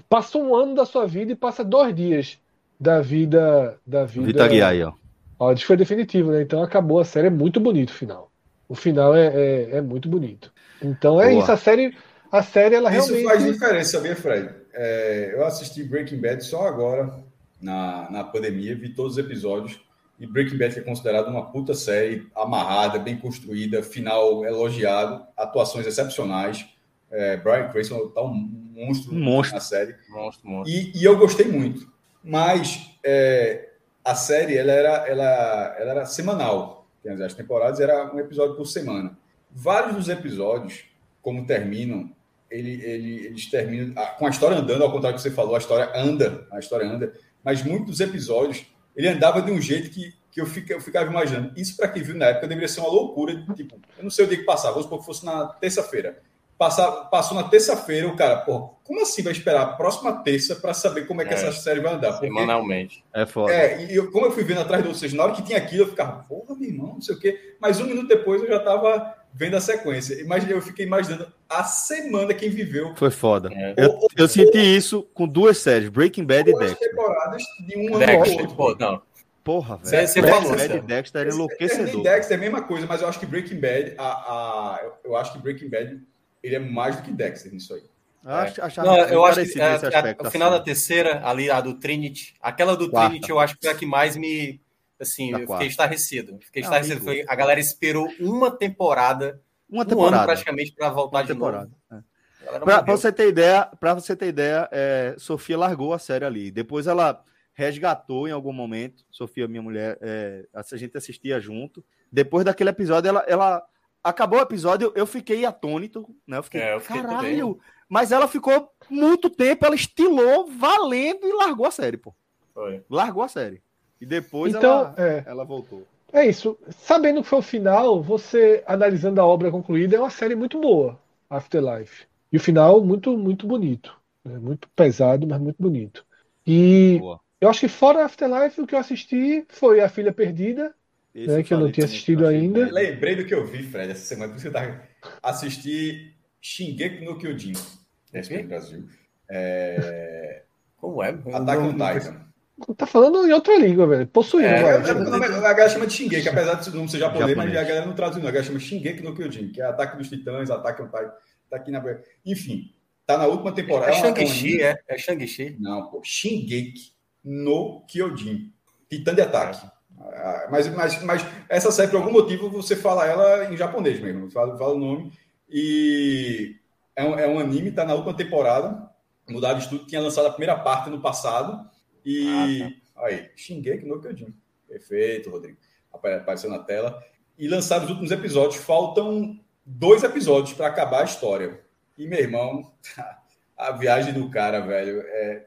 Passa um ano da sua vida e passa dois dias da vida da vida. Vitor Aguiar aí, ó. Ó, que foi definitivo, né? Então acabou a série, é muito bonito o final. O final é, é, é muito bonito. Então é Boa. isso, a série, a série ela Isso realmente. faz diferença, sabia, Fred? É, eu assisti Breaking Bad só agora, na, na pandemia, vi todos os episódios. E Breaking Bad é considerado uma puta série, amarrada, bem construída, final elogiado, atuações excepcionais. É, Brian Cranston tá um monstro, monstro. na série. Monstro, monstro. E, e eu gostei muito. Mas é, a série ela era, ela, ela era semanal. As temporadas era um episódio por semana. Vários dos episódios, como terminam, ele, ele- eles terminam ah, com a história andando, ao contrário do que você falou, a história anda, a história anda. Mas muitos episódios, ele andava de um jeito que, que eu, fica, eu ficava imaginando. Isso, para quem viu na época, deveria ser uma loucura. Tipo, eu não sei o dia que passava, vamos supor que fosse na terça-feira. Passar, passou na terça-feira, o cara, pô, como assim vai esperar a próxima terça para saber como é que É. essa série vai andar? Porque, Semanalmente. É foda. é, e eu, como eu fui vendo atrás de vocês, na hora que tinha aquilo, eu ficava, porra, meu irmão, não sei o quê. Mas um minuto depois eu já estava vendo a sequência. Imagina, eu fiquei imaginando a semana quem viveu Foi foda. É. Eu, eu senti isso com duas séries, Breaking Bad e duas Dexter. temporadas de um ano Dexter, outro. pô, não. Porra, velho. cê Breaking falou, Bad e. Dexter era enlouquecedor. Dexter é a mesma coisa, mas eu acho que Breaking Bad, a, a- eu acho que Breaking Bad ele é mais do que Dexter nisso aí. Acho, é. Não, eu acho que é, aspecto, a, final assim. da terceira, ali a do Trinity, aquela do Quarta. Trinity eu acho que foi a que mais me. Assim, da eu fiquei estarrecido. Fiquei estarrecido. Foi, a galera esperou uma temporada, uma temporada. um ano praticamente para voltar uma de temporada. novo. É. Para você ter ideia, para você ter ideia, é, Sofia largou a série ali. Depois ela resgatou em algum momento. Sofia, minha mulher, é, a gente assistia junto. Depois daquele episódio, ela, ela acabou o episódio, eu fiquei atônito, né? Eu fiquei, é, eu fiquei caralho. Também. Mas ela ficou muito tempo, ela estilou valendo e largou a série, pô. Foi. Largou a série. E depois então, ela, é, ela voltou. É isso. Sabendo que foi o final, você analisando a obra concluída, é uma série muito boa, Afterlife. E o final muito muito bonito, né? muito pesado, mas muito bonito. E boa. eu acho que fora Afterlife o que eu assisti foi A Filha Perdida, né, que eu não tinha assistido ainda. Eu lembrei do que eu vi, Fred, essa semana, por isso que eu tava... assisti Shingeki no Kyojin. Esse no Brasil. É... Como é? Ataque on Titan. Tá falando em outra língua, velho. Possuindo. É, é, a galera chama de Shingeki, apesar de não ser japonês, japonês, mas a galera não traduziu, não. A galera chama Shingeki no Kyojin, que é Ataque dos Titãs, Ataque on Titan. Tá aqui na. Enfim, tá na última temporada. É Shang-Chi, é? É Shang-Chi? Não, pô. Shingeki no Kyojin. Titã de ataque. Ah, mas, mas, mas essa série, por algum motivo, você fala ela em japonês mesmo. Fala, fala o nome. E é um, é um anime, tá na última temporada. Mudado de estudo, tinha lançado a primeira parte no passado. E. Ah, tá. Aí, Shingeki no Kyojin. Perfeito, Rodrigo. Apareceu na tela. E lançaram os últimos episódios. Faltam dois episódios para acabar a história. E, meu irmão, (laughs) a viagem do cara, velho. É...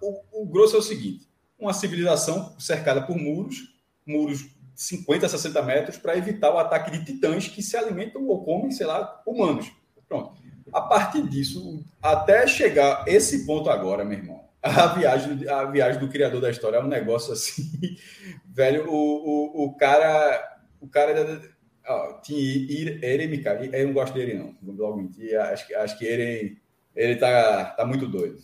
O, o grosso é o seguinte: uma civilização cercada por muros, muros 50, 60 metros, para evitar o ataque de titãs que se alimentam ou comem, sei lá, humanos. Pronto. A partir disso, até chegar esse ponto agora, meu irmão, a viagem, a viagem do criador da história é um negócio assim, (laughs) velho. O, o, o cara, o cara ó, tinha Eren, cara, eu não gosto dele não, vou logo mentir. Acho que acho que Eren, ele tá, tá muito doido.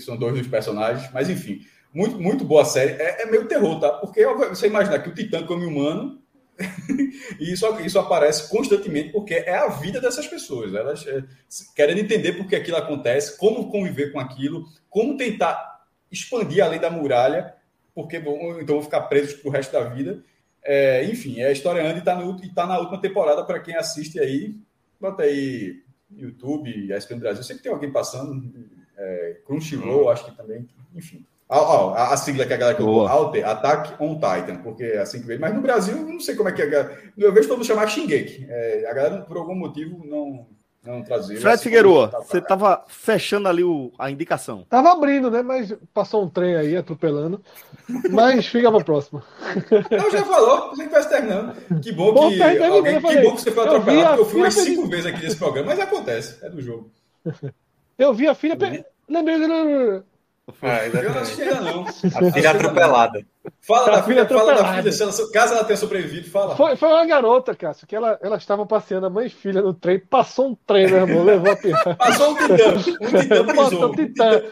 São dois dos personagens, mas enfim, muito muito boa série. É, é meio terror, tá? Porque você imaginar que o Titã come humano e isso, isso aparece constantemente porque é a vida dessas pessoas. Elas é, querem entender por que aquilo acontece, como conviver com aquilo, como tentar expandir além da muralha, porque vão, então vão ficar presos para o resto da vida. É, enfim, a história anda e está tá na última temporada para quem assiste aí. Bota aí YouTube, ESPN Brasil. Que tem alguém passando. É, Crunchyroll, hum. acho que também. Enfim. A, a, sigla que a galera colocou, Alter, Attack on Titan, porque é assim que veio. Mas no Brasil, não sei como é que a galera. Eu vejo todo mundo chamar Shingeki. É, a galera, por algum motivo, não, não trazia. Fred Figueroa, você estava fechando ali o, a indicação. Tava abrindo, né? Mas passou um trem aí atropelando. Mas fica para próxima. Não, já falou, você vai terminando. Que bom que. Bom, alguém, que bom que você foi atropelado, porque eu fui umas cinco vezes aqui nesse programa, mas acontece, é do jogo. Eu vi a filha. Lembrei. Ah, eu não assisti ainda não. A filha atropelada. Fala da filha, fala da filha, se ela, caso ela tenha sobrevivido, fala. Foi, foi uma garota, Cássio, que ela, ela estava passeando, a mãe e filha no trem, passou um trem, meu irmão, levou a pirra. (laughs) Passou um titã, um titã Passou um titã.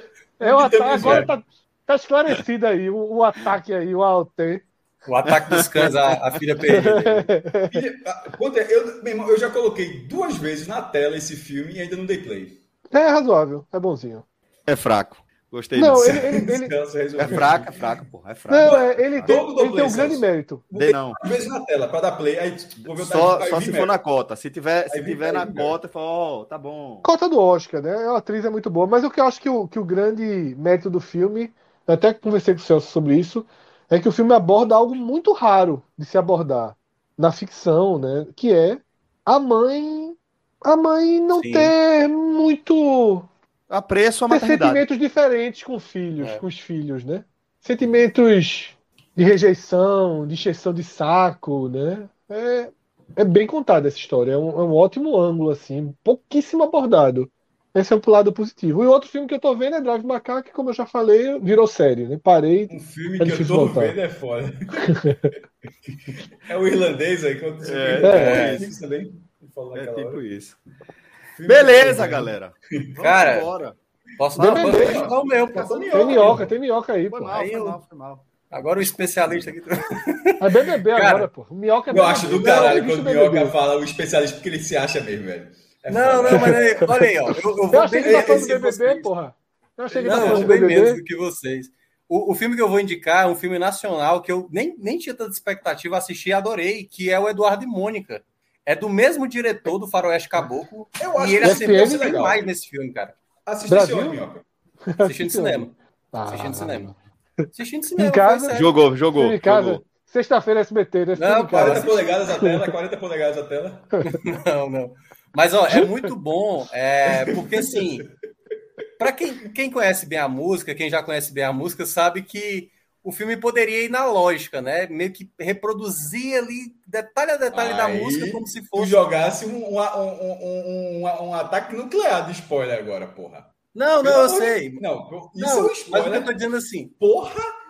É o ataque, agora tá, tá esclarecido aí, o, o ataque aí, o AOT. O ataque dos cães, a, a filha perdida. (laughs) eu, meu irmão, eu já coloquei duas vezes na tela esse filme e ainda não dei play. É razoável, é bonzinho. É fraco. Gostei não, disso. Ele, ele, ele... É fraca, é fraca, porra. É fraca. Não, é, ele, tem, ele play, tem um grande mérito. Dei não. Vezes na tela, para dar play. Aí, vou ver só só se for na cota. Se tiver, se tiver na cota, fala, ó, oh, tá bom. Cota do Oscar, né? A atriz é muito boa. Mas o que eu acho que o, que o grande mérito do filme, eu até conversei com o Celso sobre isso, é que o filme aborda algo muito raro de se abordar na ficção, né? Que é a mãe. A mãe não Sim. ter muito apreço a ter sentimentos diferentes com filhos, é. com os filhos, né? Sentimentos de rejeição, de encheção de saco, né? É, é bem contada essa história, é um, é um, ótimo ângulo, assim, pouquíssimo abordado. Esse é um lado positivo. E outro filme que eu tô vendo é Drive Macaque, que, como eu já falei, virou série, né? Parei. Um filme que eu tô voltar. vendo é foda. (laughs) é o irlandês aí, que eu é, é, é, isso também. É tipo hora. isso. Beleza, galera. Vamos Cara, embora. posso dar uma o meu? Tem minhoca, tem minhoca aí, pô. Mal, aí eu... mal, mal. Agora o especialista aqui. É BBB Cara, agora, pô. O minhoca é Eu acho do caralho quando o minhoca BBB. fala o especialista porque ele se acha mesmo, velho. É não, não, mas aí, (laughs) olha aí, ó. Eu, eu, eu achei que ele tá falando do BBB, vocês. porra. Eu achei que não, tá falando do BBB. menos do que vocês. O, o, filme que eu vou indicar é um filme nacional que eu nem, nem tinha tanta expectativa, assisti e adorei, que é o Eduardo e Mônica. É do mesmo diretor do Faroeste Caboclo. Eu acho e ele acertou demais nesse filme, cara. Assisti esse Minhoca. Assistindo cinema. Ah, Assistindo cinema. Assistindo cinema. Em casa? Jogou, jogou. Em casa. Sexta-feira SBT, né? Não, 40 polegadas a tela, 40 polegadas a tela. (laughs) Não, não. Mas, ó, é muito bom, é, porque assim, para quem, quem conhece bem a música, quem já conhece bem a música, sabe que o filme poderia ir na lógica, né? Meio que reproduzir ali detalhe a detalhe Aí, da música como se fosse. jogasse um, um, um, um, um ataque nuclear de spoiler agora, porra. Não, não, eu sei. Não, isso não, é um spoiler. Mas eu tô dizendo assim. Porra!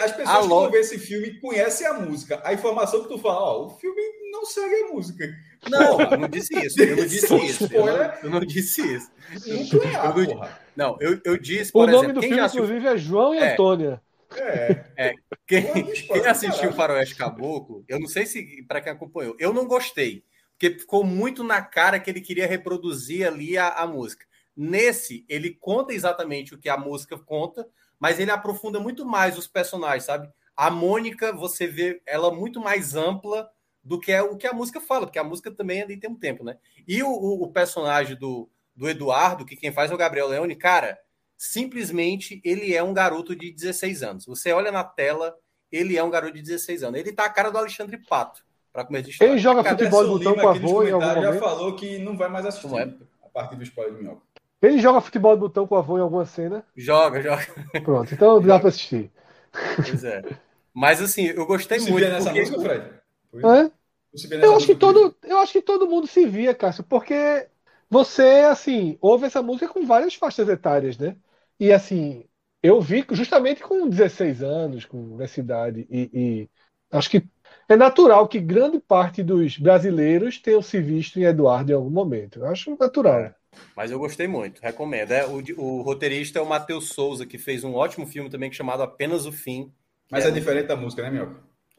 As pessoas que vão ver esse filme conhecem a música. A informação que tu fala, ó, o filme não segue a música. Não, eu não disse isso. Eu não disse isso. Eu não, eu não disse isso. Nuclear, eu não, não, eu, eu disse, por O nome exemplo, do filme, assistiu... inclusive, é João e é. Antônia. É. é. Quem, quem assistiu Faroeste Caboclo, eu não sei se para quem acompanhou, eu não gostei, porque ficou muito na cara que ele queria reproduzir ali a, a música. Nesse, ele conta exatamente o que a música conta, mas ele aprofunda muito mais os personagens, sabe? A Mônica, você vê ela muito mais ampla do que é o que a música fala, porque a música também ali tem um tempo, né? E o, o, o personagem do, do Eduardo, que quem faz é o Gabriel Leone, cara, simplesmente ele é um garoto de 16 anos. Você olha na tela, ele é um garoto de 16 anos. Ele tá a cara do Alexandre Pato, para comer de história. Ele joga futebol de botão com a avô em algum momento? já falou que não vai mais assistir é? a partir do spoiler do Minhoca. Ele joga futebol de botão com a avô em alguma cena? Joga, joga. Pronto, então dá para assistir. Pois é. Mas assim, eu gostei Você muito. Via nessa porque... música, Fred? É? Eu acho, que todo, eu acho que todo mundo se via, Cássio, porque você, assim, ouve essa música com várias faixas etárias, né? E assim, eu vi justamente com 16 anos, com essa idade, e, e acho que é natural que grande parte dos brasileiros tenham se visto em Eduardo em algum momento. Eu acho natural. É. Mas eu gostei muito, recomendo. É, o, o roteirista é o Matheus Souza, que fez um ótimo filme também chamado Apenas o Fim. Mas é, é diferente da música, né, Mioca? (laughs)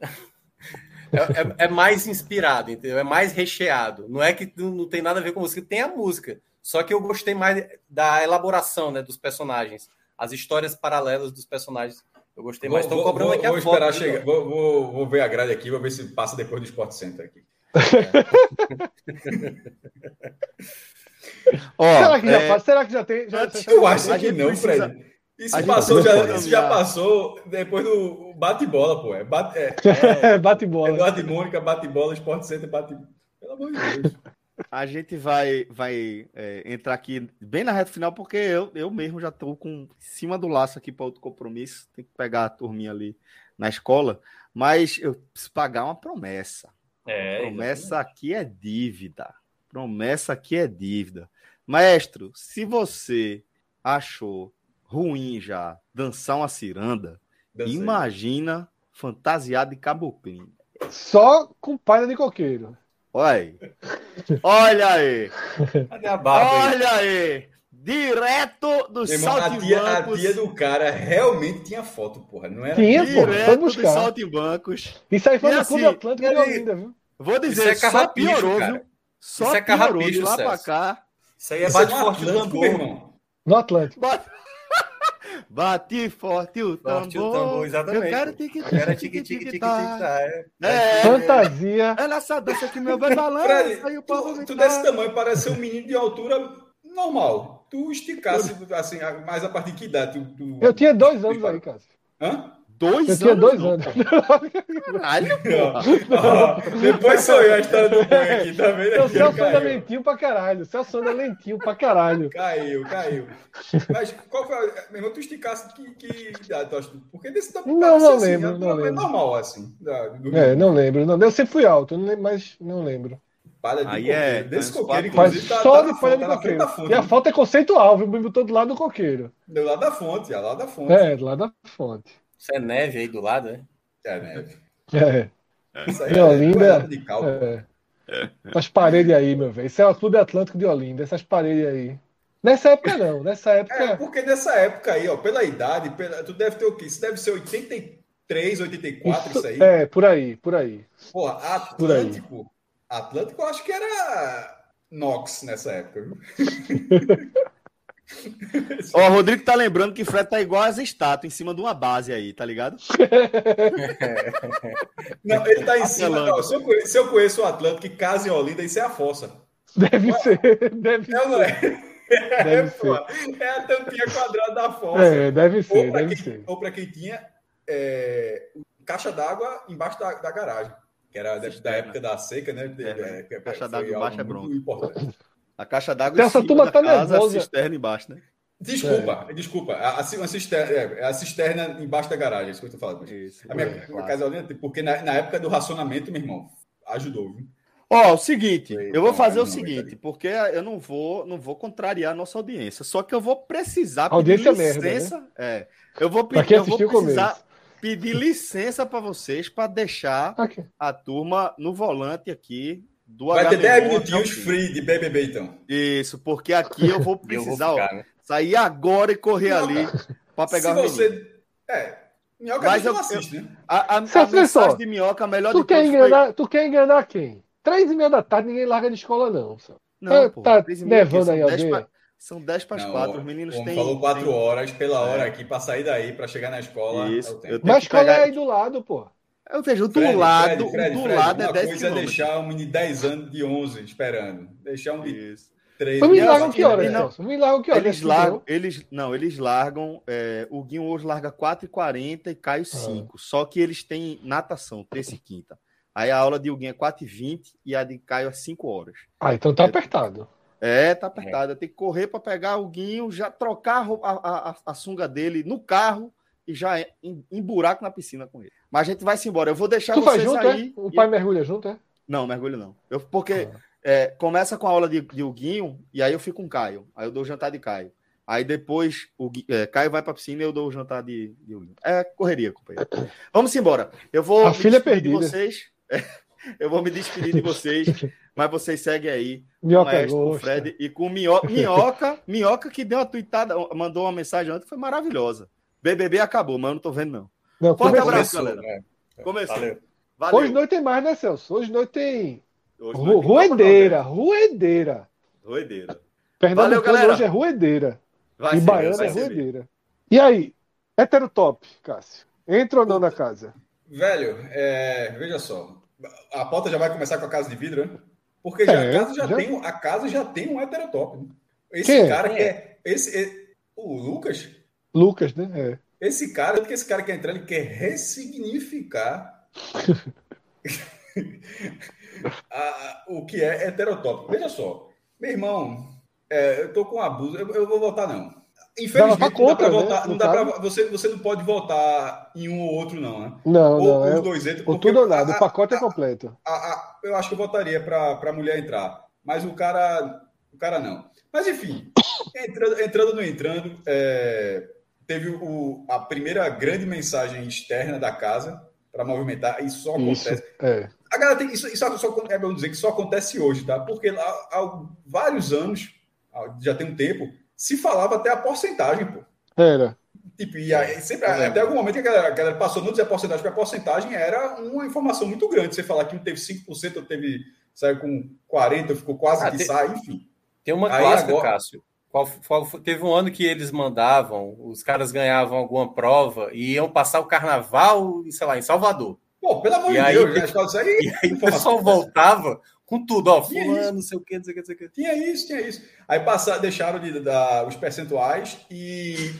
é, é, é, mais inspirado, entendeu? É mais recheado. Não é que não tem nada a ver com música, tem a música. Só que eu gostei mais da elaboração né, dos personagens, as histórias paralelas dos personagens. Eu gostei mais. Estão cobrando vou, aqui vou a foto. Esperar chegar, vou, vou, vou, ver a grade aqui, vou ver se passa depois do Sport Center aqui. (laughs) Ó, será, que já, é... será que já tem? Já, eu acho que não, precisa... Fred. Isso, passou, já, isso já passou depois do bate-bola, pô. É bate, é, (laughs) é, bate-bola. É bate Mônica, bate-bola, Sport Center, bate Pelo amor de Deus. A gente vai, vai é, entrar aqui bem na reta final, porque eu, eu mesmo já estou com em cima do laço aqui para outro compromisso. Tem que pegar a turminha ali na escola. Mas eu preciso pagar uma promessa. É, promessa exatamente. aqui é dívida. Promessa aqui é dívida. Maestro, se você achou ruim já dançar uma ciranda, Dancei. imagina fantasiado de caboclinho. Só com palha de coqueiro. Olha aí. Olha aí. Cadê a barba Olha aí. aí. Direto do Saltimbancos. A, a tia do cara realmente tinha foto, porra. Não era tinha, Direto pô, dos Saltimbancos. Isso aí foi e no assim, Clube Atlântico de Olinda, viu? Vou dizer, Isso é só piorou, cara. viu? Só Isso é carrapicho, de lá pra cá. Isso aí é bate forte do tambor, irmão. No Atlântico. Bate... Bate forte o tambor. Forte o tambor, exatamente. Eu quero tique tique tique tique tique tique é. é. Fantasia. Olha essa dança que meu vai balança. O tu, tu desse tamanho parece ser um menino de altura normal. Tu esticasse assim, mais a partir de que idade? Tu, tu... Eu tinha dois anos aí, Cássio. Hã? Dois eu tinha dois anos. Caralho, porra. depois sou eu a história do boi aqui, tá vendo? O Celso anda lentinho pra caralho. O Celso anda lentinho pra caralho. Caiu, caiu. Mas qual foi a... Meu irmão, tu esticasse que, que idade, tu acha? Porque desse tamanho Não, não assim, lembro, não é normal, assim. Do... É, não lembro. Não, eu sempre fui alto, mas não lembro. Palha de Aí coqueiro. É, Desse coqueiro, inclusive, tá, só tá de palha de coqueiro. Fonte, e a foto é conceitual, viu? Me botou do lado do coqueiro. Do lado da fonte, é lá da fonte. É, do lado da fonte. Isso é neve aí do lado, né? É neve. É. Isso aí é Olinda, de cálculo. É. Essas paredes aí, meu velho. Isso é o Clube Atlântico de Olinda, essas paredes aí. Nessa época não, nessa época. É, porque nessa época aí, ó, pela idade, pela... tu deve ter o quê? Isso deve ser 83, 84, isso, isso aí. É, por aí, por aí. Porra, Atlântico. Por aí. Atlântico, eu acho que era Nox nessa época. (laughs) (laughs) Ó, o Rodrigo tá lembrando que Fred tá igual as estátuas, em cima de uma base aí, tá ligado? (laughs) Não, ele tá em cima. Não, se, eu conheço, se, eu conheço, o Atlântico, que casa em Olinda, isso é a fossa. Deve ser, (laughs) deve é, ser. É? Deve é, ser. Pô, é a tampinha quadrada da fossa. É, deve ser, ou deve quem, ser. Ou para quem tinha é, caixa d'água embaixo da, da, garagem, que era da, da, época da seca, né? É, é, caixa d'água embaixo é bronca. Importante. A caixa d'água cima turma da tá casa, nervosa. a cisterna embaixo, né? Desculpa, é. desculpa. A, a, cisterna, é, a cisterna embaixo da garagem, é isso que eu tô falando. Isso, a minha é, casa claro. porque na, na, época do racionamento, meu irmão, ajudou, viu? Ó, oh, o seguinte, eu vou fazer o seguinte, porque eu não vou, não vou contrariar a nossa audiência, só que eu vou precisar pedir audiência licença, merda, né? é. Eu vou pedir, eu vou precisar pedir licença para vocês para deixar okay. a turma no volante aqui do Vai ter 10 minutinhos free de BBB, então. Isso, porque aqui eu vou precisar (laughs) eu vou ficar, ó, né? sair agora e correr ali para pegar Se você... É, Minhoca Mas eu, assiste, eu, né? A, a, a mensagem de Minhoca, a melhor tu de quer enganar, foi... Tu quer enganar quem? Três e meia da tarde, ninguém larga de escola, não. Não, tá, pô, tá nevando aí alguém? Pra, são dez para as quatro, os meninos têm... falou quatro tem... horas pela hora é. aqui para sair daí, para chegar na escola. Isso. É Mas a escola pegar... é aí do lado, pô. Eu vejo, do Fred, lado, Fred, Fred, do Fred, lado é 10 coisa é deixar um menino de 10 anos de 11 esperando. Deixar um de Isso. 3. Mas me largam que horas? Me largam que horas? Eles largam, eles, não, eles largam, é, o Guinho hoje larga 4h40 e Caio 5. Ah. Só que eles têm natação, terça e quinta. Aí a aula de Huguinho é 4h20 e a de Caio é 5 horas. Ah, então tá é, apertado. É, tá apertado. É. Tem que correr para pegar o Guinho, já trocar a, a, a, a sunga dele no carro e já em, em, buraco na piscina com ele. Mas a gente vai se embora. Eu vou deixar tu vocês junto, aí. É? O pai mergulha junto, é? Não, mergulho não. Eu, porque ah. é, começa com a aula de, de Huguinho e aí eu fico com o Caio. Aí eu dou o jantar de Caio. Aí depois o é, Caio vai para a piscina e eu dou o jantar de, de Huguinho. É correria, companheiro. (coughs) Vamos embora. Eu vou. A filha perdida. Vocês. (laughs) Eu vou me despedir de vocês, (laughs) mas vocês seguem aí Minhoca com o Fred e com o Minhoca, (laughs) Minhoca, Minhoca que deu uma tweetada, mandou uma mensagem ontem, foi maravilhosa. BBB acabou, mas eu não tô vendo não. Não Forte abraço, galera. É. Começou. Valeu. Valeu. Hoje noite tem mais, né, Celso? Hoje noite tem hoje noite Ruedeira, Ruedeira. Ruedeira. Fernando Valeu, galera. hoje é Ruedeira. Vai e Baiana é Ruedeira. E aí, hétero top, Cássio? Entra ou não na casa? Velho, é, veja só a pauta já vai começar com a casa de vidro, né? Porque já, é, a, casa já, já, Tem, a casa já tem um heterotop. Né? Esse Quem é? cara é? quer. Esse, o Lucas? Lucas, né? É. Esse cara, que esse cara quer entrar, ele quer ressignificar (laughs) a, o que é heterotop. Veja só, meu irmão, é, eu tô com abuso, eu, eu vou votar não. Infelizmente, não, dá para votar. Né? Não dá pra, você, você não pode votar em um ou outro, não, né? Não, ou, não. Os é, dois entram. Ou tudo ou nada, a, o pacote é a, é completo. A, eu acho que eu votaria para a mulher entrar. Mas o cara. O cara não. Mas enfim, (coughs) entrando, entrando no entrando, é, teve o, a primeira grande mensagem externa da casa para movimentar. Isso só acontece. Isso, é. A galera tem, isso, isso só, é bom dizer que só acontece hoje, tá? Porque há, há vários anos, já tem um tempo, se falava até a porcentagem, pô. Era. Tipo, e aí, sempre, é. até algum momento que a galera, a galera passou não dizer a porcentagem, porque a porcentagem era uma informação muito grande. Você falar que um teve 5%, ou teve, saiu com 40%, ficou quase ah, que tem, sai, enfim. Tem uma aí clássica, agora... Cássio. Qual, qual, teve um ano que eles mandavam, os caras ganhavam alguma prova e iam passar o carnaval, sei lá, em Salvador. Pô, pelo amor de aí, Deus, isso aí, e aí o pessoal voltava com tudo, ó, fulano, não sei o que, não sei o que, não sei o que. Tinha isso, tinha isso. Aí passaram, deixaram de dar os percentuais e,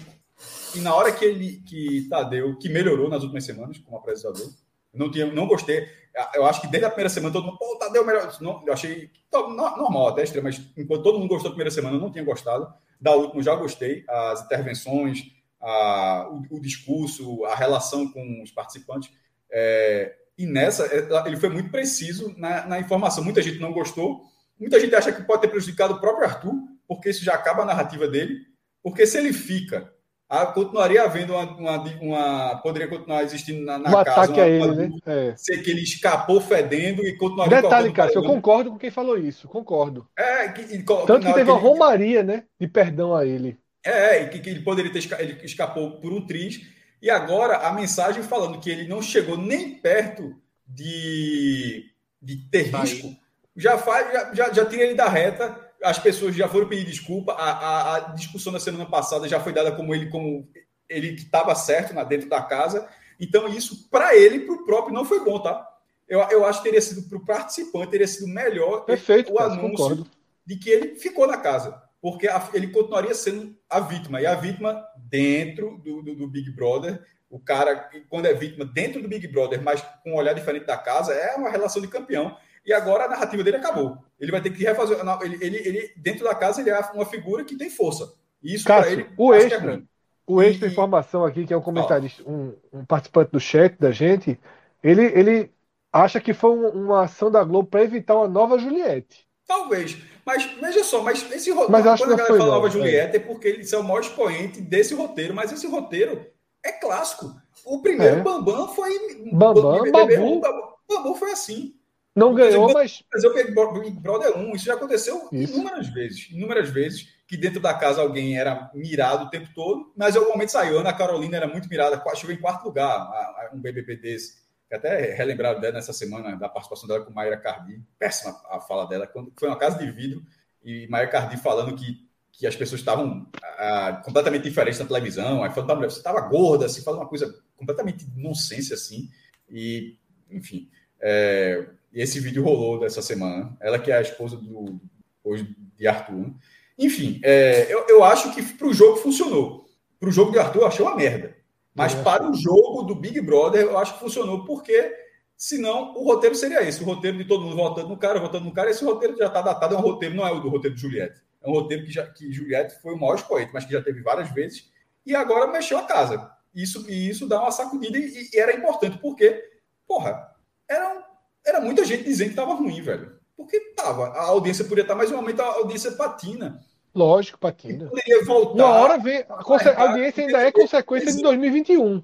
e na hora que ele, que Tadeu, que melhorou nas últimas semanas como apresentador, não tinha, não gostei. Eu acho que desde a primeira semana todo mundo, pô, Tadeu melhor. Não, eu achei normal até extremo, mas enquanto todo mundo gostou da primeira semana, eu não tinha gostado. Da última já gostei, as intervenções, a, o, o discurso, a relação com os participantes. É, e nessa, é, ele foi muito preciso na, na, informação. Muita gente não gostou. Muita gente acha que pode ter prejudicado o próprio Arthur, porque isso já acaba a narrativa dele. Porque se ele fica, a, continuaria havendo uma, uma, uma, Poderia continuar existindo na, na um casa. Ataque uma, a ele, né? É. Ser que ele escapou fedendo e continuaria. Detalhe, Cássio, eu concordo com quem falou isso. Concordo. É, que, e, Tanto que teve uma romaria, né? De perdão a ele. É, e que, que ele poderia ter ele escapou por um triz e agora a mensagem falando que ele não chegou nem perto de, de ter risco Já faz, já, já, já tira ele da reta. As pessoas já foram pedir desculpa. A, a, a discussão da semana passada já foi dada como ele, como ele que estava certo na, dentro da casa. Então, isso, para ele para o próprio, não foi bom, tá? Eu, eu acho que teria sido para o participante, teria sido melhor Perfeito, o anúncio concordo. de que ele ficou na casa. Porque a, ele continuaria sendo a vítima. E a vítima dentro do, do, do, Big Brother, o cara, quando é vítima dentro do Big Brother, mas com um olhar diferente da casa, é uma relação de campeão. E agora a narrativa dele acabou. Ele vai ter que refazer. Ele, ele, ele dentro da casa, ele é uma figura que tem força. E isso para ele. O é extra, é o extra e, informação aqui, que é um comentarista, um, um, participante do chat da gente, ele, ele acha que foi uma ação da Globo para evitar uma nova Juliette. Talvez. Mas veja só, mas esse roteiro. Mas quando a galera fala Nova Juliette, é. é porque eles são o maior expoente desse roteiro, mas esse roteiro é clássico. O primeiro é. Bambam foi. Bambam, BBB, Babu. Bambam foi assim. Não ganhou, mas. Mas eu Big Brother 1, isso já aconteceu isso. inúmeras vezes. Inúmeras vezes que dentro da casa alguém era mirado o tempo todo, mas em algum momento saiu. Ana Carolina era muito mirada, chegou em quarto lugar, um BBB desse até relembraram dela nessa semana da participação dela com Maíra Cardi. Péssima a fala dela, quando foi uma casa de vidro e Maíra Cardi falando que, que as pessoas estavam ah, completamente diferentes na televisão. Aí falando você estava gorda, assim, falando uma coisa completamente nonsense assim. E, enfim, é, esse vídeo rolou dessa semana. Ela que é a esposa do hoje de Arthur. Enfim, é, eu, eu acho que para o jogo funcionou. Para o jogo de Arthur, eu achei uma merda. Mas para o jogo do Big Brother, eu acho que funcionou, porque senão o roteiro seria esse: o roteiro de todo mundo votando no cara, votando no cara. Esse roteiro já está datado, é um roteiro, não é o do roteiro de Juliette. É um roteiro que, já, que Juliette foi o maior expoente, mas que já teve várias vezes, e agora mexeu a casa. Isso, e isso dá uma sacudida, e, e era importante, porque, porra, era, era muita gente dizendo que estava ruim, velho. Porque tava. A audiência podia estar, mas no momento a audiência patina. Lógico, Patina. Poderia voltar. Uma hora vem. A, a audiência ainda é consequência de 2021.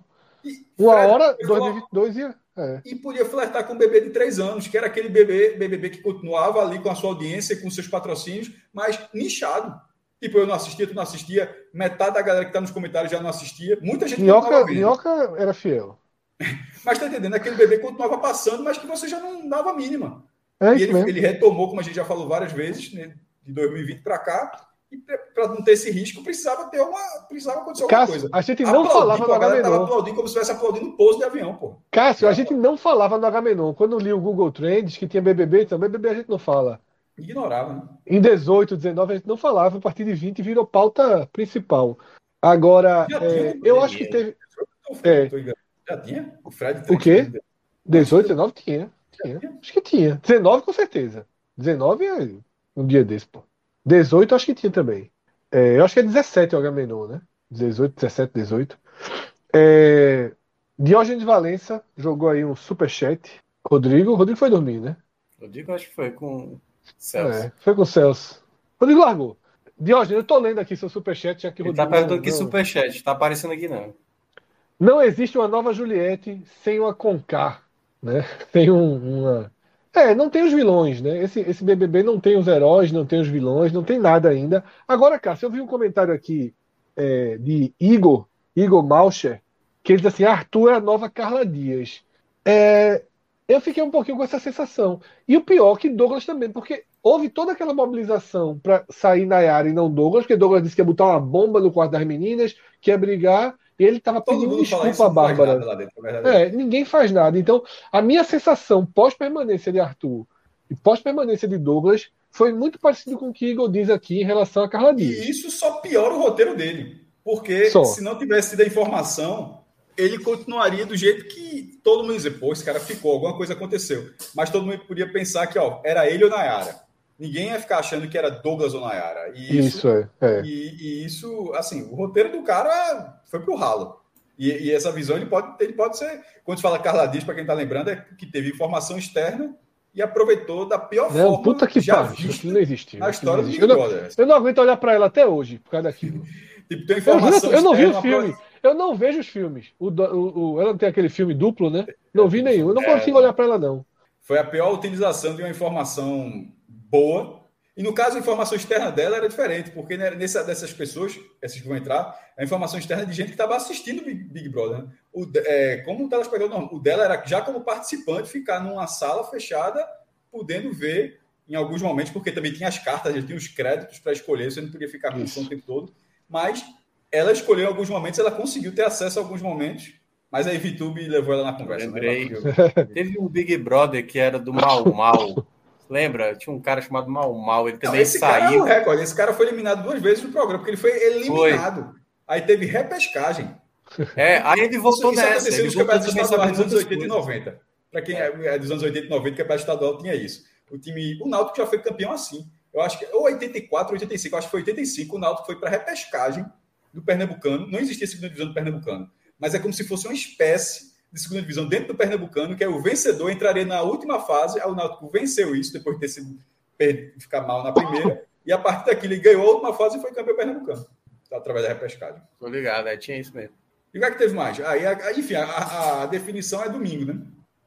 Uma hora, 2022 ia. É. E podia flertar com um bebê de três anos, que era aquele bebê, BBB que continuava ali com a sua audiência, com seus patrocínios, mas nichado. Tipo, eu não assistia, tu não assistia, metade da galera que está nos comentários já não assistia, muita gente Minhoca, Minhoca era fiel. Mas tá entendendo? Aquele bebê continuava passando, mas que você já não dava mínima. É e ele, ele, retomou, como a gente já falou várias vezes, né, de 2020 para cá, e para não ter esse risco, precisava ter uma. Precisava acontecer Cássio, alguma coisa. A gente não Aplaudir, falava no Agamenon. aplaudindo como se estivesse aplaudindo um pouso de avião, pô. Cássio, a gente não falava no Agamenon. Quando li o Google Trends, que tinha BBB, então BBB a gente não fala. Ignorava, né? Em 18, 19, a gente não falava. A partir de 20 virou pauta principal. Agora, é, eu acho que teve. É. Já tinha? O Fred. O quê? 18, 19 tinha. tinha. Acho que tinha. 19 com certeza. 19 é um dia desse, pô. 18 acho que tinha também. É, eu acho que é 17 o Agamenon, né? 18, 17, 18. É, Diógenes Valença jogou aí um superchat. Rodrigo, Rodrigo foi dormir, né? Rodrigo acho que foi com Celso. É, foi com Celso. Rodrigo largou. Diógenes, eu tô lendo aqui seu superchat, já que Ele tá Rodrigo. Tá perguntando aqui superchat, tá aparecendo aqui não. Não existe uma nova Juliette sem uma Concar, né? (laughs) Tem um, uma é, não tem os vilões, né? Esse, esse BBB não tem os heróis, não tem os vilões, não tem nada ainda. Agora, Cássio, eu vi um comentário aqui é, de Igor, Igor Malcher, que ele diz assim: Arthur é a nova Carla Dias. É, eu fiquei um pouquinho com essa sensação. E o pior que Douglas também, porque houve toda aquela mobilização para sair Nayara e não Douglas, porque Douglas disse que ia botar uma bomba no quarto das meninas, que ia brigar. E ele estava pedindo desculpa a Bárbara. Dentro, é, ninguém faz nada. Então, a minha sensação pós-permanência de Arthur e pós-permanência de Douglas foi muito parecido com o que Igor diz aqui em relação a Carla Dias. E isso só piora o roteiro dele. Porque só. se não tivesse sido a informação, ele continuaria do jeito que todo mundo dizer, pô, esse cara ficou, alguma coisa aconteceu. Mas todo mundo podia pensar que, ó, era ele ou Nayara ninguém ia ficar achando que era Douglas ou Nayara. E isso, isso é. é. E, e, isso, assim, o roteiro do cara foi pro ralo. E, e, essa visão ele pode, ele pode ser. Quando se fala Carla Dias, para quem está lembrando, é que teve informação externa e aproveitou da pior não, forma puta que já pariu, isso não existe. Na história do Big eu, não, eu não aguento olhar para ela até hoje por causa daquilo. (laughs) tipo, tem informação eu, eu não vi o filme. Eu não vejo os filmes. O, o, o, ela não tem aquele filme duplo, né? Não vi nenhum. Eu não é, consigo olhar para ela, não. Foi a pior utilização de uma informação boa e no caso, a informação externa dela era diferente, porque né, nessa, dessas pessoas, essas que vão entrar, a informação externa é de gente que estava assistindo Big, Big Brother. Né? O, é, como o telespectador, o dela era já como participante, ficar numa sala fechada, podendo ver em alguns momentos, porque também tinha as cartas, tinha os créditos para escolher, você não podia ficar com o tempo todo. Mas ela escolheu em alguns momentos, ela conseguiu ter acesso a alguns momentos, mas aí VTube levou ela na conversa. Né? Lembrei. Né? (laughs) Teve um Big Brother que era do Mal Mal. Lembra? Tinha um cara chamado Mal Mal, ele também não, esse saiu. Cara é um recorde. Esse cara foi eliminado duas vezes no programa, porque ele foi eliminado. Foi. Aí teve repescagem. É, aí ele voltou isso, nessa. Isso aconteceu nos campeonatos estaduais dos anos 80 e 90. Para quem é. é dos anos 80 e 90, o campeonato estadual tinha isso. O time, o Náutico já foi campeão assim. Eu acho que ou 84 ou 85, acho que foi 85, o Náutico foi para repescagem do Pernambucano. Não existia segunda divisão do Pernambucano, mas é como se fosse uma espécie de segunda divisão dentro do Pernambucano, que é o vencedor entraria na última fase. Aí o Náutico venceu isso depois de ter sido ficar mal na primeira, e a partir daqui ele ganhou a última fase e foi campeão pernambucano, através da repescagem. Tô ligado, é, tinha isso mesmo. E o que é que teve mais? Aí, enfim, a, a definição é domingo, né?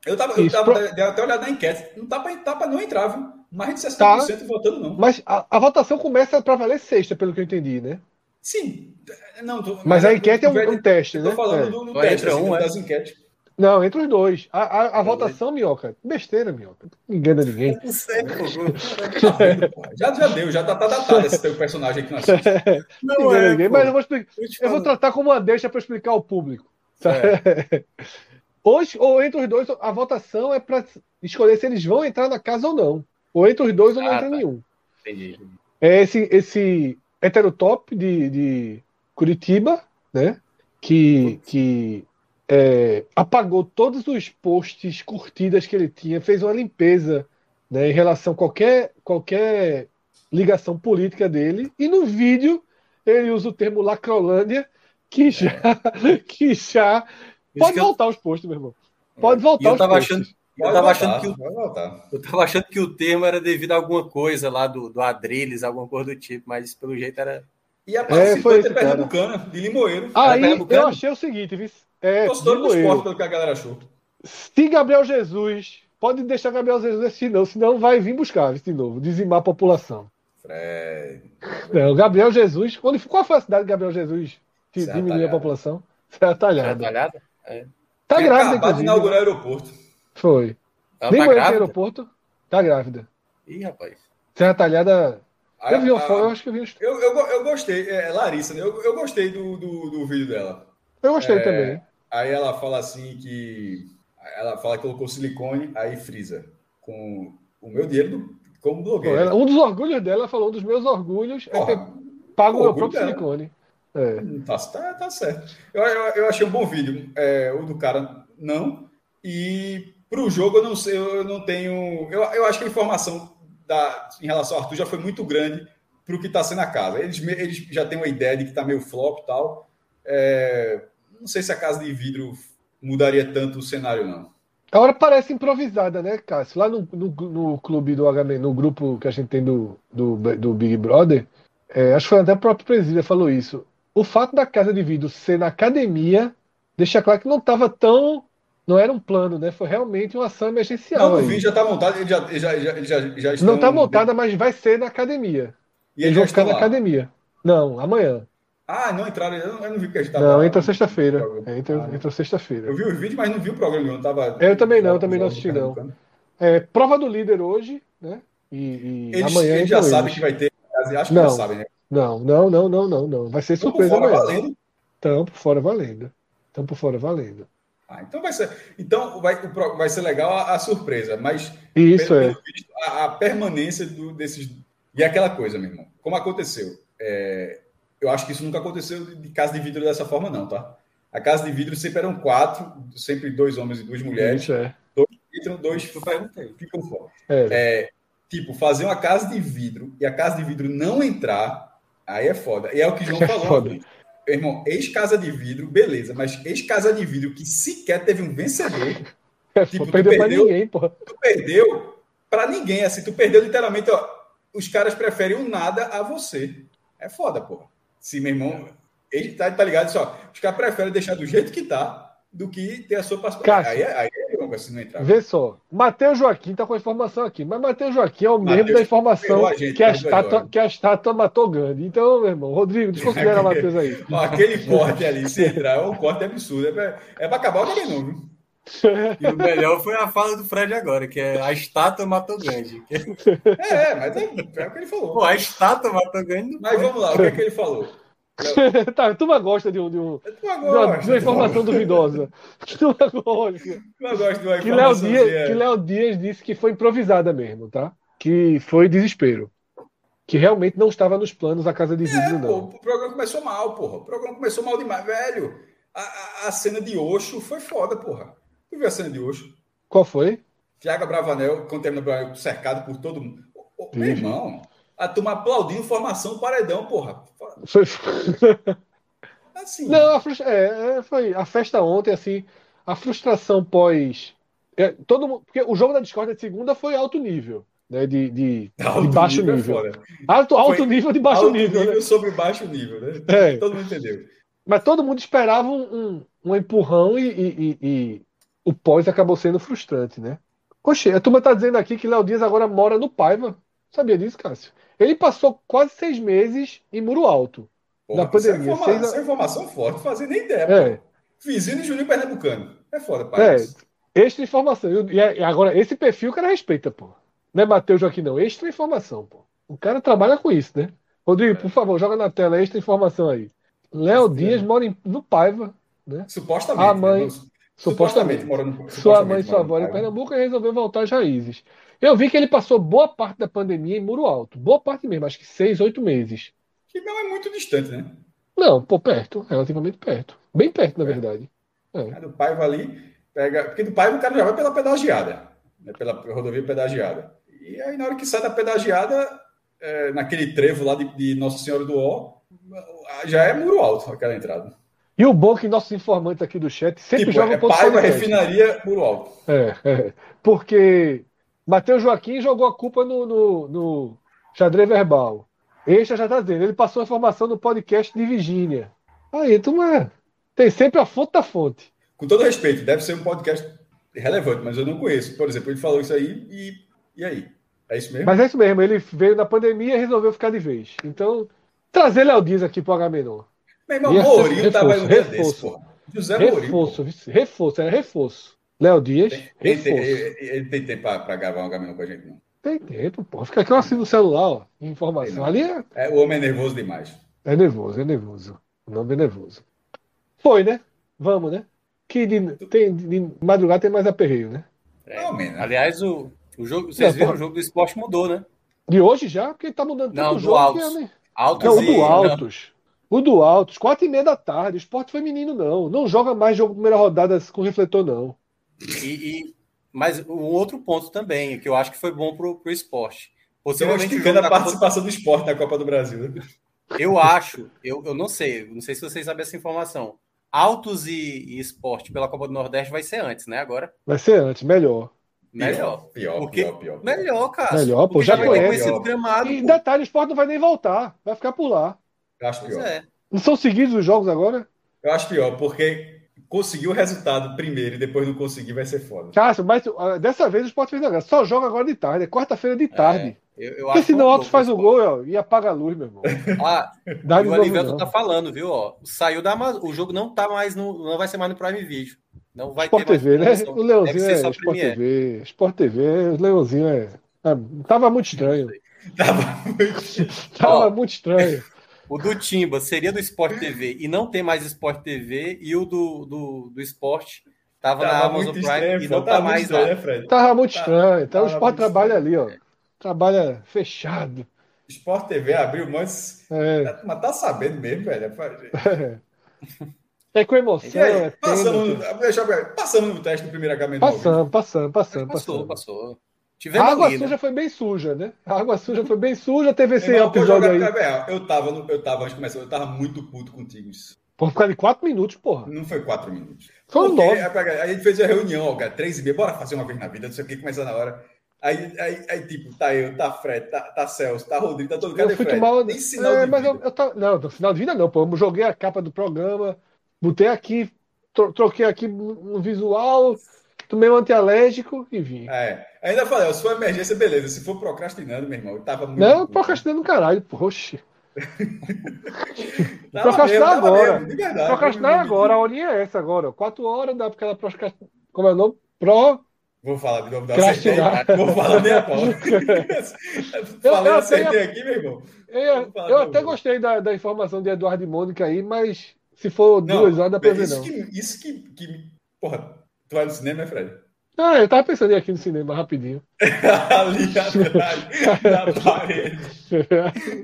Eu tava, eu tava pro... até olhado na enquete, não tá para tá não entrar, viu? Mais de 60% tá. votando, não. Mas a, a votação começa para valer sexta, pelo que eu entendi, né? Sim. Não, tô, mas, mas, a enquete é um, um teste, né? Estou falando é. do, do teste, assim, um, é. das enquetes. Não, entre os dois. A, a, a votação, Minhoca, besteira, Minhoca. Não engana ninguém. (laughs) já, já deu, já tá, tá datado esse teu personagem aqui na (laughs) Não, não é, ninguém, mas eu vou, explicar, eu vou tratar como uma deixa para explicar ao público. Tá? É. (laughs) Hoje, ou entre os dois, a votação é para escolher se eles vão entrar na casa ou não. Ou entre os dois ou não ah, entra tá. nenhum. Entendi. É esse, esse heterotop de, de Curitiba, né? Que, que é, apagou todos os posts, curtidas que ele tinha, fez uma limpeza né, em relação a qualquer, qualquer ligação política dele. E no vídeo ele usa o termo Lacrolândia, que já, é. (laughs) que já Pode voltar eu... os postos, meu irmão. Pode voltar eu tava achando, eu tava, achando que o, eu tava achando que o termo era devido a alguma coisa lá do, do Adrilles, alguma coisa do tipo, mas pelo jeito era. E a participante é, foi é pernambucana, de Limoeiro. Aí eu achei o seguinte, viu? É, Gostou do esporte pelo que a galera achou. Se Gabriel Jesus, pode deixar Gabriel Jesus assistir, não, senão vai vir buscar de novo, dizimar a população. Fred. Não, Gabriel Jesus, onde, qual foi a cidade de Gabriel Jesus que diminuiu a população? Serra Talhada. Serra Talhada? É. Tá Tinha grávida, acabado de inaugurar o aeroporto. Foi. Ela Nem tá grávida? aeroporto. Tá grávida. Ih, rapaz. Serra Talhada. Eu vi uma foto, eu acho que eu vi. Eu, eu, eu gostei, é, Larissa, né? Eu, eu gostei do, do, do vídeo dela. Eu gostei é, também. Aí ela fala assim que. Ela fala que colocou silicone, aí frisa. Com o meu dinheiro como blogueiro. Um dos orgulhos dela, falou, um dos meus orgulhos Porra, é ter pago o meu próprio dela. silicone. É. Tá, tá, tá, certo. Eu, eu, eu, achei um bom vídeo. É, o do cara, não. E para o jogo, eu não sei, eu não tenho. Eu, eu acho que a informação da, em relação ao Arthur já foi muito grande para o que está sendo a casa. Eles, eles já têm uma ideia de que está meio flop e tal. É, não sei se a casa de vidro mudaria tanto o cenário, não. A hora parece improvisada, né, Cássio? Lá no, no, no clube do HM, no grupo que a gente tem do, do, do Big Brother, é, acho que foi até o próprio presidente falou isso o fato da casa de vidro ser na academia deixa claro que não estava tão. Não era um plano, né? Foi realmente uma ação emergencial. Não, o vídeo já está montado, ele já, já, já, já, já estão... Não está montada, mas vai ser na academia. E eles vão ficar na academia. Não, amanhã. Ah, não entraram, eu não, eu não vi que a gente estava. Não, entra sexta-feira. É, entra, ah, entra sexta-feira. Eu vi o vídeo, mas não vi o programa, não tava. Eu também não, eu também não assisti, não. É, prova do líder hoje, né? E, e eles, amanhã. Eles já sabem que vai ter. Acho que não, já sabem, né? Não, não, não, não, não, não. Vai ser surpresa Tamo fora valendo. Tamo por fora valendo. Tamo por fora valendo. Ah, então vai ser. Então vai, vai ser legal a, a surpresa, mas isso é visto, a, a, permanência do, desses e aquela coisa, meu irmão. Como aconteceu? É, eu acho que isso nunca aconteceu de casa de vidro dessa forma, não, tá? A casa de vidro sempre eram quatro, sempre dois homens e duas mulheres. Isso é. Dois entram, dois ficam fora. É. É, tipo, fazer uma casa de vidro e a casa de vidro não entrar Aí é foda. E é o que João (laughs) é falou. Meu irmão, ex-casa de vidro, beleza, mas ex-casa de vidro que sequer teve um vencedor. (laughs) É, tipo, perdeu, perdeu pra ninguém, pô. Tu perdeu pra ninguém, assim, tu perdeu literalmente, ó. Os caras preferem o nada a você. É foda, pô. Se, meu irmão, ele tá, tá ligado só. Os caras preferem deixar do jeito que tá do que ter a sua participação. Aí, é, aí é longo assim não entrar. Vê só, Matheus Joaquim tá com a informação aqui, mas Matheus Joaquim é o Mateus mesmo da informação a gente, que, a estátua, que a estátua matou Gandhi. Então, meu irmão, Rodrigo, desconsidera (laughs) Matheus aí. (laughs) Aquele corte ali, se entrar, é um corte absurdo. É pra, é pra acabar o caminho, viu? E o melhor foi a fala do Fred agora, que é a estátua matou Gandhi. É, mas é, é o que ele falou. Pô, a estátua matou Gandhi. Mas vamos lá, o que é que ele falou? (laughs) tá, tu gosta de, um, de, um, uma, de uma informação duvidosa. (laughs) Tu gosta. Eu gosto de uma que Léo Dias, que Léo Dias disse que foi improvisada mesmo, tá? Que foi desespero. Que realmente não estava nos planos a casa de é, não. Pô, o programa começou mal, porra. O programa começou mal demais, velho. A, a, a cena de Oxo foi foda, porra. Tu viu a cena de Oxo? Qual foi? Tiago Bravanel, quando terminou cercado por todo mundo. Ô, meu irmão, a turma aplaudindo formação paredão, porra. Foi. (laughs) assim. Não, a frustra... é, é, foi a festa ontem, assim, a frustração pós. É, todo mundo... Porque o jogo da Discord de segunda foi alto nível. Né, de, de, alto de baixo nível. É nível. alto, alto nível de baixo alto nível. nível né? sobre baixo nível, né? É. Todo mundo entendeu. Mas todo mundo esperava um, um, um empurrão e, e, e, o pós acabou sendo frustrante, né? Poxa, a turma tá dizendo aqui que Léo Dias agora mora no Paiva. Sabia disso, Cássio? Ele passou quase seis meses em Muro Alto. Porra, na pandemia. Essa é, informação, seis... informação forte, fazendo nem ideia. É. Vizinho de Juninho Pernambucano. É foda, pai. É, extra informação. E agora, esse perfil o cara respeita, pô. Não é Matheus Joaquim, não. Extra informação, pô. O cara trabalha com isso, né? Rodrigo, é. por favor, joga na tela extra informação aí. Léo Dias mora em, no Paiva, né? Supostamente. A mãe, né? Supostamente, supostamente no, sua mãe e sua avó em Pernambuco e resolveu voltar às raízes. Eu vi que ele passou boa parte da pandemia em Muro Alto. Boa parte mesmo, acho que seis, oito meses. Que não é muito distante, né? Não, pô, perto, relativamente perto. Bem perto, na é. verdade. É. Do Paiva ali, pega. Porque do Paiva o cara já vai pela pedagiada, né? pela rodovia pedagiada. E aí, na hora que sai da pedagiada, é, naquele trevo lá de, de Nossa Senhora do Ó, já é muro alto aquela entrada. E o bom é que nossos informantes aqui do chat sempre tipo, jogam é Paiva, refinaria, muro alto. É, é. Porque Matheus Joaquim jogou a culpa no, no, no xadrez verbal. Este já está dizendo, ele passou a informação no podcast de Virgínia. Aí, turma, tem sempre a fonte da fonte. Com todo respeito, deve ser um podcast relevante, mas eu não conheço. Por exemplo, ele falou isso aí e, e aí? É isso mesmo? Mas é isso mesmo, ele veio na pandemia e resolveu ficar de vez. Então, trazer Léo Dias aqui pro H-Menor. Meu irmão, Mourinho tava no reforço, desse, pô. José reforço, Mourinho. Reforço, era reforço. Léo Dias. Tem, tem, ele, ele tem tempo para gravar um caminhão com a gente, não? Tem tempo, pô. Fica aqui eu assino no celular, ó. Informação. Ali é... é. O homem é nervoso demais. É nervoso, é nervoso. O nome é nervoso. Foi, né? Vamos, né? Que de, tem, de madrugada tem mais aperreio, né? É, não, Aliás, o, o jogo, vocês não, viram, porra. o jogo do esporte mudou, né? De hoje já? Porque tá mudando não, o jogo. Altos. É, né? Altos não, o do Altos. O do Altos, quatro e meia da tarde. Esporte feminino, não. Não joga mais jogo primeira rodada com refletor, não. E, e, mas um outro ponto também, que eu acho que foi bom pro, pro esporte. Possivelmente eu a participação Copa... do esporte na Copa do Brasil. Né? Eu acho, eu, eu não sei, não sei se vocês sabem essa informação. Autos e, e esporte pela Copa do Nordeste vai ser antes, né? Agora. Vai ser antes, melhor. Melhor. Pior, porque... pior, pior, pior. Melhor, cara. Melhor, pô, já, já conhece. o gramado. E pô. detalhe, o esporte não vai nem voltar. Vai ficar por lá. Eu acho pior. É. Não são seguidos os jogos agora? Eu acho pior, porque conseguir o resultado primeiro e depois não conseguir vai ser foda. Cássio, mas uh, dessa vez o Sport fez agora. Só joga agora de tarde, é quarta-feira de tarde. É, eu, eu Porque senão o Altos faz o gol ó, e apaga a luz, meu irmão. (laughs) Ah, Dá o Alivelto tá falando, viu? Ó, saiu da o jogo não tá mais no, não vai ser mais no Prime Video. Não vai Sport ter TV, né? O Leãozinho é Sport Premier. TV. Sport TV, o Leãozinho é. é tava muito estranho. tava (laughs) muito, tava muito estranho. O do Timba seria do Sport TV e não tem mais Sport TV, e o do, do, do Sport tava, tava na Amazon Prime estranho, e não tá mais estranho, lá. Fred? Tava muito tá, estranho. Então o Sport trabalha ali, ó. Trabalha fechado. Sport TV abriu, mas. É. Mas tá sabendo mesmo, velho. É, (laughs) é com emoção. Aí, é passando, deixa eu passando no teste do primeiro H-Menor. Passando, passando, passando. Passou, passou. Tivemos a água ali, suja né? foi bem suja, né? A água suja foi bem suja, teve esse Irmão, episódio aí. Eu tava, eu tava, antes de começar, eu tava muito puto contigo. Por causa de quatro minutos, porra. Não foi quatro minutos. Foram nove. Aí a gente fez a reunião, ó, cara, três e meia, bora fazer uma vez na vida, não sei o que, começar na hora. Aí, aí, aí, tipo, tá eu, tá Fred, tá, tá Celso, tá Rodrigo, tá todo mundo. Cadê Fred? Mal... Nem sinal é, de mas vida. Eu, eu tá... Não, no final de vida não, pô. Eu joguei a capa do programa, botei aqui, troquei aqui no visual, tomei um antialérgico e vim. É. Ainda falei, se for emergência, beleza. Se for procrastinando, meu irmão, eu tava muito. Não, procrastinando caralho, poxa. (laughs) procrastinar agora. Mesmo, verdade, procrastinar agora, a horinha é essa agora. Quatro horas dá pra ela Como é o nome? Pro. Vou falar de novo da Crastinar. Vou falar nem a pau. (laughs) Falei, eu acertei aqui, meu irmão. Eu, eu até gostei da, da informação de Eduardo e Mônica aí, mas se for Não, duas horas dá pra ver, isso não. que, isso que, que. Porra, tu vai no cinema, né, Fred? Ah, eu tava pensando em ir aqui no cinema rapidinho. (laughs) ali atrás da parede.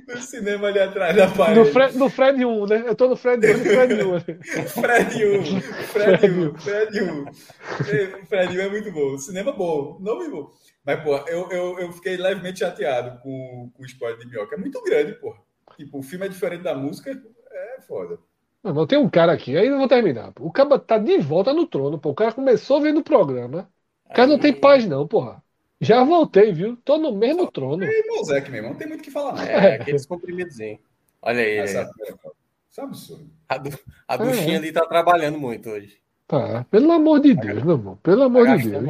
No cinema ali atrás da parede. No Fred, no Fred 1, né? Eu tô no Fred 2 no Fred 1. Fred 1, (laughs) Fred 1, Fred 1. O Fred 1 é muito bom. Cinema bom, nome bom. Mas, pô, eu, eu, eu fiquei levemente chateado com, com o spoiler de Minhoca. É muito grande, pô. Tipo, o filme é diferente da música, é foda. Não, não tem um cara aqui, aí eu vou terminar. pô. O cara tá de volta no trono, pô. O cara começou vendo o programa. O cara não tem paz, não, porra. Já voltei, viu? Tô no mesmo trono. E Mosec mesmo, não tem muito o que falar, não. É, aqueles comprimidozinhos. Olha aí, Essa é. Isso é um absurdo. a, du- a duchinha ali tá trabalhando muito hoje. Tá, pelo amor de Deus, meu irmão. Pelo Tá amor de Deus.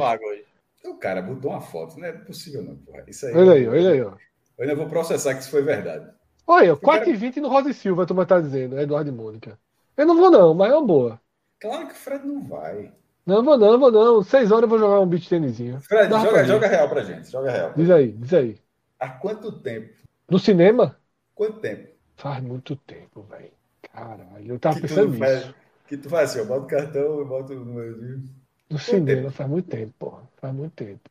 O cara botou uma foto, não é possível, não, porra. Isso aí. Olha aí, olha aí, ó. Eu ainda vou processar que isso foi verdade. Olha, Eu quero- 4h20 no Rosa e Silva, a turma tá dizendo, Eduardo e Mônica. Eu não vou, não, mas é uma boa. Claro que o Fred não vai. Não vou, não, vou, não. Seis horas eu vou jogar um beat tênisinho. Fred, Dá joga, joga real pra gente. Joga real. Diz aí, diz aí. Há quanto tempo? No cinema? Quanto tempo? Faz muito tempo, velho. Caralho, eu tava Que pensando faz- nisso. Que tu faz assim, eu boto o cartão, eu boto o número. No cinema, faz muito tempo, porra. Faz muito tempo.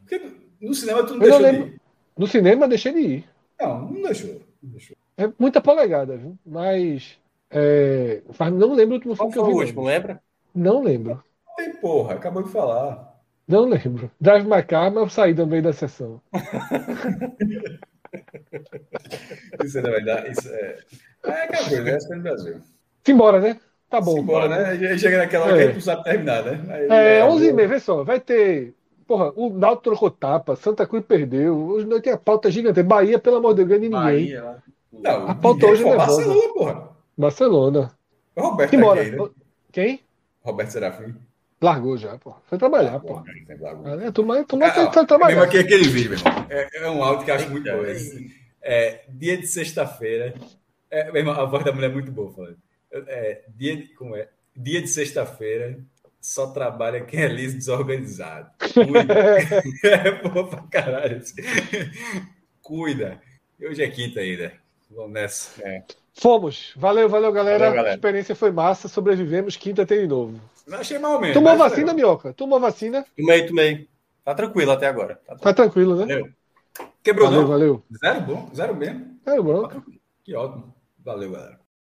Porque no cinema tu não Eu não deixou de ir. No cinema, deixei de ir. Não, não deixou. Não deixou. É muita polegada, viu? Mas. É... Não lembro o último Qual filme que eu foi o vi. último, Não. lembra? não lembro. Tem porra, acabou de falar. Não lembro. Drive My Car, mas eu saí meio da sessão. (laughs) Isso é da verdade. Isso é. É aquela coisa, essa é no Brasil. Simbora, né? Tá bom. Embora, né? Aí Chega naquela hora É. que a gente não sabe terminar, né? Aí, É, é, 11 e meia, vê só. Vai ter. Porra, o Náutico trocou tapa, Santa Cruz perdeu. Hoje não tem a pauta gigante. Bahia, pelo amor de Deus, ganha ninguém. Bahia. Não, A pauta hoje é nervosa. Barcelona, porra. Barcelona. O Roberto tá Simbora. aqui, né? Quem? Roberto Serafim. Largou já, pô. Foi trabalhar, pô. Né? Tu mais, tu mais Ah, tá, tá Mesmo trabalhando. aqui aquele vídeo, meu irmão. É, é um áudio que eu acho muito bom. Esse. É, dia de sexta-feira. É, meu irmão, a voz da mulher é muito boa falando. É, dia de, como é? Dia de sexta-feira só trabalha quem é liso desorganizado. Cuida. (laughs) é boa pra caralho. Cuida. E hoje é quinta ainda. Vamos nessa. É. Fomos. Valeu, valeu, galera. Valeu, galera. A experiência foi massa. Sobrevivemos. Quinta tem de novo. Não achei mal mesmo. Tomou vacina, legal. Minhoca? Tomou vacina? Tomei, tomei. Tá tranquilo até agora. Tá Tá tranquilo, né? tranquilo. Quebrou Valeu, não? valeu. Zero bom? Zero mesmo? É, bom. Que ótimo. Valeu, galera.